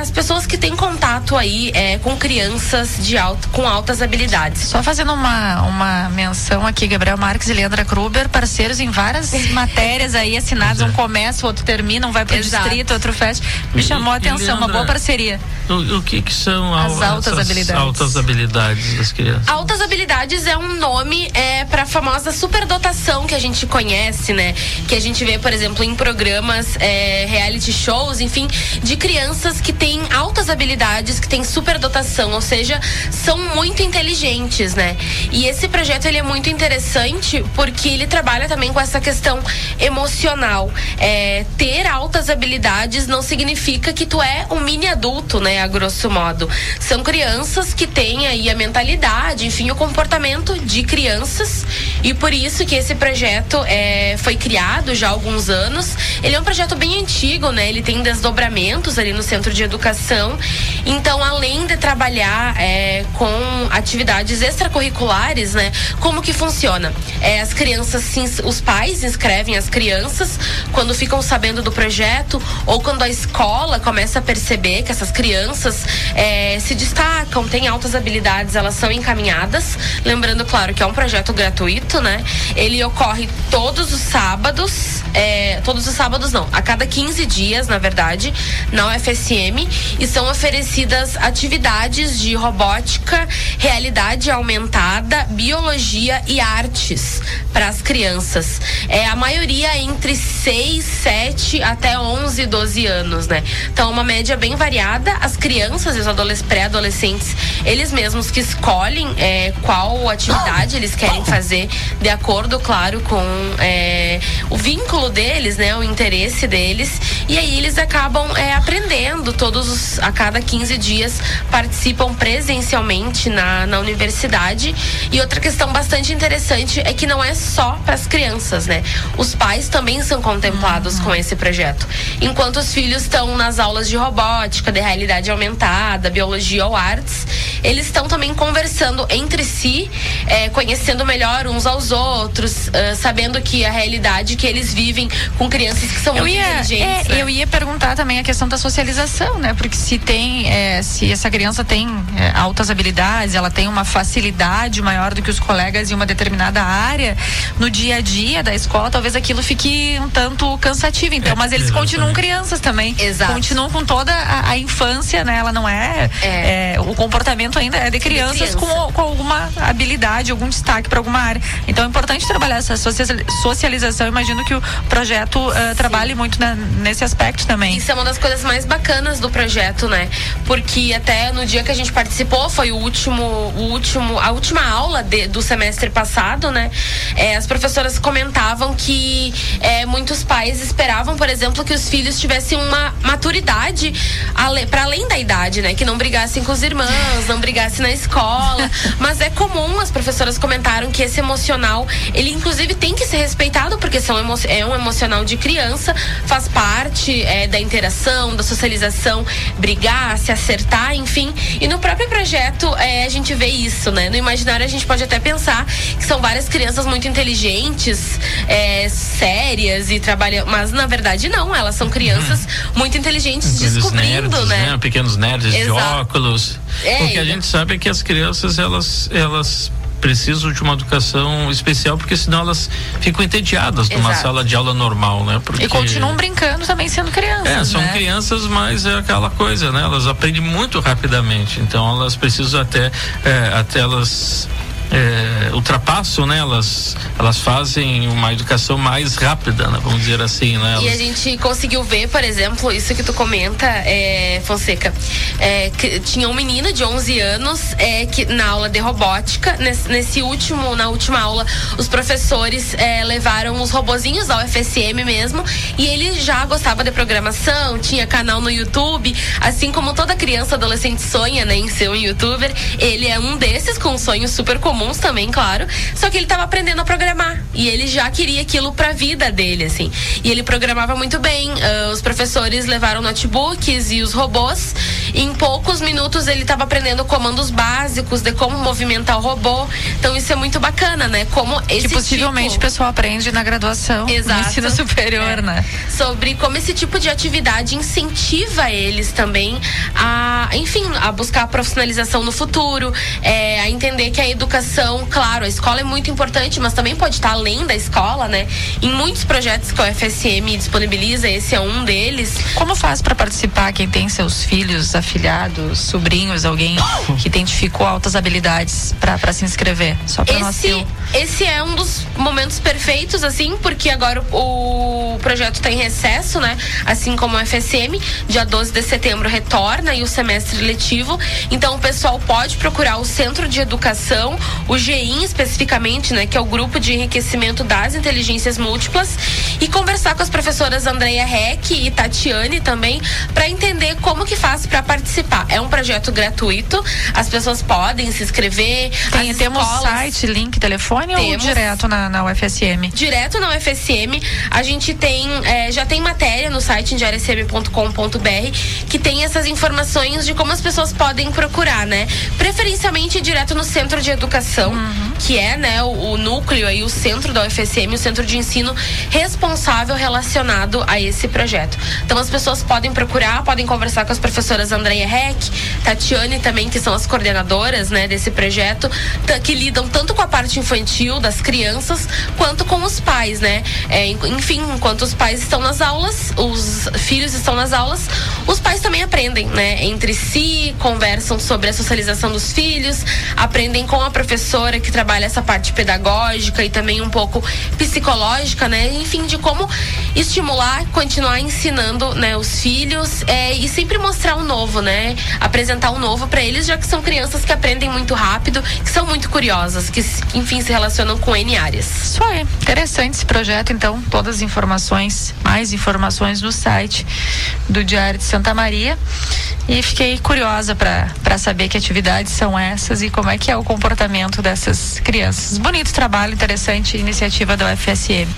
as pessoas que têm contato aí é, com crianças de alto, com altas habilidades. Só fazendo uma, uma menção aqui, Gabriel Marques e Leandra Kruber, parceiros em várias matérias aí assinadas, um começa, o outro termina, um vai para o distrito, outro fecha. Me chamou a atenção, Leandra, uma boa parceria. O, o que, que são as altas habilidades? Altas habilidades habilidades das crianças? Altas habilidades é um nome é, para a famosa superdotação que a gente conhece, né? Que a gente vê, por exemplo, em programas, é, reality shows, enfim, de crianças que têm altas habilidades, que têm superdotação, ou seja, são muito inteligentes, né? E esse projeto ele é muito interessante porque ele trabalha também com essa questão emocional. É, ter altas habilidades não significa que tu é um mini adulto, né? A grosso modo. São crianças que têm aí a mentalidade, enfim, o comportamento de crianças e por isso que esse projeto é, foi criado já há alguns anos. Ele é um projeto bem antigo, né? Ele tem desdobramentos ali no centro de educação. Então, além de trabalhar é, com atividades extracurriculares, né? Como que funciona? É, as crianças, os pais inscrevem as crianças quando ficam sabendo do projeto ou quando a escola começa a perceber que essas crianças é, se destacam, têm altas habilidades, elas são encaminhadas. Lembrando, claro, que é um projeto gratuito, né? Ele ocorre todos os sábados, é, todos os sábados não, a cada 15 dias, na verdade, na UFSM e são oferecidas atividades de robótica, realidade aumentada, biologia e artes para as crianças. É a maioria entre 6, 7 até 11, 12 anos, né? Então, uma média bem variada. As crianças e os pré-adolescentes, eles mesmos que escolhem é, qual atividade eles querem fazer, de acordo, claro, com é, o vínculo deles, né? O interesse deles. E aí eles acabam é, aprendendo todos os, a cada 15 dias, participam presencialmente na, na universidade. E outra questão bastante interessante é que não é só para as crianças, né? Os pais também são contemplados uhum. com esse projeto. Enquanto os filhos estão nas aulas de robótica, de realidade aumentada, biologia ou artes, eles estão também conversando entre si, é, conhecendo melhor uns aos outros, uh, sabendo que a realidade que eles vivem com crianças que são eu muito ia, inteligentes. É, né? Eu ia perguntar também a questão da socialização, né? Porque se tem, é, se essa criança tem é, altas habilidades, ela tem uma facilidade maior do que os colegas em uma determinada área, no dia a dia da escola, talvez aquilo fique um tanto cansativo. Então, mas eles continuam crianças também. Exato. Continuam com toda a, a infância, né? Ela não é, é. é, o comportamento ainda é de crianças criança. com, com alguma habilidade, algum destaque para alguma área. Então é importante trabalhar essa socialização. Imagino que o projeto uh, trabalhe muito na, nesse aspecto também. Isso é uma das coisas mais bacanas do projeto, né? Porque até no dia que a gente participou, foi o último, o último, a última aula de, do semestre passado, né? É, as professoras comentavam que é, muitos pais esperavam, por exemplo, que os filhos tivessem uma maturidade para além da idade, né? Que não brigassem com os irmãos, não brigassem na escola. Mas é comum, as professoras comentaram que esse emocional, ele inclusive tem que ser respeitado, porque são é um emocional de criança, faz parte é, da interação, da socialização, brigar, se acertar, enfim. E no próprio projeto é, a gente vê isso, né? No imaginário a gente pode até pensar que são várias crianças muito inteligentes, é, sérias e trabalham, mas na verdade não, elas são crianças uhum. muito inteligentes Pequenos descobrindo, nerds, né? né? Pequenos nerds Exato. de óculos. É, o que a gente sabe é que as crianças elas elas precisam de uma educação especial, porque senão elas ficam entediadas Exato. numa sala de aula normal, né? Porque... E continuam brincando também sendo crianças. É, são né? crianças, mas é aquela coisa, né? Elas aprendem muito rapidamente, então elas precisam até, é, até elas é, ultrapassam, né? Elas, elas fazem uma educação mais rápida, né? vamos dizer assim, né? Elas... E a gente conseguiu ver, por exemplo, isso que tu comenta, é, Fonseca, é, tinha um menino de 11 anos é, que na aula de robótica, nesse, nesse último, na última aula, os professores levaram os robozinhos da UFSM mesmo e ele já gostava de programação, tinha canal no YouTube, assim como toda criança adolescente sonha, né, em ser um youtuber, ele é um desses com um sonho super comum comuns também, claro. Só que ele estava aprendendo a programar. E ele já queria aquilo pra vida dele, assim. E ele programava muito bem. Uh, os professores levaram notebooks e os robôs. E em poucos minutos ele estava aprendendo comandos básicos de como movimentar o robô. Então isso é muito bacana, né? Como esse que possivelmente tipo... o pessoal aprende na graduação, Exato. no ensino superior, é. né? Sobre como esse tipo de atividade incentiva eles também a, enfim, a buscar a profissionalização no futuro, é, a entender que a educação educação, claro, a escola é muito importante, mas também pode estar além da escola, né? Em muitos projetos que o FSM disponibiliza, esse é um deles. Como faz para participar quem tem seus filhos afilhados, sobrinhos, alguém que identificou altas habilidades para se inscrever? Só para esse, esse é um dos momentos perfeitos, assim, porque agora o, o projeto está em recesso, né? Assim como o FSM, dia 12 de setembro retorna e o semestre letivo. Então o pessoal pode procurar o Centro de Educação, o GEIM especificamente, né? Que é o grupo de enriquecimento das inteligências múltiplas, e conversar com as professoras Andreia Reck e Tatiane também para entender como que faz para participar. É um projeto gratuito, as pessoas podem se inscrever. Tem, temos escolas... site, link, telefone temos. ou direto na, na UFSM? Direto na UFSM. A gente tem, é, já tem matéria no site diariacm.com.br que tem essas informações de como as pessoas podem procurar, né? Preferencialmente direto no centro de educação, uhum. que é, né, o, o núcleo aí, o centro da UFSM, o centro de ensino responsável relacionado a esse projeto. Então as pessoas podem procurar, podem conversar com as professoras Andréia Heck, Tatiane também, que são as coordenadoras, né, desse projeto, que lidam tanto com a parte infantil das crianças quanto com os pais, né? É, enfim, enquanto os pais estão nas aulas, os filhos estão nas aulas, os pais também aprendem, né? Entre si, conversam sobre a socialização dos filhos, aprendem com a professora que trabalha essa parte pedagógica e também um pouco psicológica, né? Enfim, de como estimular, continuar ensinando, né, os filhos é, e sempre mostrar o novo, né? Apresentar o novo para eles, já que são crianças que aprendem muito rápido, que são muito curiosas, que enfim se relacionam com N áreas. Isso aí, interessante esse projeto, então, todas as informações, mais informações no site do Diário de Santa Maria. E fiquei curiosa para saber que atividades são essas e como é que é o comportamento dessas crianças. Bonito trabalho, interessante iniciativa da UFSM.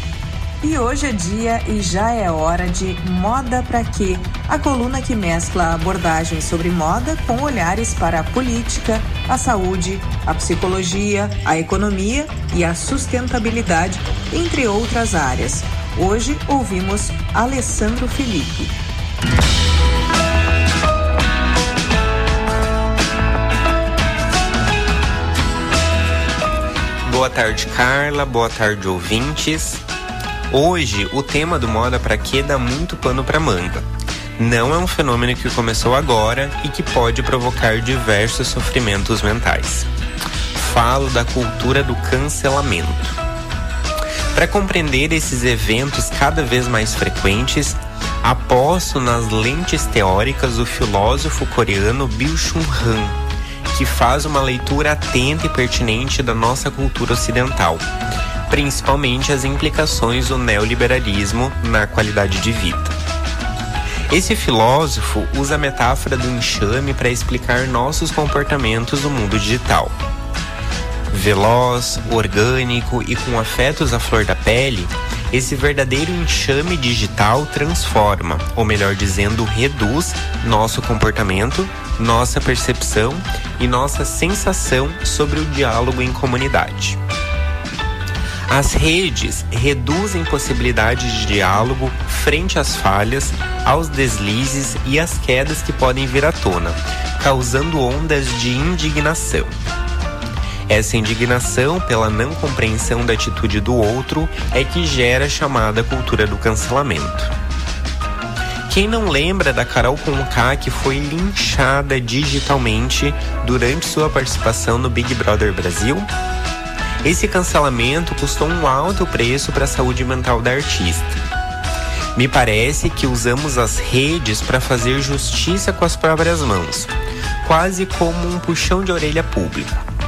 E hoje é dia e já é hora de Moda para Quê? A coluna que mescla abordagens sobre moda com olhares para a política, a saúde, a psicologia, a economia e a sustentabilidade, entre outras áreas. Hoje ouvimos Alessandro Felipe. Boa tarde, Carla. Boa tarde, ouvintes. Hoje, o tema do Moda Pra Quê dá muito pano pra manga. Não é um fenômeno que começou agora e que pode provocar diversos sofrimentos mentais. Falo da cultura do cancelamento. Para compreender esses eventos cada vez mais frequentes, aposto nas lentes teóricas do filósofo coreano Byung-Chul Han, que faz uma leitura atenta e pertinente da nossa cultura ocidental principalmente as implicações do neoliberalismo na qualidade de vida. Esse filósofo usa a metáfora do enxame para explicar nossos comportamentos no mundo digital. Veloz, orgânico e com afetos à flor da pele, esse verdadeiro enxame digital transforma, ou melhor dizendo, reduz nosso comportamento, nossa percepção e nossa sensação sobre o diálogo em comunidade. As redes reduzem possibilidades de diálogo frente às falhas, aos deslizes e às quedas que podem vir à tona, causando ondas de indignação. Essa indignação pela não compreensão da atitude do outro é que gera a chamada cultura do cancelamento. Quem não lembra da Carol Conká que foi linchada digitalmente durante sua participação no Big Brother Brasil? Esse cancelamento custou um alto preço para a saúde mental da artista. Me parece que usamos as redes para fazer justiça com as próprias mãos, quase como um puxão de orelha público.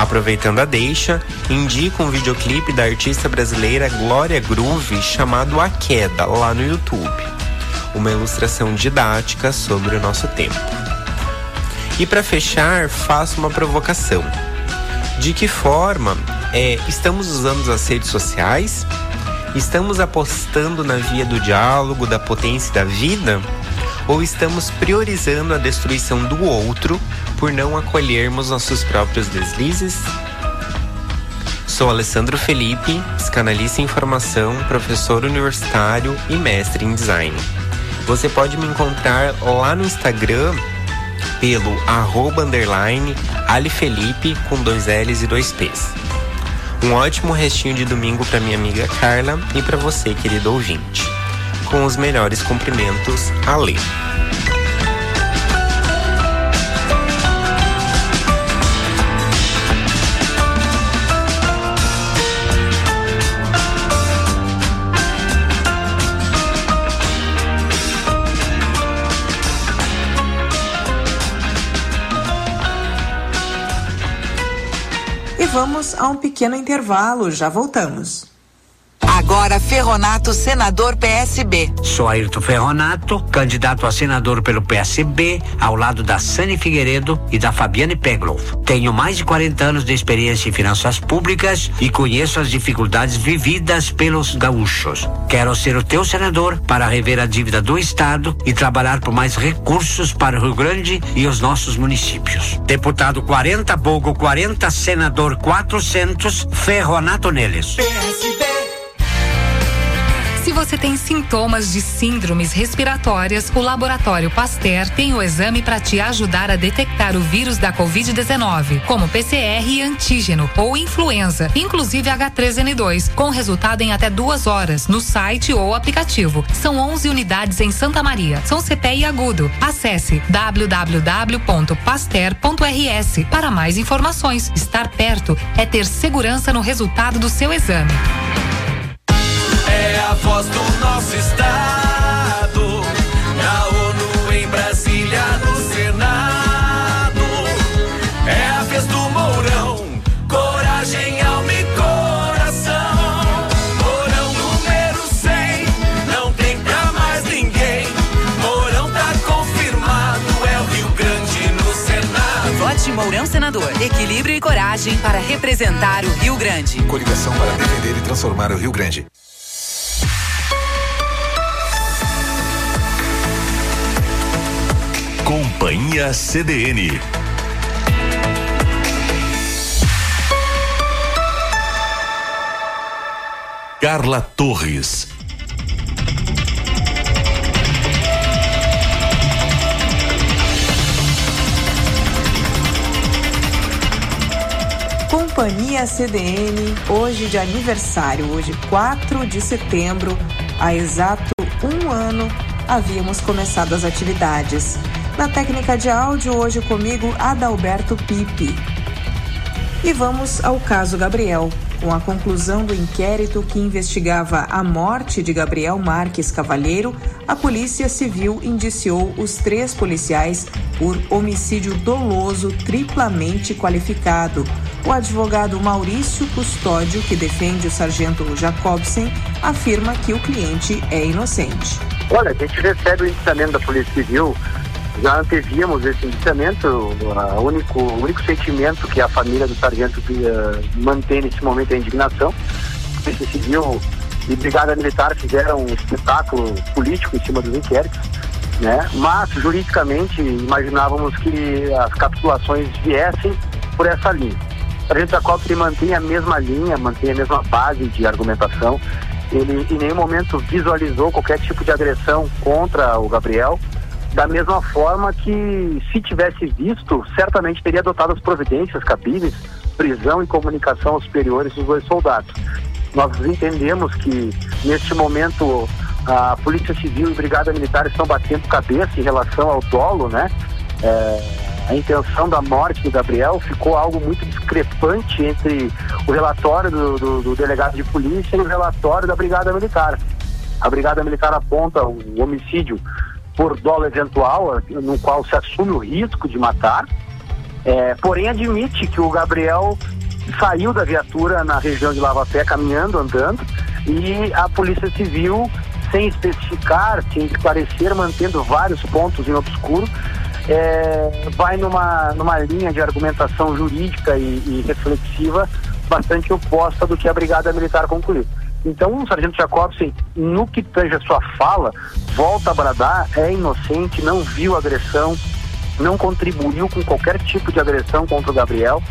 Aproveitando a deixa, indico um videoclipe da artista brasileira Glória Groove chamado A Queda, lá no YouTube. Uma ilustração didática sobre o nosso tempo. E para fechar, faço uma provocação de que forma é, estamos usando as redes sociais? Estamos apostando na via do diálogo, da potência da vida? Ou estamos priorizando a destruição do outro por não acolhermos nossos próprios deslizes? Sou Alessandro Felipe, psicanalista em formação, professor universitário e mestre em design. Você pode me encontrar lá no Instagram pelo arroba underline alifelipe com dois L's e dois P's. Um ótimo restinho de domingo para minha amiga Carla e para você, querido ouvinte com os melhores cumprimentos, Alê. E vamos a um pequeno intervalo, já voltamos. Agora Ferronato, senador PSB. Sou Ayrton Ferronato, candidato a senador pelo PSB, ao lado da Sani Figueiredo e da Fabiane Pegloff. Tenho mais de 40 anos de experiência em finanças públicas e conheço as dificuldades vividas pelos gaúchos. Quero ser o teu senador para rever a dívida do Estado e trabalhar por mais recursos para o Rio Grande e os nossos municípios. Deputado 40 Bogo 40, senador 400, Ferronato neles. PSB se você tem sintomas de síndromes respiratórias, o Laboratório Pasteur tem o exame para te ajudar a detectar o vírus da Covid-19, como PCR e antígeno ou influenza, inclusive H3N2, com resultado em até duas horas no site ou aplicativo. São 11 unidades em Santa Maria. São CPI agudo. Acesse www.pasteur.rs para mais informações. Estar perto é ter segurança no resultado do seu exame a voz do nosso estado. Na ONU, em Brasília, no Senado. É a vez do Mourão. Coragem, alma e coração. Mourão número 100. Não tem pra mais ninguém. Mourão tá confirmado. É o Rio Grande no Senado. Vote Mourão Senador. Equilíbrio e coragem para representar o Rio Grande. Coligação para defender e transformar o Rio Grande. Companhia CDN. Carla Torres. Companhia CDN, hoje de aniversário, hoje 4 de setembro, há exato um ano havíamos começado as atividades. Na técnica de áudio, hoje comigo, Adalberto Pipe. E vamos ao caso Gabriel. Com a conclusão do inquérito que investigava a morte de Gabriel Marques Cavalheiro, a Polícia Civil indiciou os três policiais por homicídio doloso triplamente qualificado. O advogado Maurício Custódio, que defende o sargento Jacobsen, afirma que o cliente é inocente. Olha, a gente recebe o indiciamento da Polícia Civil já antevíamos esse indiciamento, o único, o único sentimento que a família do sargento uh, mantém nesse momento é a indignação. A Polícia Civil e Brigada Militar fizeram um espetáculo político em cima dos inquéritos, né? mas juridicamente imaginávamos que as capitulações viessem por essa linha. O sargento Jacob mantém a mesma linha, mantém a mesma base de argumentação. Ele em nenhum momento visualizou qualquer tipo de agressão contra o Gabriel da mesma forma que, se tivesse visto, certamente teria adotado as providências cabíveis, prisão e comunicação aos superiores dos dois soldados. Nós entendemos que, neste momento, a Polícia Civil e a Brigada Militar estão batendo cabeça em relação ao dolo, né? É, a intenção da morte do Gabriel ficou algo muito discrepante entre o relatório do, do, do delegado de polícia e o relatório da Brigada Militar. A Brigada Militar aponta o homicídio por dolo eventual, no qual se assume o risco de matar, é, porém admite que o Gabriel saiu da viatura na região de Lava Pé caminhando, andando, e a Polícia Civil, sem especificar, sem esclarecer, mantendo vários pontos em obscuro, é, vai numa, numa linha de argumentação jurídica e, e reflexiva bastante oposta do que a Brigada Militar concluiu. Então, o Sargento Jacobsen, no que tange a sua fala, volta a bradar, é inocente, não viu agressão, não contribuiu com qualquer tipo de agressão contra o Gabriel.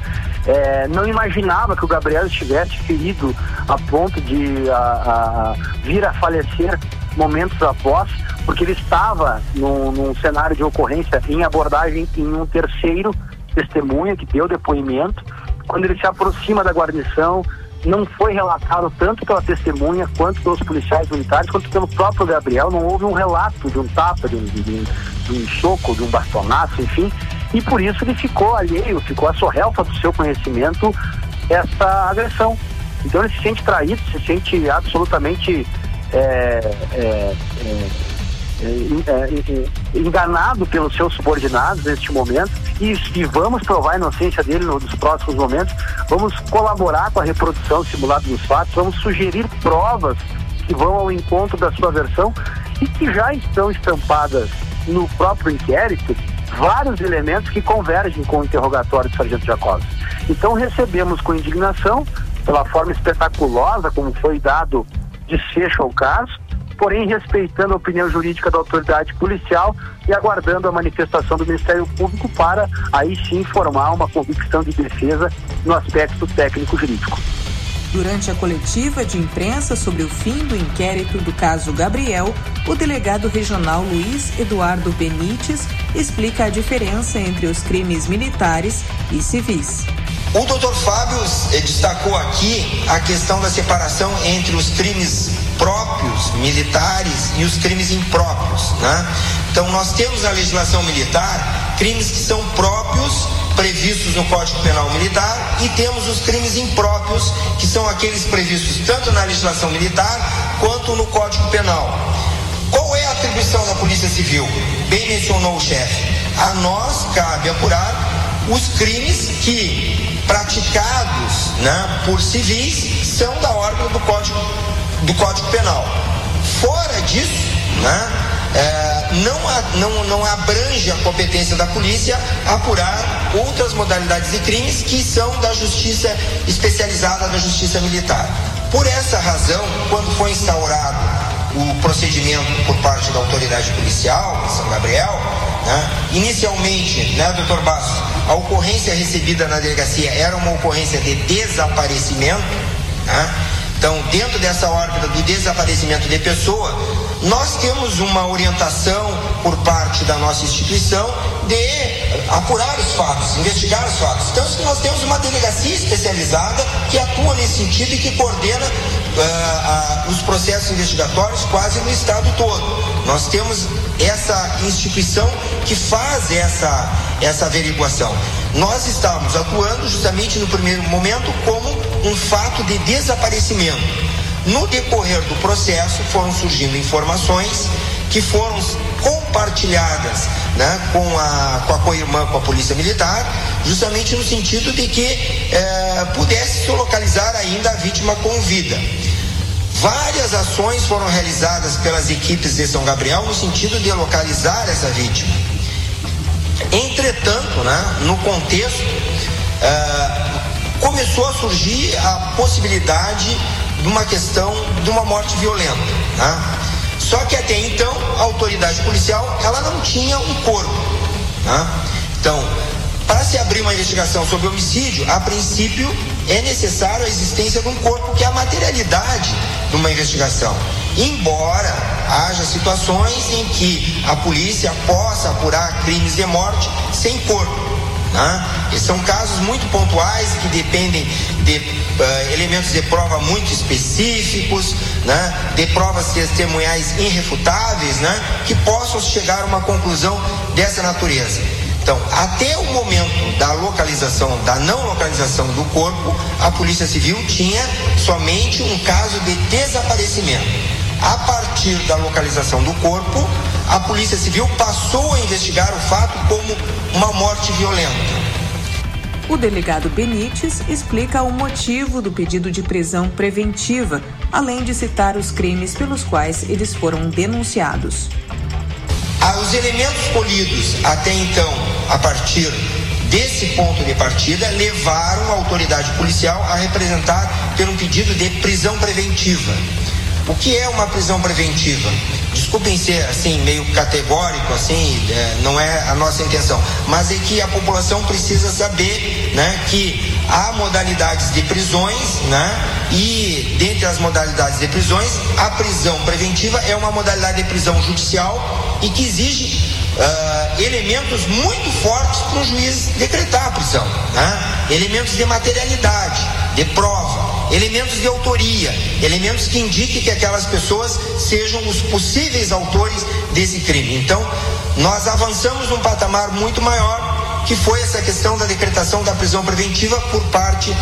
É, não imaginava que o Gabriel estivesse ferido a ponto de a, a, vir a falecer momentos após, porque ele estava num, num cenário de ocorrência em abordagem em um terceiro testemunha que deu depoimento. Quando ele se aproxima da guarnição, não foi relatado tanto pela testemunha quanto pelos policiais militares, quanto pelo próprio Gabriel. Não houve um relato de um tapa, de um, de um, de um soco, de um bastonaço, enfim. E por isso ele ficou alheio, ficou a sorrelfa do seu conhecimento essa agressão. Então ele se sente traído, se sente absolutamente é, é, é enganado pelos seus subordinados neste momento e, e vamos provar a inocência dele nos próximos momentos, vamos colaborar com a reprodução simulada dos fatos, vamos sugerir provas que vão ao encontro da sua versão e que já estão estampadas no próprio inquérito vários elementos que convergem com o interrogatório do Sargento Jacobs. Então recebemos com indignação, pela forma espetaculosa como foi dado desfecho ao caso, porém respeitando a opinião jurídica da autoridade policial e aguardando a manifestação do Ministério Público para aí sim formar uma convicção de defesa no aspecto técnico jurídico. Durante a coletiva de imprensa sobre o fim do inquérito do caso Gabriel, o delegado regional Luiz Eduardo Benites explica a diferença entre os crimes militares e civis. O doutor Fábio eh, destacou aqui a questão da separação entre os crimes próprios militares e os crimes impróprios. Né? Então, nós temos na legislação militar crimes que são próprios previstos no Código Penal Militar e temos os crimes impróprios, que são aqueles previstos tanto na legislação militar quanto no Código Penal. Qual é a atribuição da Polícia Civil? Bem mencionou o chefe. A nós cabe apurar os crimes que, praticados né, por civis, são da ordem do Código, do Código Penal. Fora disso, né, é, não, não, não abrange a competência da polícia apurar outras modalidades de crimes que são da justiça especializada da justiça militar. Por essa razão, quando foi instaurado o procedimento por parte da autoridade policial em São Gabriel, né, inicialmente, né, doutor Bastos, a ocorrência recebida na delegacia era uma ocorrência de desaparecimento, né, então, dentro dessa órbita do desaparecimento de pessoa, nós temos uma orientação por parte da nossa instituição de apurar os fatos, investigar os fatos. Então, nós temos uma delegacia especializada que atua nesse sentido e que coordena uh, uh, os processos investigatórios quase no estado todo. Nós temos essa instituição que faz essa, essa averiguação. Nós estamos atuando justamente no primeiro momento como um fato de desaparecimento. No decorrer do processo foram surgindo informações que foram compartilhadas né, com a com a co-irmã, com a Polícia Militar, justamente no sentido de que eh, pudesse se localizar ainda a vítima com vida. Várias ações foram realizadas pelas equipes de São Gabriel no sentido de localizar essa vítima. Entretanto, né, no contexto, eh, começou a surgir a possibilidade de uma questão de uma morte violenta. Né? Só que até então a autoridade policial ela não tinha um corpo. Né? Então, para se abrir uma investigação sobre homicídio, a princípio é necessário a existência de um corpo, que é a materialidade de uma investigação. Embora haja situações em que a polícia possa apurar crimes de morte sem corpo. Né? E são casos muito pontuais que dependem de uh, elementos de prova muito específicos, né? de provas testemunhais irrefutáveis, né? que possam chegar a uma conclusão dessa natureza. Então, até o momento da localização, da não localização do corpo, a Polícia Civil tinha somente um caso de desaparecimento. A partir da localização do corpo, a Polícia Civil passou a investigar o fato como uma morte violenta. O delegado Benites explica o motivo do pedido de prisão preventiva, além de citar os crimes pelos quais eles foram denunciados. Os elementos colhidos até então, a partir desse ponto de partida, levaram a autoridade policial a representar por um pedido de prisão preventiva. O que é uma prisão preventiva? Desculpem ser assim meio categórico, assim, é, não é a nossa intenção, mas é que a população precisa saber, né, que há modalidades de prisões, né, e dentre as modalidades de prisões, a prisão preventiva é uma modalidade de prisão judicial e que exige uh, elementos muito fortes para o juiz decretar a prisão, né? elementos de materialidade, de prova elementos de autoria, elementos que indiquem que aquelas pessoas sejam os possíveis autores desse crime. Então, nós avançamos num patamar muito maior, que foi essa questão da decretação da prisão preventiva por parte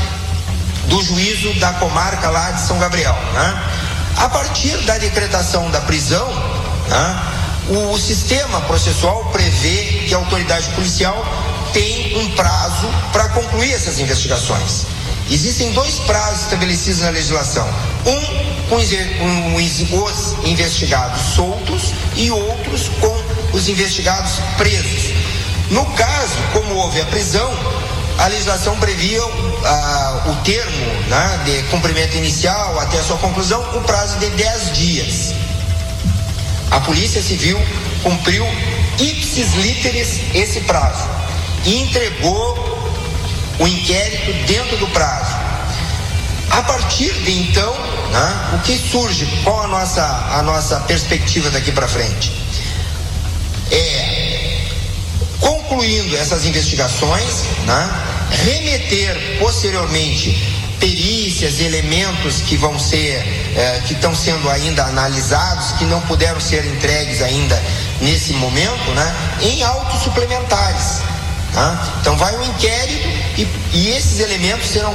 do juízo da comarca lá de São Gabriel. Né? A partir da decretação da prisão, né, o, o sistema processual prevê que a autoridade policial tem um prazo para concluir essas investigações. Existem dois prazos estabelecidos na legislação: um com os investigados soltos e outros com os investigados presos. No caso, como houve a prisão, a legislação previa ah, o termo né, de cumprimento inicial até a sua conclusão, o prazo de 10 dias. A Polícia Civil cumpriu ipsis literis esse prazo e entregou o inquérito dentro do prazo. A partir de então, né, o que surge? Qual a nossa, a nossa perspectiva daqui para frente? É, concluindo essas investigações, né, remeter posteriormente perícias, elementos que vão ser, eh, que estão sendo ainda analisados, que não puderam ser entregues ainda nesse momento, né, em autos suplementares. Tá? Então vai um inquérito e, e esses elementos serão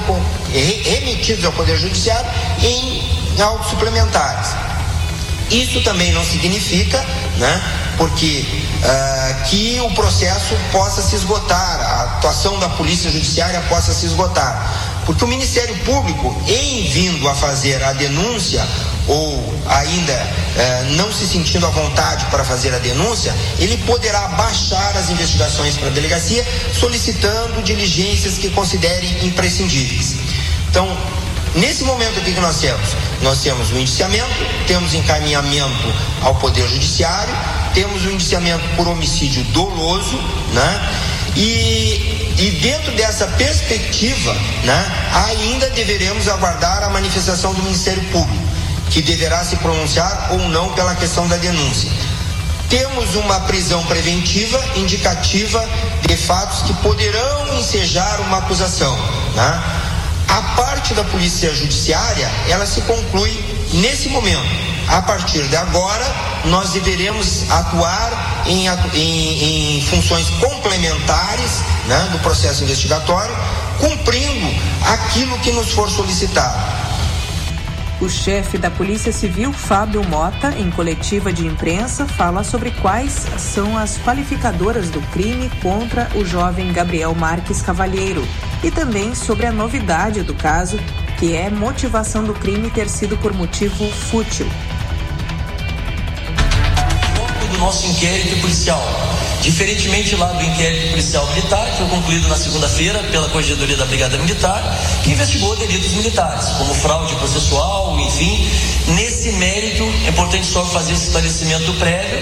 remetidos ao Poder Judiciário em autos suplementares. Isso também não significa, né, porque uh, que o processo possa se esgotar, a atuação da Polícia Judiciária possa se esgotar. Porque o Ministério Público, em vindo a fazer a denúncia, ou ainda eh, não se sentindo à vontade para fazer a denúncia, ele poderá baixar as investigações para a delegacia, solicitando diligências que considerem imprescindíveis. Então, nesse momento aqui que nós temos, nós temos o indiciamento, temos encaminhamento ao Poder Judiciário, temos o indiciamento por homicídio doloso, né? E e dentro dessa perspectiva, né, ainda deveremos aguardar a manifestação do Ministério Público, que deverá se pronunciar ou não pela questão da denúncia. Temos uma prisão preventiva indicativa de fatos que poderão ensejar uma acusação. Né? A parte da Polícia Judiciária, ela se conclui nesse momento a partir de agora, nós deveremos atuar em, em, em funções complementares né, do processo investigatório, cumprindo aquilo que nos for solicitado. O chefe da Polícia Civil, Fábio Mota, em coletiva de imprensa, fala sobre quais são as qualificadoras do crime contra o jovem Gabriel Marques Cavalheiro e também sobre a novidade do caso, que é motivação do crime ter sido por motivo fútil nosso inquérito policial. Diferentemente lá do inquérito policial militar, que foi concluído na segunda-feira pela Corregedoria da Brigada Militar, que investigou delitos militares, como fraude processual, enfim. Nesse mérito, é importante só fazer esse esclarecimento prévio,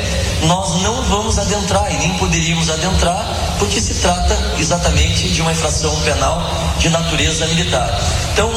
nós não vamos adentrar e nem poderíamos adentrar, porque se trata exatamente de uma infração penal de natureza militar. Então,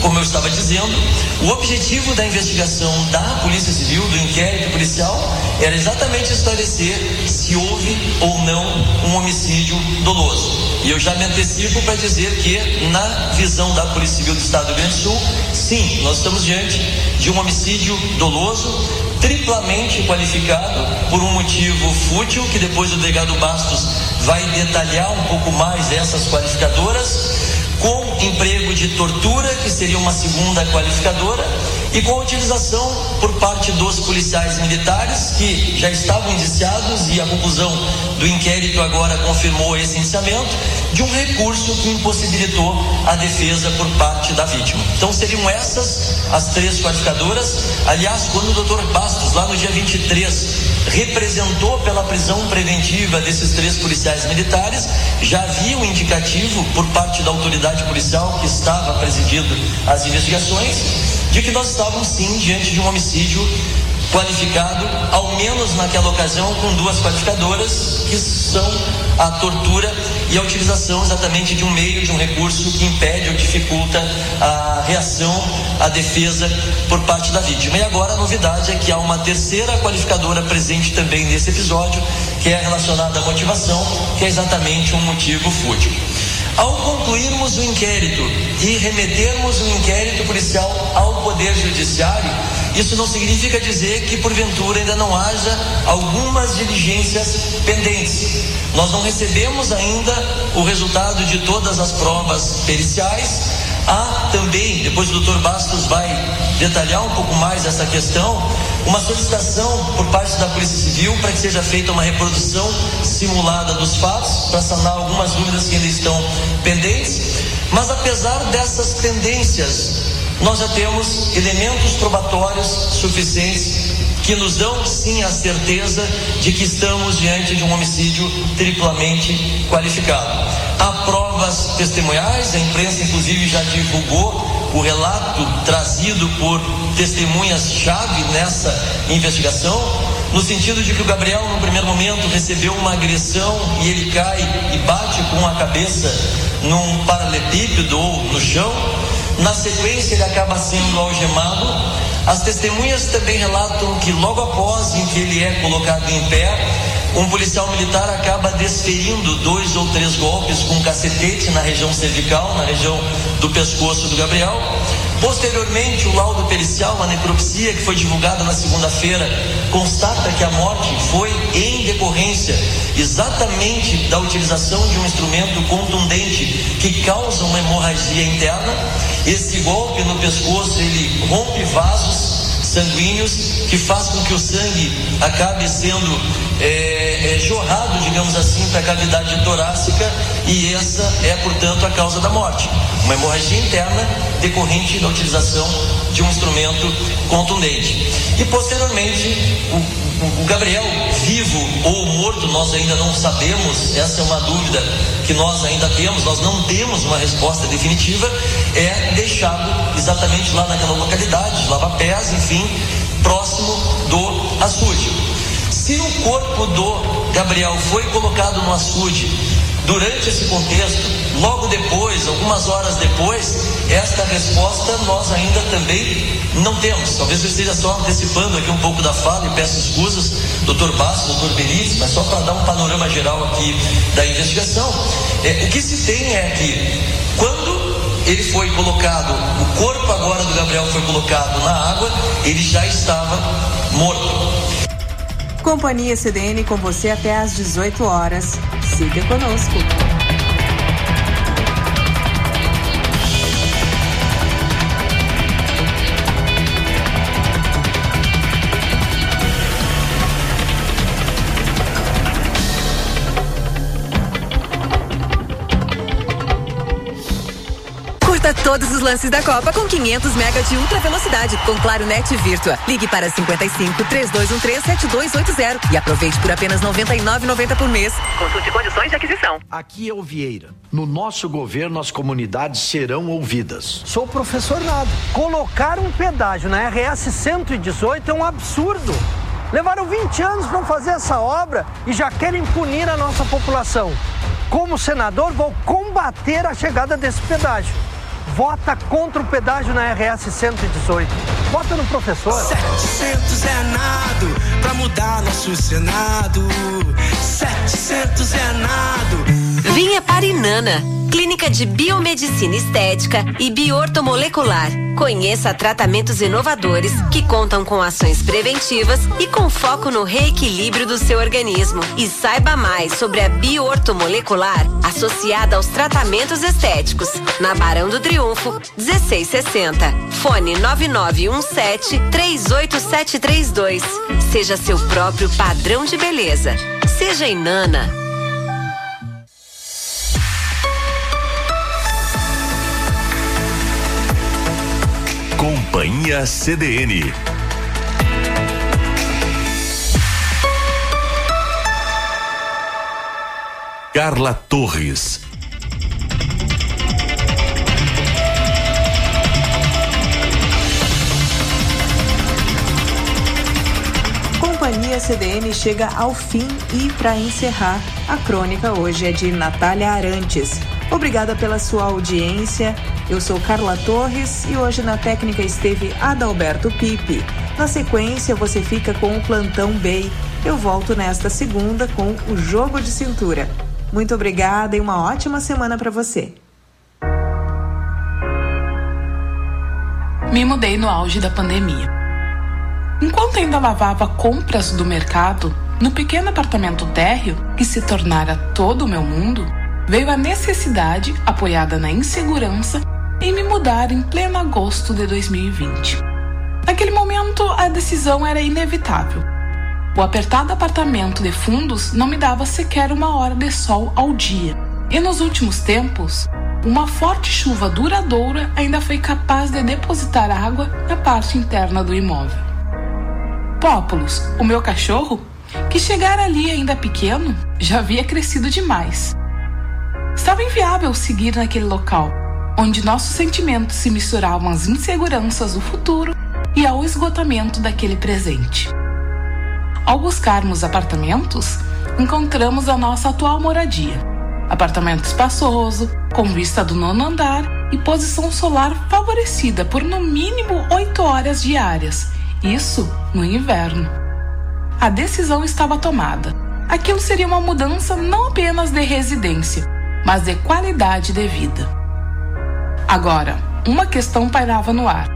como eu estava dizendo, o objetivo da investigação da Polícia Civil, do inquérito policial, era exatamente esclarecer se houve ou não um homicídio doloso. E eu já me antecipo para dizer que, na visão da Polícia Civil do Estado do Rio Grande do Sul, sim, nós estamos diante de um homicídio doloso, triplamente qualificado por um motivo fútil, que depois o delegado Bastos vai detalhar um pouco mais essas qualificadoras com emprego de tortura, que seria uma segunda qualificadora, e com a utilização por parte dos policiais militares que já estavam indiciados e a conclusão do inquérito agora confirmou esse indiciamento de um recurso que impossibilitou a defesa por parte da vítima. Então seriam essas as três qualificadoras. Aliás, quando o doutor Bastos, lá no dia 23, representou pela prisão preventiva desses três policiais militares, já havia um indicativo por parte da autoridade policial que estava presidindo as investigações de que nós estávamos sim diante de um homicídio qualificado, ao menos naquela ocasião, com duas qualificadoras, que são a tortura e a utilização exatamente de um meio, de um recurso que impede ou dificulta a reação, a defesa por parte da vítima. E agora a novidade é que há uma terceira qualificadora presente também nesse episódio, que é relacionada à motivação, que é exatamente um motivo fútil. Ao concluirmos o inquérito e remetermos o inquérito policial ao Poder Judiciário, isso não significa dizer que porventura ainda não haja algumas diligências pendentes. Nós não recebemos ainda o resultado de todas as provas periciais, Há também, depois o doutor Bastos vai detalhar um pouco mais essa questão, uma solicitação por parte da Polícia Civil para que seja feita uma reprodução simulada dos fatos, para sanar algumas dúvidas que ainda estão pendentes. Mas apesar dessas tendências, nós já temos elementos probatórios suficientes que nos dão sim a certeza de que estamos diante de um homicídio triplamente qualificado. Há provas testemunhais, a imprensa inclusive já divulgou o relato trazido por testemunhas-chave nessa investigação, no sentido de que o Gabriel, no primeiro momento, recebeu uma agressão e ele cai e bate com a cabeça num paralelepípedo ou no chão. Na sequência, ele acaba sendo algemado. As testemunhas também relatam que logo após em que ele é colocado em pé, um policial militar acaba desferindo dois ou três golpes com um cacetete na região cervical, na região do pescoço do Gabriel. Posteriormente, o laudo pericial, uma necropsia que foi divulgada na segunda-feira, constata que a morte foi em decorrência exatamente da utilização de um instrumento contundente que causa uma hemorragia interna. Esse golpe no pescoço ele rompe vasos sanguíneos que faz com que o sangue acabe sendo é, é, jorrado, digamos assim, para a cavidade torácica e essa é, portanto, a causa da morte. Uma hemorragia interna decorrente da utilização de um instrumento contundente. E posteriormente, o, o Gabriel, vivo ou morto, nós ainda não sabemos, essa é uma dúvida que nós ainda temos, nós não temos uma resposta definitiva, é deixado exatamente lá naquela localidade, Lava Pés, enfim, próximo do açude. Se o corpo do Gabriel foi colocado no açude durante esse contexto, logo depois, algumas horas depois, esta resposta nós ainda também não temos. Talvez eu esteja só antecipando aqui um pouco da fala e peço escusas, doutor Bastos, doutor Benítez, mas só para dar um panorama geral aqui da investigação. É, o que se tem é que quando ele foi colocado, o corpo agora do Gabriel foi colocado na água, ele já estava morto. Companhia CDN com você até às 18 horas. Siga conosco. Todos os lances da Copa com 500 mega de ultra velocidade com Claro Net Virtua. Ligue para 55 3213 7280 e aproveite por apenas 99,90 por mês. Consulte condições de aquisição. Aqui é o Vieira. No nosso governo as comunidades serão ouvidas. Sou professor Nado. Colocar um pedágio na RS 118 é um absurdo. Levaram 20 anos para fazer essa obra e já querem punir a nossa população. Como senador, vou combater a chegada desse pedágio vota contra o pedágio na RS 118. Vota no professor. 700 é nado pra mudar nosso Senado. 700 é nado. Vinha Parinana Clínica de Biomedicina Estética e Biortomolecular. Conheça tratamentos inovadores que contam com ações preventivas e com foco no reequilíbrio do seu organismo. E saiba mais sobre a biortomolecular associada aos tratamentos estéticos. Na Barão do Triunfo, 1660. Fone 9917 38732. Seja seu próprio padrão de beleza. Seja Inana. Companhia CDN. Carla Torres. Companhia CDN chega ao fim e, para encerrar, a crônica hoje é de Natália Arantes. Obrigada pela sua audiência. Eu sou Carla Torres e hoje na técnica esteve Adalberto Pipe. Na sequência, você fica com o Plantão Bay. Eu volto nesta segunda com o Jogo de Cintura. Muito obrigada e uma ótima semana para você. Me mudei no auge da pandemia. Enquanto ainda lavava compras do mercado, no pequeno apartamento térreo, que se tornara todo o meu mundo, veio a necessidade, apoiada na insegurança, em me mudar em pleno agosto de 2020. Naquele momento, a decisão era inevitável. O apertado apartamento de fundos não me dava sequer uma hora de sol ao dia. E nos últimos tempos, uma forte chuva duradoura ainda foi capaz de depositar água na parte interna do imóvel. Pópulos, o meu cachorro, que chegara ali ainda pequeno, já havia crescido demais. Estava inviável seguir naquele local, onde nossos sentimentos se misturavam às inseguranças do futuro e ao esgotamento daquele presente. Ao buscarmos apartamentos, encontramos a nossa atual moradia. Apartamento espaçoso, com vista do nono andar e posição solar favorecida por no mínimo 8 horas diárias, isso no inverno. A decisão estava tomada. Aquilo seria uma mudança não apenas de residência, mas de qualidade de vida. Agora, uma questão pairava no ar.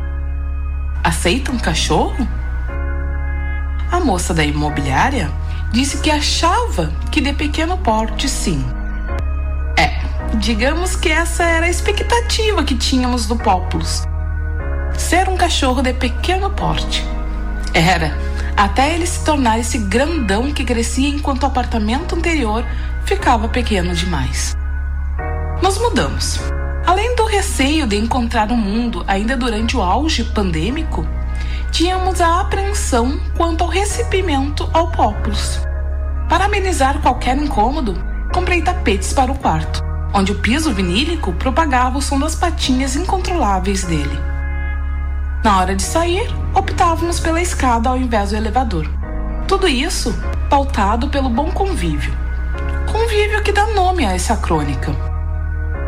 Aceita um cachorro? A moça da imobiliária disse que achava que de pequeno porte sim. É, digamos que essa era a expectativa que tínhamos do Populus. Ser um cachorro de pequeno porte. Era, até ele se tornar esse grandão que crescia enquanto o apartamento anterior ficava pequeno demais. Nós mudamos. Além do receio de encontrar o mundo ainda durante o auge pandêmico, tínhamos a apreensão quanto ao recebimento ao Populus. Para amenizar qualquer incômodo, comprei tapetes para o quarto, onde o piso vinílico propagava o som das patinhas incontroláveis dele. Na hora de sair, optávamos pela escada ao invés do elevador. Tudo isso pautado pelo bom convívio. Convívio que dá nome a essa crônica.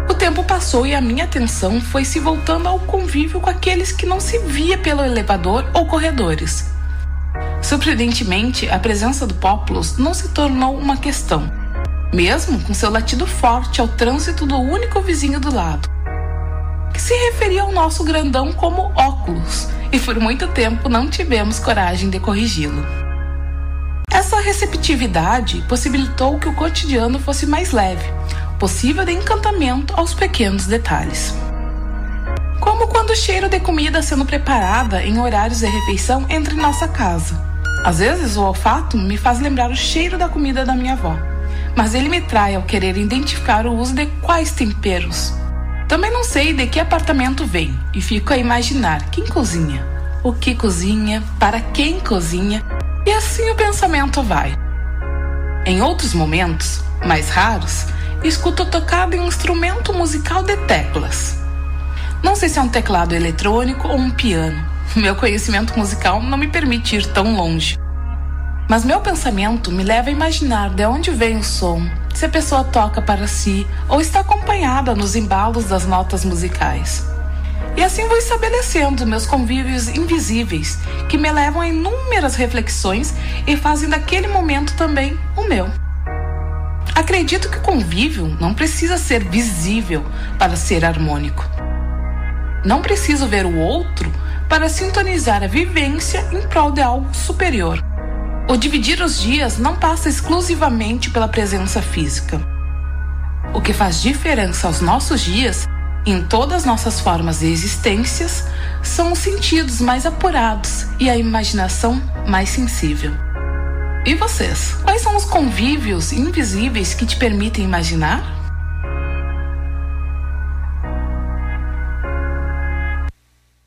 O tempo passou e a minha atenção foi se voltando ao convívio com aqueles que não se via pelo elevador ou corredores. Surpreendentemente, a presença do Populus não se tornou uma questão, mesmo com seu latido forte ao trânsito do único vizinho do lado, que se referia ao nosso grandão como óculos, e por muito tempo não tivemos coragem de corrigi-lo. Essa receptividade possibilitou que o cotidiano fosse mais leve, possível de encantamento aos pequenos detalhes. Como quando o cheiro de comida sendo preparada em horários de refeição entra em nossa casa. Às vezes o olfato me faz lembrar o cheiro da comida da minha avó, mas ele me trai ao querer identificar o uso de quais temperos. Também não sei de que apartamento vem e fico a imaginar quem cozinha, o que cozinha, para quem cozinha, e assim o pensamento vai. Em outros momentos, mais raros, escuto tocar em um instrumento musical de teclas. Não sei se é um teclado eletrônico ou um piano. Meu conhecimento musical não me permite ir tão longe. Mas meu pensamento me leva a imaginar de onde vem o som, se a pessoa toca para si ou está acompanhada nos embalos das notas musicais. E assim vou estabelecendo meus convívios invisíveis, que me levam a inúmeras reflexões e fazem daquele momento também o meu. Acredito que o convívio não precisa ser visível para ser harmônico. Não preciso ver o outro para sintonizar a vivência em prol de algo superior. O dividir os dias não passa exclusivamente pela presença física. O que faz diferença aos nossos dias, em todas nossas formas de existências, são os sentidos mais apurados e a imaginação mais sensível. E vocês? Quais são os convívios invisíveis que te permitem imaginar?